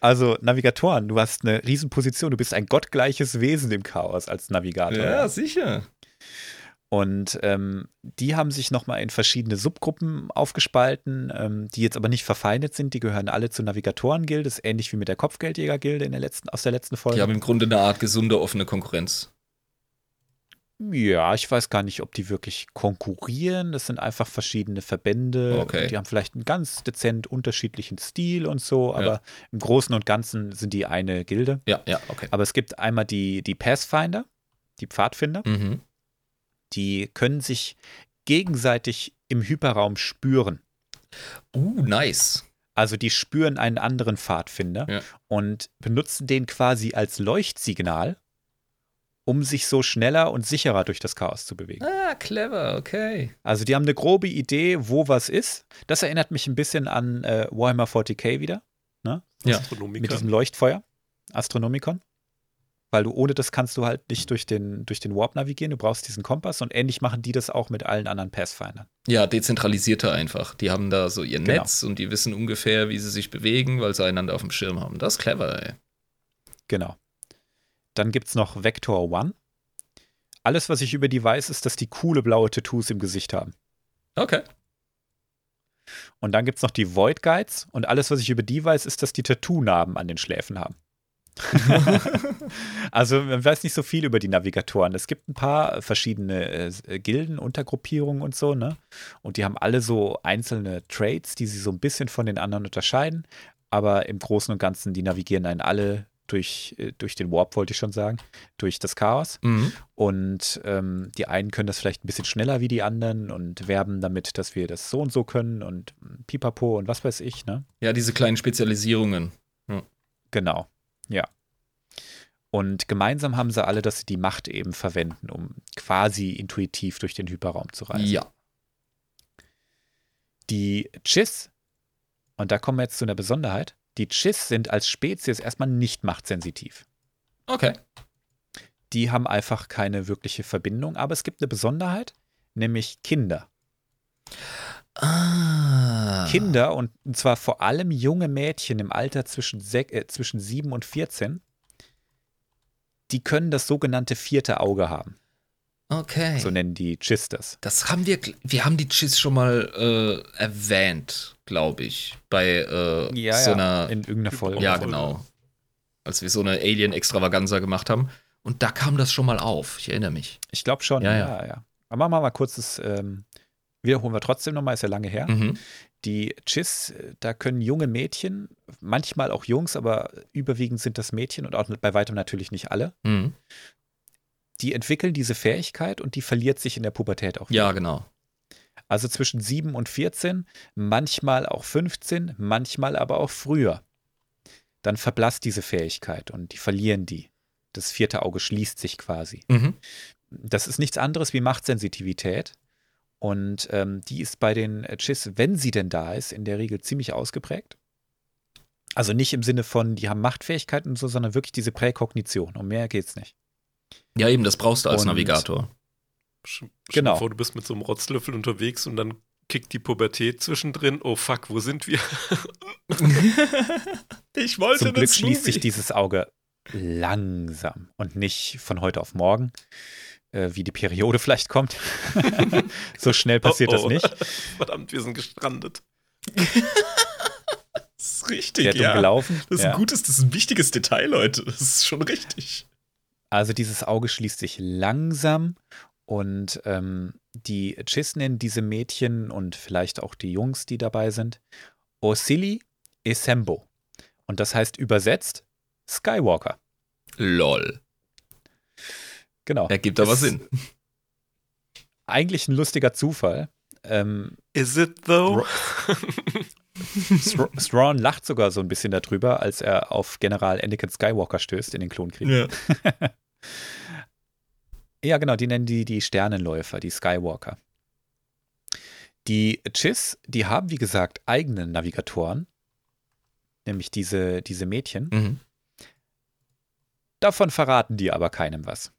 Also Navigatoren, du hast eine Riesenposition, du bist ein gottgleiches Wesen im Chaos als Navigator. Ja, sicher. Und ähm, die haben sich nochmal in verschiedene Subgruppen aufgespalten, ähm, die jetzt aber nicht verfeindet sind. Die gehören alle zur Navigatoren-Gilde, ist ähnlich wie mit der Kopfgeldjäger-Gilde in der letzten, aus der letzten Folge. Die haben im Grunde eine Art gesunde, offene Konkurrenz. Ja, ich weiß gar nicht, ob die wirklich konkurrieren. Das sind einfach verschiedene Verbände. Okay. Die haben vielleicht einen ganz dezent unterschiedlichen Stil und so, aber ja. im Großen und Ganzen sind die eine Gilde. Ja, ja, okay. Aber es gibt einmal die, die Pathfinder, die Pfadfinder. Mhm. Die können sich gegenseitig im Hyperraum spüren. Uh, nice. Also die spüren einen anderen Pfadfinder ja. und benutzen den quasi als Leuchtsignal um sich so schneller und sicherer durch das Chaos zu bewegen. Ah, clever, okay. Also die haben eine grobe Idee, wo was ist. Das erinnert mich ein bisschen an äh, Warhammer 40k wieder. Ne? Ja. Mit diesem Leuchtfeuer. Astronomikon. Weil du ohne das kannst du halt nicht durch den, durch den Warp navigieren. Du brauchst diesen Kompass und ähnlich machen die das auch mit allen anderen Pathfindern. Ja, dezentralisierter einfach. Die haben da so ihr genau. Netz und die wissen ungefähr, wie sie sich bewegen, weil sie einander auf dem Schirm haben. Das ist clever, ey. Genau. Dann gibt es noch Vector One. Alles, was ich über die weiß, ist, dass die coole blaue Tattoos im Gesicht haben. Okay. Und dann gibt es noch die Void Guides. Und alles, was ich über die weiß, ist, dass die Tattoo-Narben an den Schläfen haben. also man weiß nicht so viel über die Navigatoren. Es gibt ein paar verschiedene äh, Gilden, Untergruppierungen und so, ne? Und die haben alle so einzelne Traits, die sie so ein bisschen von den anderen unterscheiden. Aber im Großen und Ganzen, die navigieren einen alle durch, äh, durch den Warp, wollte ich schon sagen, durch das Chaos. Mhm. Und ähm, die einen können das vielleicht ein bisschen schneller wie die anderen und werben damit, dass wir das so und so können und pipapo und was weiß ich, ne? Ja, diese kleinen Spezialisierungen. Ja. Genau. Ja. Und gemeinsam haben sie alle, dass sie die Macht eben verwenden, um quasi intuitiv durch den Hyperraum zu reisen. Ja. Die Chiss, und da kommen wir jetzt zu einer Besonderheit, die Chiss sind als Spezies erstmal nicht machtsensitiv. Okay. Die haben einfach keine wirkliche Verbindung, aber es gibt eine Besonderheit, nämlich Kinder. Ah. Kinder, und zwar vor allem junge Mädchen im Alter zwischen, äh, zwischen 7 und 14, die können das sogenannte vierte Auge haben. Okay. So nennen die Chiss das. Das haben wir, wir haben die Chiss schon mal äh, erwähnt, glaube ich, bei äh, ja, so einer. In irgendeiner Folge. Ja, genau. Als wir so eine Alien-Extravaganza gemacht haben. Und da kam das schon mal auf. Ich erinnere mich. Ich glaube schon. Ja, ja, ja. ja. Aber machen wir mal kurz das. Ähm, wiederholen wir trotzdem nochmal, ist ja lange her. Mhm. Die Chiss, da können junge Mädchen, manchmal auch Jungs, aber überwiegend sind das Mädchen und auch bei weitem natürlich nicht alle. Mhm. Die entwickeln diese Fähigkeit und die verliert sich in der Pubertät auch. Wieder. Ja, genau. Also zwischen 7 und 14, manchmal auch 15, manchmal aber auch früher. Dann verblasst diese Fähigkeit und die verlieren die. Das vierte Auge schließt sich quasi. Mhm. Das ist nichts anderes wie Machtsensitivität. Und ähm, die ist bei den Chiss, wenn sie denn da ist, in der Regel ziemlich ausgeprägt. Also nicht im Sinne von, die haben Machtfähigkeiten und so, sondern wirklich diese Präkognition. Um mehr geht's nicht. Ja, eben, das brauchst du als und, Navigator. Stell genau. Vor, du bist mit so einem Rotzlöffel unterwegs und dann kickt die Pubertät zwischendrin. Oh fuck, wo sind wir? ich wollte Zum Glück schließt sich dieses Auge langsam und nicht von heute auf morgen äh, wie die Periode vielleicht kommt. so schnell passiert oh, oh. das nicht. Verdammt, wir sind gestrandet. das ist richtig, ja. Gelaufen. Das ist ja. ein gutes, das ist ein wichtiges Detail, Leute. Das ist schon richtig. Also dieses Auge schließt sich langsam und ähm, die Chiss nennen diese Mädchen und vielleicht auch die Jungs, die dabei sind, Osili Esembo. Und das heißt übersetzt Skywalker. Lol. Genau. Ergibt aber Sinn. Eigentlich ein lustiger Zufall. Ähm, Is it though? Strawn lacht sogar so ein bisschen darüber, als er auf General Anakin Skywalker stößt in den Klonkrieg. Ja. ja, genau, die nennen die die Sternenläufer, die Skywalker. Die Chiss, die haben, wie gesagt, eigene Navigatoren, nämlich diese, diese Mädchen. Mhm. Davon verraten die aber keinem was.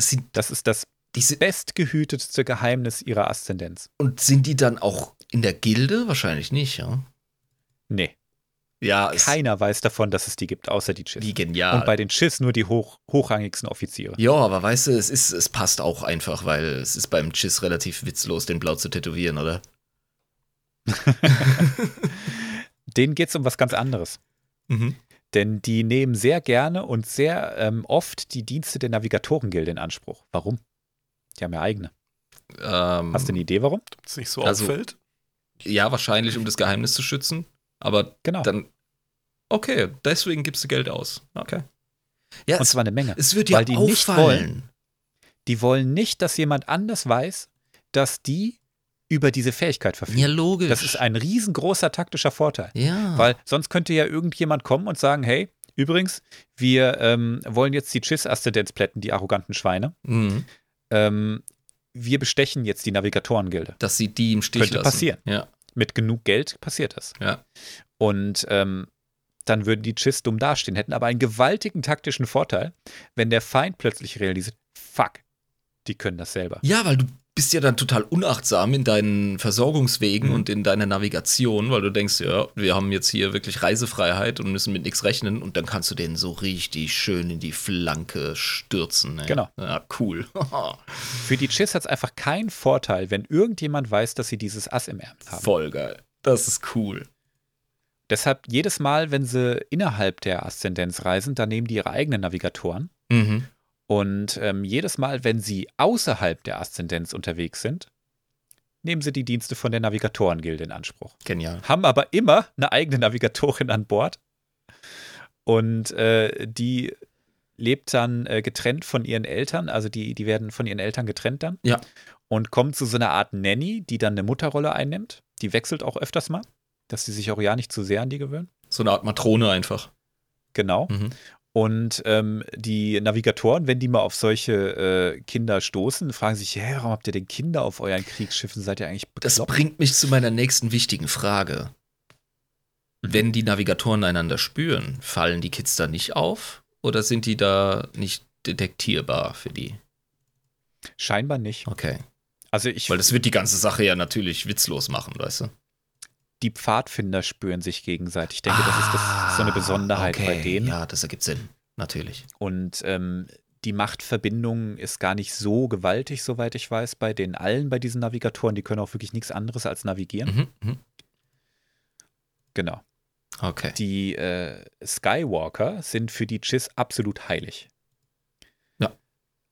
Sind, das ist das diese, bestgehütetste Geheimnis ihrer Aszendenz. Und sind die dann auch in der Gilde? Wahrscheinlich nicht, ja? Nee. Ja, Keiner weiß davon, dass es die gibt, außer die Chiss. Wie genial. Und bei den Chiss nur die hoch, hochrangigsten Offiziere. Ja, aber weißt du, es, ist, es passt auch einfach, weil es ist beim Chiss relativ witzlos, den Blau zu tätowieren, oder? Denen geht es um was ganz anderes. Mhm. Denn die nehmen sehr gerne und sehr ähm, oft die Dienste der Navigatorengilde in Anspruch. Warum? Die haben ja eigene. Ähm, Hast du eine Idee, warum? Damit es nicht so also, auffällt? Ja, wahrscheinlich, um das Geheimnis zu schützen. Aber genau. dann. Okay, deswegen gibst du Geld aus. Okay. Ja, und zwar eine Menge. Es wird ja weil die auffallen. Nicht wollen, die wollen nicht, dass jemand anders weiß, dass die über diese Fähigkeit verfügen. Ja, logisch. Das ist ein riesengroßer taktischer Vorteil. Ja. Weil sonst könnte ja irgendjemand kommen und sagen, hey, übrigens, wir ähm, wollen jetzt die Chiss-Aszendenz plätten, die arroganten Schweine. Mhm. Ähm, wir bestechen jetzt die Navigatorengilde. Dass sie die im Stich Könnte lassen. passieren. Ja. Mit genug Geld passiert das. Ja. Und ähm, dann würden die Chiss dumm dastehen, hätten aber einen gewaltigen taktischen Vorteil, wenn der Feind plötzlich realisiert, fuck, die können das selber. Ja, weil du bist ja dann total unachtsam in deinen Versorgungswegen mhm. und in deiner Navigation, weil du denkst, ja, wir haben jetzt hier wirklich Reisefreiheit und müssen mit nichts rechnen und dann kannst du den so richtig schön in die Flanke stürzen. Ey. Genau. Ja, cool. Für die Chiss hat es einfach keinen Vorteil, wenn irgendjemand weiß, dass sie dieses Ass im Ärmel haben. Voll geil. Das ist cool. Deshalb jedes Mal, wenn sie innerhalb der Aszendenz reisen, dann nehmen die ihre eigenen Navigatoren. Mhm. Und ähm, jedes Mal, wenn sie außerhalb der Aszendenz unterwegs sind, nehmen sie die Dienste von der Navigatorengilde in Anspruch. Genial. Haben aber immer eine eigene Navigatorin an Bord. Und äh, die lebt dann äh, getrennt von ihren Eltern, also die, die werden von ihren Eltern getrennt dann. Ja. Und kommt zu so einer Art Nanny, die dann eine Mutterrolle einnimmt. Die wechselt auch öfters mal, dass sie sich auch ja nicht zu sehr an die gewöhnen. So eine Art Matrone einfach. Genau. Mhm. Und ähm, die Navigatoren, wenn die mal auf solche äh, Kinder stoßen, fragen sich, hä, warum habt ihr denn Kinder auf euren Kriegsschiffen? Seid ihr eigentlich bekloppt? Das bringt mich zu meiner nächsten wichtigen Frage. Mhm. Wenn die Navigatoren einander spüren, fallen die Kids da nicht auf? Oder sind die da nicht detektierbar für die? Scheinbar nicht. Okay. Also ich. Weil das wird die ganze Sache ja natürlich witzlos machen, weißt du? Die Pfadfinder spüren sich gegenseitig. Ich denke, ah, das ist das, so eine Besonderheit okay. bei denen. Ja, das ergibt Sinn. Natürlich. Und ähm, die Machtverbindung ist gar nicht so gewaltig, soweit ich weiß, bei den allen, bei diesen Navigatoren. Die können auch wirklich nichts anderes als navigieren. Mhm, mh. Genau. Okay. Die äh, Skywalker sind für die Chiss absolut heilig. Ja.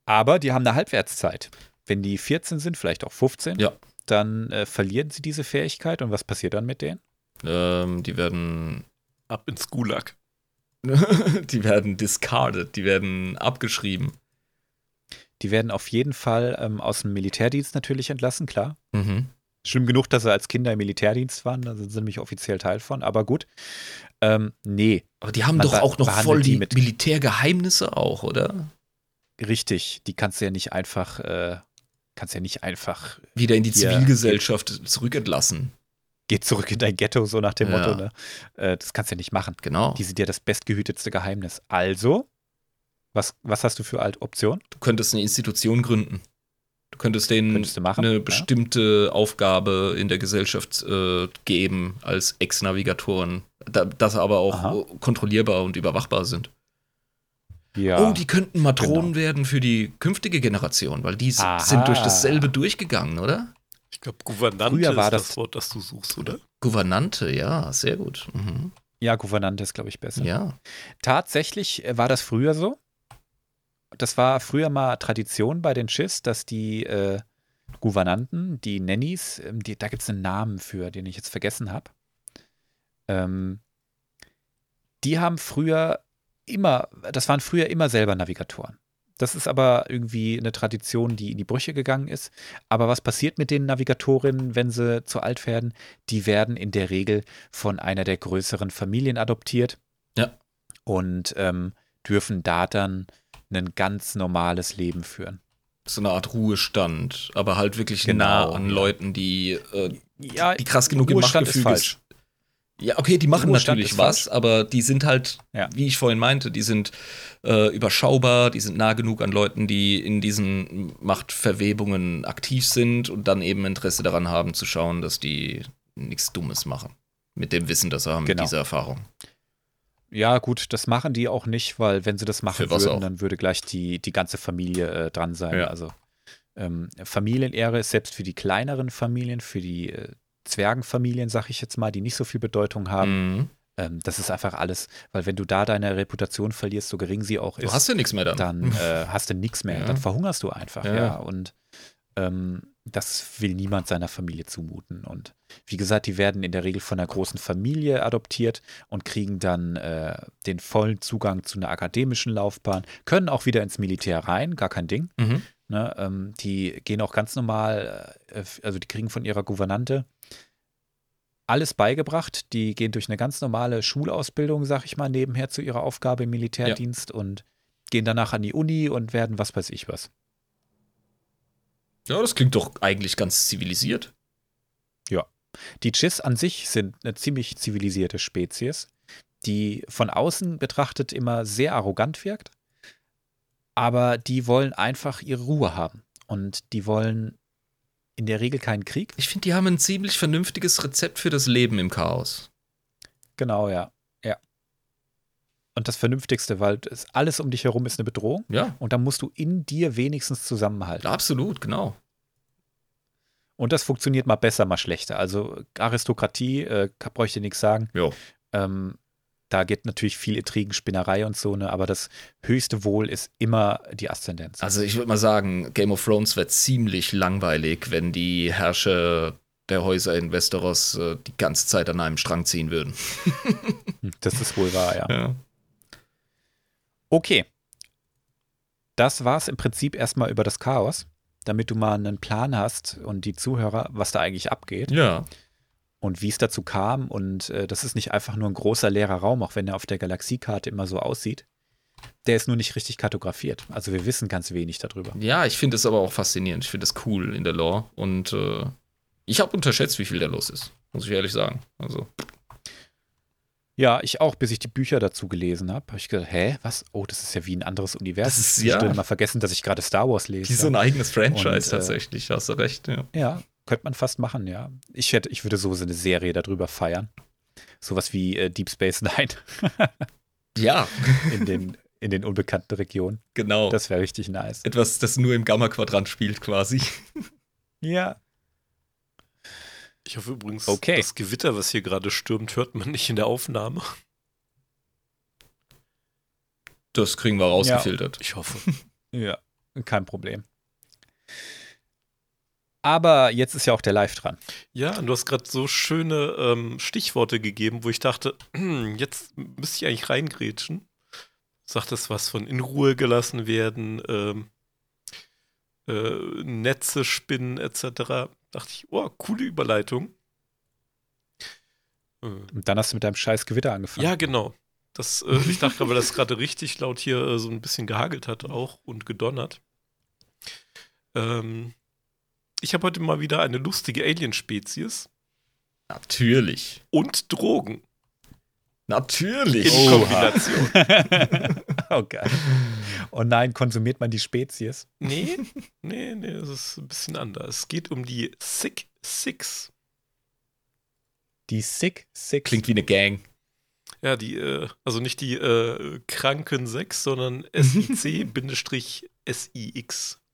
Aber die haben eine Halbwertszeit. Wenn die 14 sind, vielleicht auch 15, ja. Dann äh, verlieren sie diese Fähigkeit. Und was passiert dann mit denen? Ähm, die werden ab ins Gulag. die werden discarded, die werden abgeschrieben. Die werden auf jeden Fall ähm, aus dem Militärdienst natürlich entlassen, klar. Mhm. Schlimm genug, dass sie als Kinder im Militärdienst waren, da sind sie nämlich offiziell Teil von, aber gut. Ähm, nee. Aber die haben doch auch noch voll die, die Militärgeheimnisse auch, oder? Richtig, die kannst du ja nicht einfach, äh, kannst ja nicht einfach wieder in die Zivilgesellschaft zurückentlassen. Geht zurück in dein Ghetto, so nach dem ja. Motto, ne? Äh, das kannst du ja nicht machen. Genau. Die sind ja das bestgehütetste Geheimnis. Also, was, was hast du für Option? Du könntest eine Institution gründen. Du könntest denen machen, eine bestimmte ja. Aufgabe in der Gesellschaft äh, geben als Ex-Navigatoren, da, das aber auch Aha. kontrollierbar und überwachbar sind. Ja, oh, die könnten Matronen genau. werden für die künftige Generation, weil die Aha. sind durch dasselbe durchgegangen, oder? Ich glaube, Gouvernante Früher war das, das, Wort, das du suchst, oder? Gouvernante, ja, sehr gut. Mhm. Ja, Gouvernante ist, glaube ich, besser. Ja. Tatsächlich äh, war das früher so das war früher mal Tradition bei den Schiffs, dass die äh, Gouvernanten, die Nannies, ähm, die, da gibt es einen Namen für, den ich jetzt vergessen habe. Ähm, die haben früher immer, das waren früher immer selber Navigatoren. Das ist aber irgendwie eine Tradition, die in die Brüche gegangen ist. Aber was passiert mit den Navigatorinnen, wenn sie zu alt werden? Die werden in der Regel von einer der größeren Familien adoptiert. Ja. Und ähm, dürfen da dann ein ganz normales Leben führen. So eine Art Ruhestand, aber halt wirklich genau. nah an Leuten, die, äh, ja, die krass genug im Machtgefüge ist. Ja, okay, die machen natürlich was, falsch. aber die sind halt, ja. wie ich vorhin meinte, die sind äh, überschaubar, die sind nah genug an Leuten, die in diesen Machtverwebungen aktiv sind und dann eben Interesse daran haben zu schauen, dass die nichts Dummes machen. Mit dem Wissen, das sie haben, genau. mit dieser Erfahrung. Ja, gut, das machen die auch nicht, weil wenn sie das machen würden, auch? dann würde gleich die, die ganze Familie äh, dran sein. Ja. Also ähm, Familienehre ist selbst für die kleineren Familien, für die äh, Zwergenfamilien, sag ich jetzt mal, die nicht so viel Bedeutung haben. Mhm. Ähm, das ist einfach alles, weil wenn du da deine Reputation verlierst, so gering sie auch ist, du hast ja nichts mehr dann. Dann äh, hast du nichts mehr. Ja. Dann verhungerst du einfach, ja. ja. Und ähm, das will niemand seiner Familie zumuten. Und wie gesagt, die werden in der Regel von einer großen Familie adoptiert und kriegen dann äh, den vollen Zugang zu einer akademischen Laufbahn, können auch wieder ins Militär rein, gar kein Ding. Mhm. Ne, ähm, die gehen auch ganz normal, äh, also die kriegen von ihrer Gouvernante alles beigebracht. Die gehen durch eine ganz normale Schulausbildung, sag ich mal, nebenher zu ihrer Aufgabe im Militärdienst ja. und gehen danach an die Uni und werden was weiß ich was. Ja, das klingt doch eigentlich ganz zivilisiert. Ja. Die Chiss an sich sind eine ziemlich zivilisierte Spezies, die von außen betrachtet immer sehr arrogant wirkt, aber die wollen einfach ihre Ruhe haben und die wollen in der Regel keinen Krieg. Ich finde, die haben ein ziemlich vernünftiges Rezept für das Leben im Chaos. Genau, ja. Ja. Und das Vernünftigste, weil alles um dich herum ist eine Bedrohung. Ja. Und da musst du in dir wenigstens zusammenhalten. Absolut, genau. Und das funktioniert mal besser, mal schlechter. Also Aristokratie, äh, bräuchte ich nichts sagen. Ähm, da geht natürlich viel Intrigenspinnerei und so, ne, aber das höchste Wohl ist immer die Aszendenz. Also ich würde mal sagen, Game of Thrones wird ziemlich langweilig, wenn die Herrscher der Häuser in Westeros äh, die ganze Zeit an einem Strang ziehen würden. das ist wohl wahr, ja. ja. Okay. Das war es im Prinzip erstmal über das Chaos, damit du mal einen Plan hast und die Zuhörer, was da eigentlich abgeht. Ja. Und wie es dazu kam. Und äh, das ist nicht einfach nur ein großer leerer Raum, auch wenn er auf der Galaxiekarte immer so aussieht. Der ist nur nicht richtig kartografiert. Also wir wissen ganz wenig darüber. Ja, ich finde es aber auch faszinierend. Ich finde es cool in der Lore. Und äh, ich habe unterschätzt, wie viel da los ist. Muss ich ehrlich sagen. Also. Ja, ich auch, bis ich die Bücher dazu gelesen habe, habe ich gedacht, hä, was? Oh, das ist ja wie ein anderes Universum. Das ist ja. Ich mal vergessen, dass ich gerade Star Wars lese. Wie so ein eigenes Franchise Und, äh, tatsächlich, hast du recht, ja. Ja, könnte man fast machen, ja. Ich, hätte, ich würde so eine Serie darüber feiern. Sowas wie äh, Deep Space Nine. ja. In den, in den unbekannten Regionen. Genau. Das wäre richtig nice. Etwas, das nur im Gamma-Quadrant spielt, quasi. Ja. Ich hoffe übrigens, okay. das Gewitter, was hier gerade stürmt, hört man nicht in der Aufnahme. Das kriegen wir rausgefiltert. Ja, ich hoffe. ja, kein Problem. Aber jetzt ist ja auch der Live dran. Ja, und du hast gerade so schöne ähm, Stichworte gegeben, wo ich dachte, jetzt müsste ich eigentlich reingrätschen. Sagt das was von in Ruhe gelassen werden, ähm, äh, Netze spinnen etc dachte ich, oh, coole Überleitung. Und dann hast du mit deinem scheiß Gewitter angefangen. Ja, genau. Das, äh, ich dachte gerade, weil das gerade richtig laut hier äh, so ein bisschen gehagelt hat auch und gedonnert. Ähm, ich habe heute mal wieder eine lustige Alien-Spezies. Natürlich. Und Drogen. Natürlich. In Kombination. oh geil. Oh nein, konsumiert man die Spezies? Nee, nee, nee, das ist ein bisschen anders. Es geht um die Sick Six. Die Sick Six. Klingt wie eine Gang. Ja, die, äh, also nicht die äh, kranken Sechs, sondern SIC-SIX.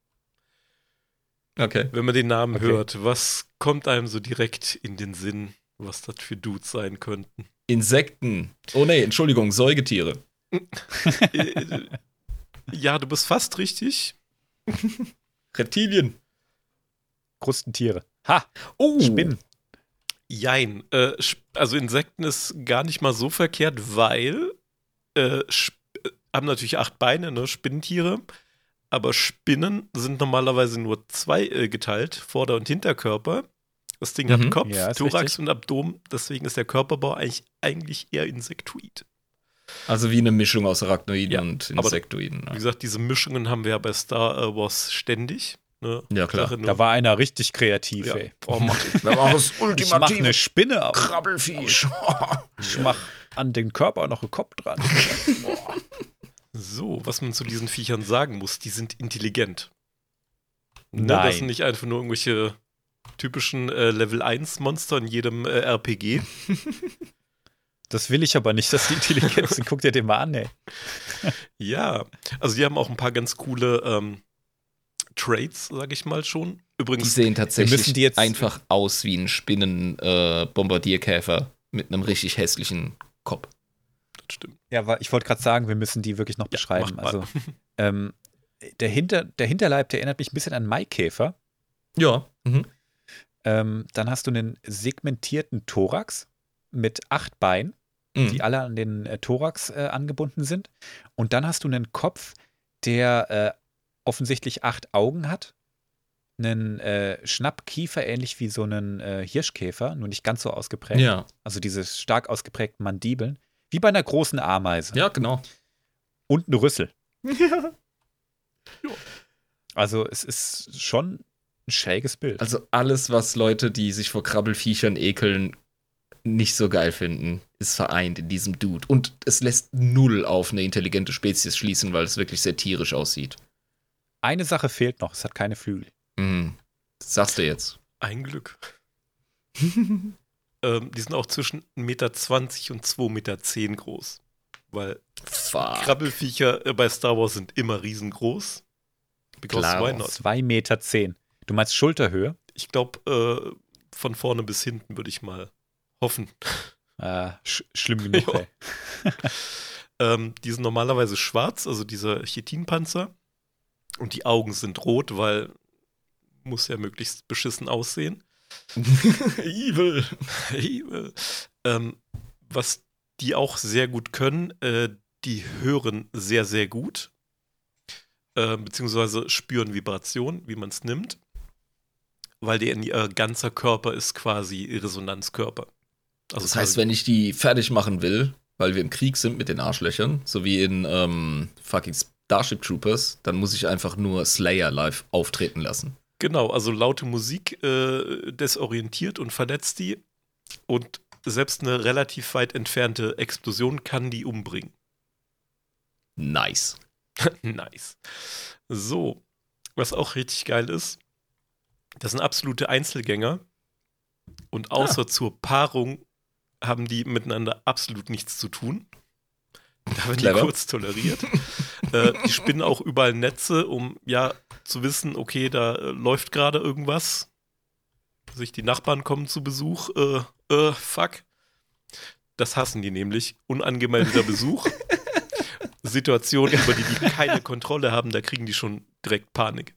Okay. Wenn man den Namen okay. hört, was kommt einem so direkt in den Sinn, was das für Dudes sein könnten? Insekten. Oh nee, Entschuldigung, Säugetiere. ja, du bist fast richtig. Reptilien. Krustentiere. Ha! Oh! Spinnen. Jein. Äh, also Insekten ist gar nicht mal so verkehrt, weil äh, haben natürlich acht Beine, ne? Spinnentiere. Aber Spinnen sind normalerweise nur zwei äh, geteilt, Vorder- und Hinterkörper. Das Ding mhm. hat Kopf, ja, Thorax richtig. und Abdomen, deswegen ist der Körperbau eigentlich, eigentlich eher insektoid. Also wie eine Mischung aus Arachnoiden ja, und Insektoiden. Aber, Wie gesagt, diese Mischungen haben wir ja bei Star Wars ständig. Ne? Ja, klar. Da war einer richtig kreativ, ja. ey. Oh, Mann. da war das ultimative ich mach eine Spinne auf. Krabbelfisch. ich mach an den Körper noch einen Kopf dran. so, was man zu diesen Viechern sagen muss, die sind intelligent. Ne, Nein. Das sind nicht einfach nur irgendwelche typischen äh, Level 1 Monster in jedem äh, RPG. Das will ich aber nicht, dass die intelligent sind. Guck dir den mal an, ey. ja, also die haben auch ein paar ganz coole ähm, Trades, sag ich mal schon. Übrigens, die sehen tatsächlich die jetzt einfach aus wie ein Spinnen-Bombardierkäfer äh, mit einem richtig hässlichen Kopf. Stimmt. Ja, ich wollte gerade sagen, wir müssen die wirklich noch ja, beschreiben. Also, ähm, der, Hinter, der Hinterleib, der erinnert mich ein bisschen an Maikäfer. Ja. Mhm. Ähm, dann hast du einen segmentierten Thorax mit acht Beinen, mhm. die alle an den äh, Thorax äh, angebunden sind. Und dann hast du einen Kopf, der äh, offensichtlich acht Augen hat. Einen äh, Schnappkiefer, ähnlich wie so einen äh, Hirschkäfer, nur nicht ganz so ausgeprägt. Ja. Also diese stark ausgeprägten Mandibeln. Wie bei einer großen Ameise. Ja, genau. Und ein Rüssel. Ja. Also es ist schon ein schräges Bild. Also alles, was Leute, die sich vor Krabbelfiechern ekeln, nicht so geil finden, ist vereint in diesem Dude. Und es lässt null auf eine intelligente Spezies schließen, weil es wirklich sehr tierisch aussieht. Eine Sache fehlt noch, es hat keine Flügel. Mhm. Das sagst du jetzt. Ein Glück. ähm, die sind auch zwischen 1,20 Meter und 2,10 Meter groß. Weil Fuck. Krabbelfiecher äh, bei Star Wars sind immer riesengroß. Because Klar, why not? 2,10 Meter. Du meinst Schulterhöhe? Ich glaube, äh, von vorne bis hinten würde ich mal hoffen. Äh, sch schlimm genug, ähm, die sind normalerweise schwarz, also dieser Chitinpanzer. Und die Augen sind rot, weil muss ja möglichst beschissen aussehen. Evil. Evil. Ähm, was die auch sehr gut können, äh, die hören sehr, sehr gut. Äh, beziehungsweise spüren Vibration, wie man es nimmt. Weil der, ihr ganzer Körper ist quasi Resonanzkörper. Also das heißt, wenn ich die fertig machen will, weil wir im Krieg sind mit den Arschlöchern, so wie in ähm, fucking Starship Troopers, dann muss ich einfach nur Slayer live auftreten lassen. Genau, also laute Musik äh, desorientiert und verletzt die. Und selbst eine relativ weit entfernte Explosion kann die umbringen. Nice. nice. So, was auch richtig geil ist, das sind absolute Einzelgänger. Und außer ah. zur Paarung haben die miteinander absolut nichts zu tun. Da Clever. die kurz toleriert. äh, die spinnen auch überall Netze, um ja zu wissen, okay, da äh, läuft gerade irgendwas. Sich die Nachbarn kommen zu Besuch. Äh, äh, fuck. Das hassen die nämlich. Unangemeldeter Besuch. Situationen, über die die keine Kontrolle haben, da kriegen die schon direkt Panik.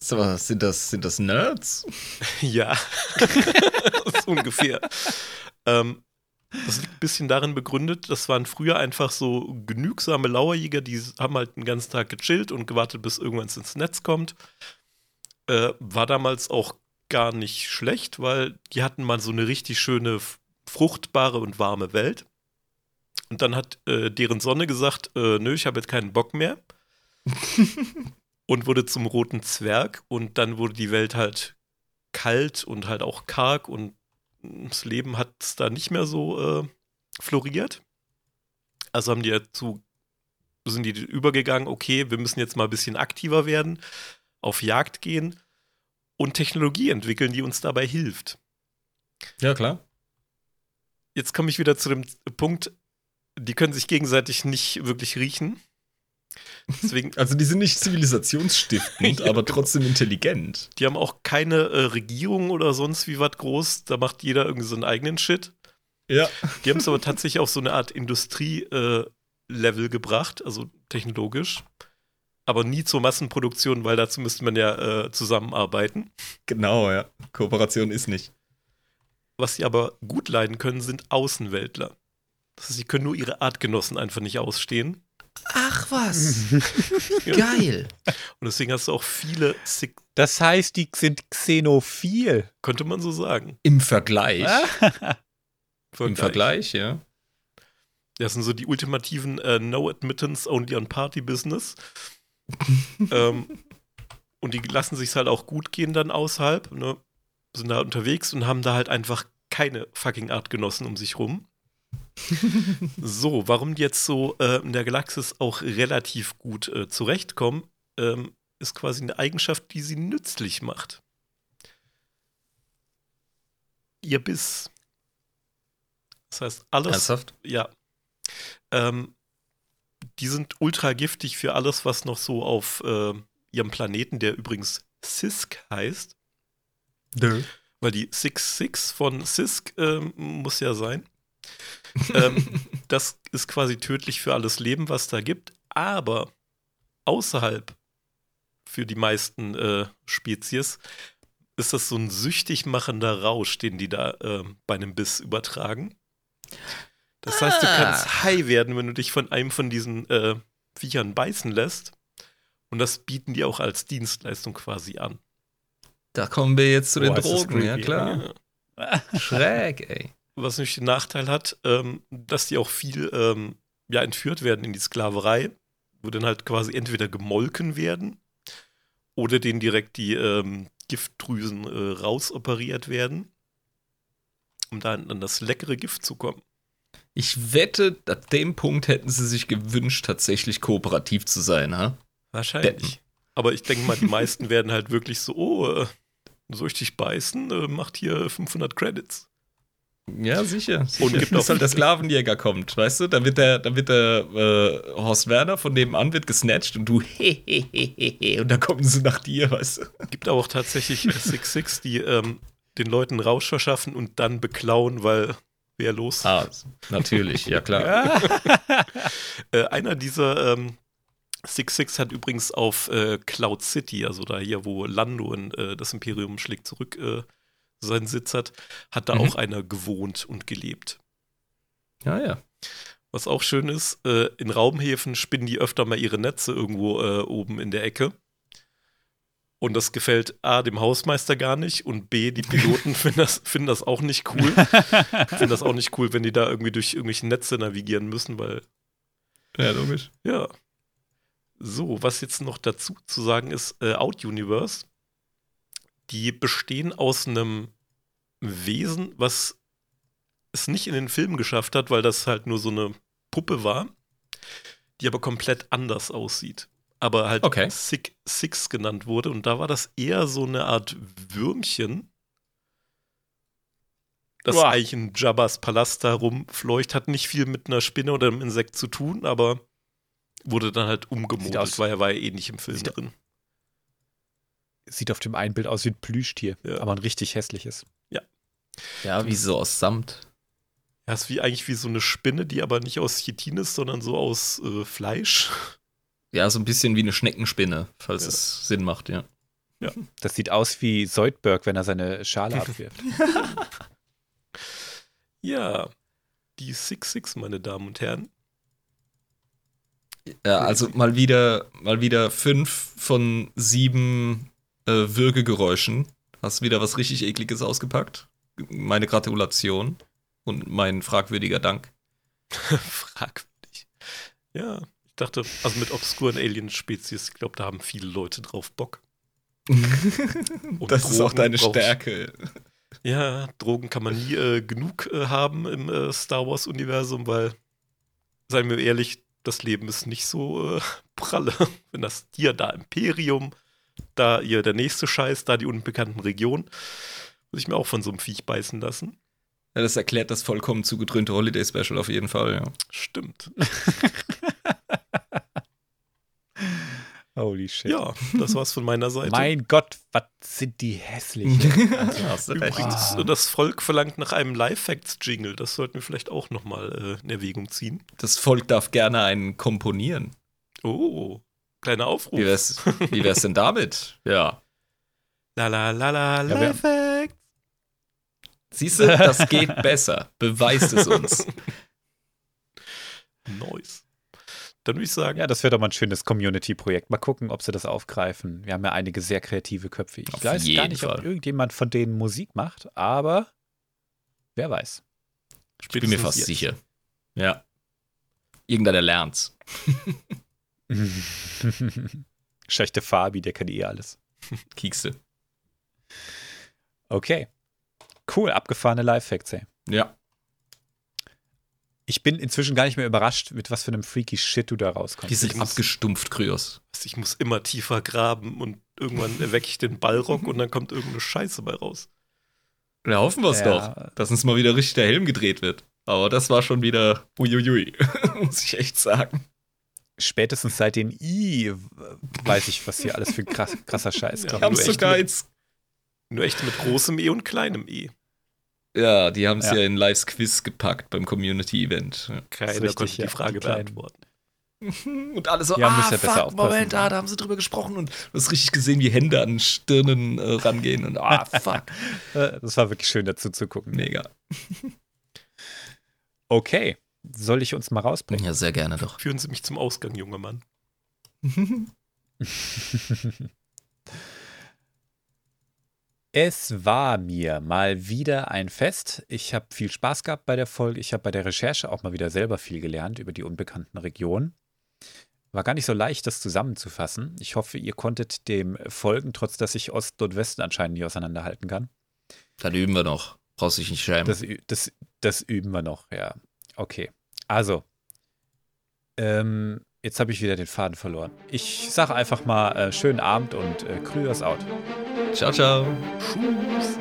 So, sind das, sind das Nerds? ja. ungefähr. Ähm, das liegt ein bisschen darin begründet, das waren früher einfach so genügsame Lauerjäger, die haben halt den ganzen Tag gechillt und gewartet, bis irgendwann ins Netz kommt. Äh, war damals auch gar nicht schlecht, weil die hatten mal so eine richtig schöne, fruchtbare und warme Welt. Und dann hat äh, deren Sonne gesagt, äh, nö, ich habe jetzt keinen Bock mehr. und wurde zum roten Zwerg. Und dann wurde die Welt halt kalt und halt auch karg und das Leben hat da nicht mehr so äh, floriert. Also haben die dazu, sind die übergegangen, okay, wir müssen jetzt mal ein bisschen aktiver werden, auf Jagd gehen und Technologie entwickeln, die uns dabei hilft. Ja, klar. Jetzt komme ich wieder zu dem Punkt, die können sich gegenseitig nicht wirklich riechen. Deswegen, also die sind nicht zivilisationsstiftend, aber trotzdem intelligent. Die haben auch keine äh, Regierung oder sonst wie was groß. Da macht jeder irgendwie so einen eigenen Shit. Ja. Die haben es aber tatsächlich auf so eine Art Industrie-Level äh, gebracht, also technologisch. Aber nie zur Massenproduktion, weil dazu müsste man ja äh, zusammenarbeiten. Genau, ja. Kooperation ist nicht. Was sie aber gut leiden können, sind Außenweltler. Das heißt, sie können nur ihre Artgenossen einfach nicht ausstehen. Ach was. Geil. Und deswegen hast du auch viele. Sig das heißt, die sind xenophil. Könnte man so sagen. Im Vergleich. Vergleich. Im Vergleich, ja. Das sind so die ultimativen äh, No Admittance Only on Party Business. ähm, und die lassen sich halt auch gut gehen dann außerhalb, ne? Sind da unterwegs und haben da halt einfach keine fucking Artgenossen um sich rum so, warum die jetzt so äh, in der Galaxis auch relativ gut äh, zurechtkommen, ähm, ist quasi eine Eigenschaft, die sie nützlich macht. Ihr Biss. Das heißt, alles. Ernsthaft? Ja. Ähm, die sind ultra giftig für alles, was noch so auf äh, ihrem Planeten, der übrigens Sisk heißt. Dö. Weil die 6-6 von Sisk ähm, muss ja sein ähm, das ist quasi tödlich für alles Leben, was da gibt. Aber außerhalb für die meisten äh, Spezies ist das so ein süchtig machender Rausch, den die da äh, bei einem Biss übertragen. Das heißt, du ah. kannst high werden, wenn du dich von einem von diesen äh, Viechern beißen lässt. Und das bieten die auch als Dienstleistung quasi an. Da kommen wir jetzt zu oh, den Drogen, ja klar. Ja. Schräg, ey was nämlich den Nachteil hat, ähm, dass die auch viel ähm, ja, entführt werden in die Sklaverei, wo dann halt quasi entweder gemolken werden oder denen direkt die ähm, Giftdrüsen äh, rausoperiert werden, um dann an das leckere Gift zu kommen. Ich wette, ab dem Punkt hätten sie sich gewünscht, tatsächlich kooperativ zu sein, ha? Wahrscheinlich. Deppen. Aber ich denke mal, die meisten werden halt wirklich so, oh, äh, soll ich dich beißen? Äh, macht hier 500 Credits. Ja, sicher. sicher. Und gibt auch halt der Sklavenjäger kommt, weißt du? Dann wird der, dann wird der äh, Horst Werner von nebenan wird gesnatcht und du und da kommen sie nach dir, weißt du? Gibt auch tatsächlich Six Six, die ähm, den Leuten Rausch verschaffen und dann beklauen, weil wehrlos. Ah, natürlich, ja klar. äh, einer dieser ähm, Six Six hat übrigens auf äh, Cloud City, also da hier, wo Lando in äh, das Imperium schlägt zurück, äh, seinen Sitz hat, hat da mhm. auch einer gewohnt und gelebt. Ja, ja. Was auch schön ist, äh, in Raumhäfen spinnen die öfter mal ihre Netze irgendwo äh, oben in der Ecke. Und das gefällt A, dem Hausmeister gar nicht und B, die Piloten finden das, finden das auch nicht cool. finden das auch nicht cool, wenn die da irgendwie durch irgendwelche Netze navigieren müssen, weil. Ja, logisch. Ja. So, was jetzt noch dazu zu sagen ist, äh, Out Universe, die bestehen aus einem Wesen, was es nicht in den Film geschafft hat, weil das halt nur so eine Puppe war, die aber komplett anders aussieht aber halt okay. Six, Six genannt wurde. Und da war das eher so eine Art Würmchen, das Boah. eigentlich in Jabbas Palast da rumfleucht. Hat nicht viel mit einer Spinne oder einem Insekt zu tun, aber wurde dann halt umgemodelt, weil er war ja eh nicht im Film sieht drin. Sieht auf dem einen Bild aus wie ein Plüschtier, ja. aber ein richtig hässliches. Ja. Ja, wie so aus Samt. Ja, ist wie eigentlich wie so eine Spinne, die aber nicht aus Chitin ist, sondern so aus äh, Fleisch. Ja, so ein bisschen wie eine Schneckenspinne, falls ja. es Sinn macht, ja. Ja. Das sieht aus wie Soldberg, wenn er seine Schale abwirft. ja, die Six Six, meine Damen und Herren. Ja, also mal wieder, mal wieder fünf von sieben äh, Würgegeräuschen. Hast wieder was richtig ekliges ausgepackt. Meine Gratulation und mein fragwürdiger Dank. Fragwürdig. Ja, dachte, also mit obskuren Alien-Spezies, ich glaube, da haben viele Leute drauf Bock. das Drogen ist auch deine Stärke. Ja, Drogen kann man nie äh, genug äh, haben im äh, Star Wars-Universum, weil, seien wir ehrlich, das Leben ist nicht so äh, pralle. Wenn das hier, da Imperium, da hier der nächste Scheiß, da die unbekannten Regionen, muss ich mir auch von so einem Viech beißen lassen. Ja, das erklärt das vollkommen zugedröhnte Holiday Special auf jeden Fall, ja. Stimmt. Holy shit. Ja, das war's von meiner Seite. Mein Gott, was sind die hässlich. Also, Übrigens, ah. das Volk verlangt nach einem Live-Facts-Jingle. Das sollten wir vielleicht auch nochmal äh, in Erwägung ziehen. Das Volk darf gerne einen komponieren. Oh, kleiner Aufruf. Wie wär's, wie wär's denn damit? Ja. La la la la, ja, Live-Facts. Siehst du, das geht besser. Beweist es uns. Nice. Dann würde ich sagen. Ja, das wäre doch mal ein schönes Community-Projekt. Mal gucken, ob sie das aufgreifen. Wir haben ja einige sehr kreative Köpfe. Ich Auf weiß gar nicht, Fall. ob irgendjemand von denen Musik macht, aber wer weiß. Ich bin mir fast jetzt. sicher. Ja. Irgendeiner lernt's. Schlechte Fabi, der kann eh alles. Kiekste. Okay. Cool, abgefahrene Live-Facts, ey. Ja ich bin inzwischen gar nicht mehr überrascht, mit was für einem freaky Shit du da rauskommst. Die sind muss, abgestumpft, Kryos. Ich muss immer tiefer graben und irgendwann erwecke ich den Ballrock und dann kommt irgendeine Scheiße bei raus. Ja, hoffen wir es ja. doch, dass uns mal wieder richtig der Helm gedreht wird. Aber das war schon wieder uiuiui, muss ich echt sagen. Spätestens seit den I weiß ich, was hier alles für krass, krasser Scheiß kommt. Ja, haben sogar jetzt. Nur echt mit großem E und kleinem E. Ja, die haben es ja. ja. in Lives Quiz gepackt beim Community-Event. Ja. Keiner richtig, konnte die Frage beantworten. Und alle so, ja, ah, ja fuck, Moment, ah, da haben sie drüber gesprochen und du hast richtig gesehen, wie Hände an Stirnen äh, rangehen und ah, fuck. das war wirklich schön dazu zu gucken. Mega. Okay, soll ich uns mal rausbringen? Ja, sehr gerne doch. Führen Sie mich zum Ausgang, junger Mann. Es war mir mal wieder ein Fest. Ich habe viel Spaß gehabt bei der Folge. Ich habe bei der Recherche auch mal wieder selber viel gelernt über die unbekannten Regionen. War gar nicht so leicht, das zusammenzufassen. Ich hoffe, ihr konntet dem folgen, trotz dass ich Ost und Westen anscheinend nicht auseinanderhalten kann. Dann üben wir noch. Brauchst dich nicht schämen. Das, das, das üben wir noch, ja. Okay, also. Ähm, jetzt habe ich wieder den Faden verloren. Ich sage einfach mal äh, schönen Abend und äh, Krügers out. Ciao, ciao. Tschüss.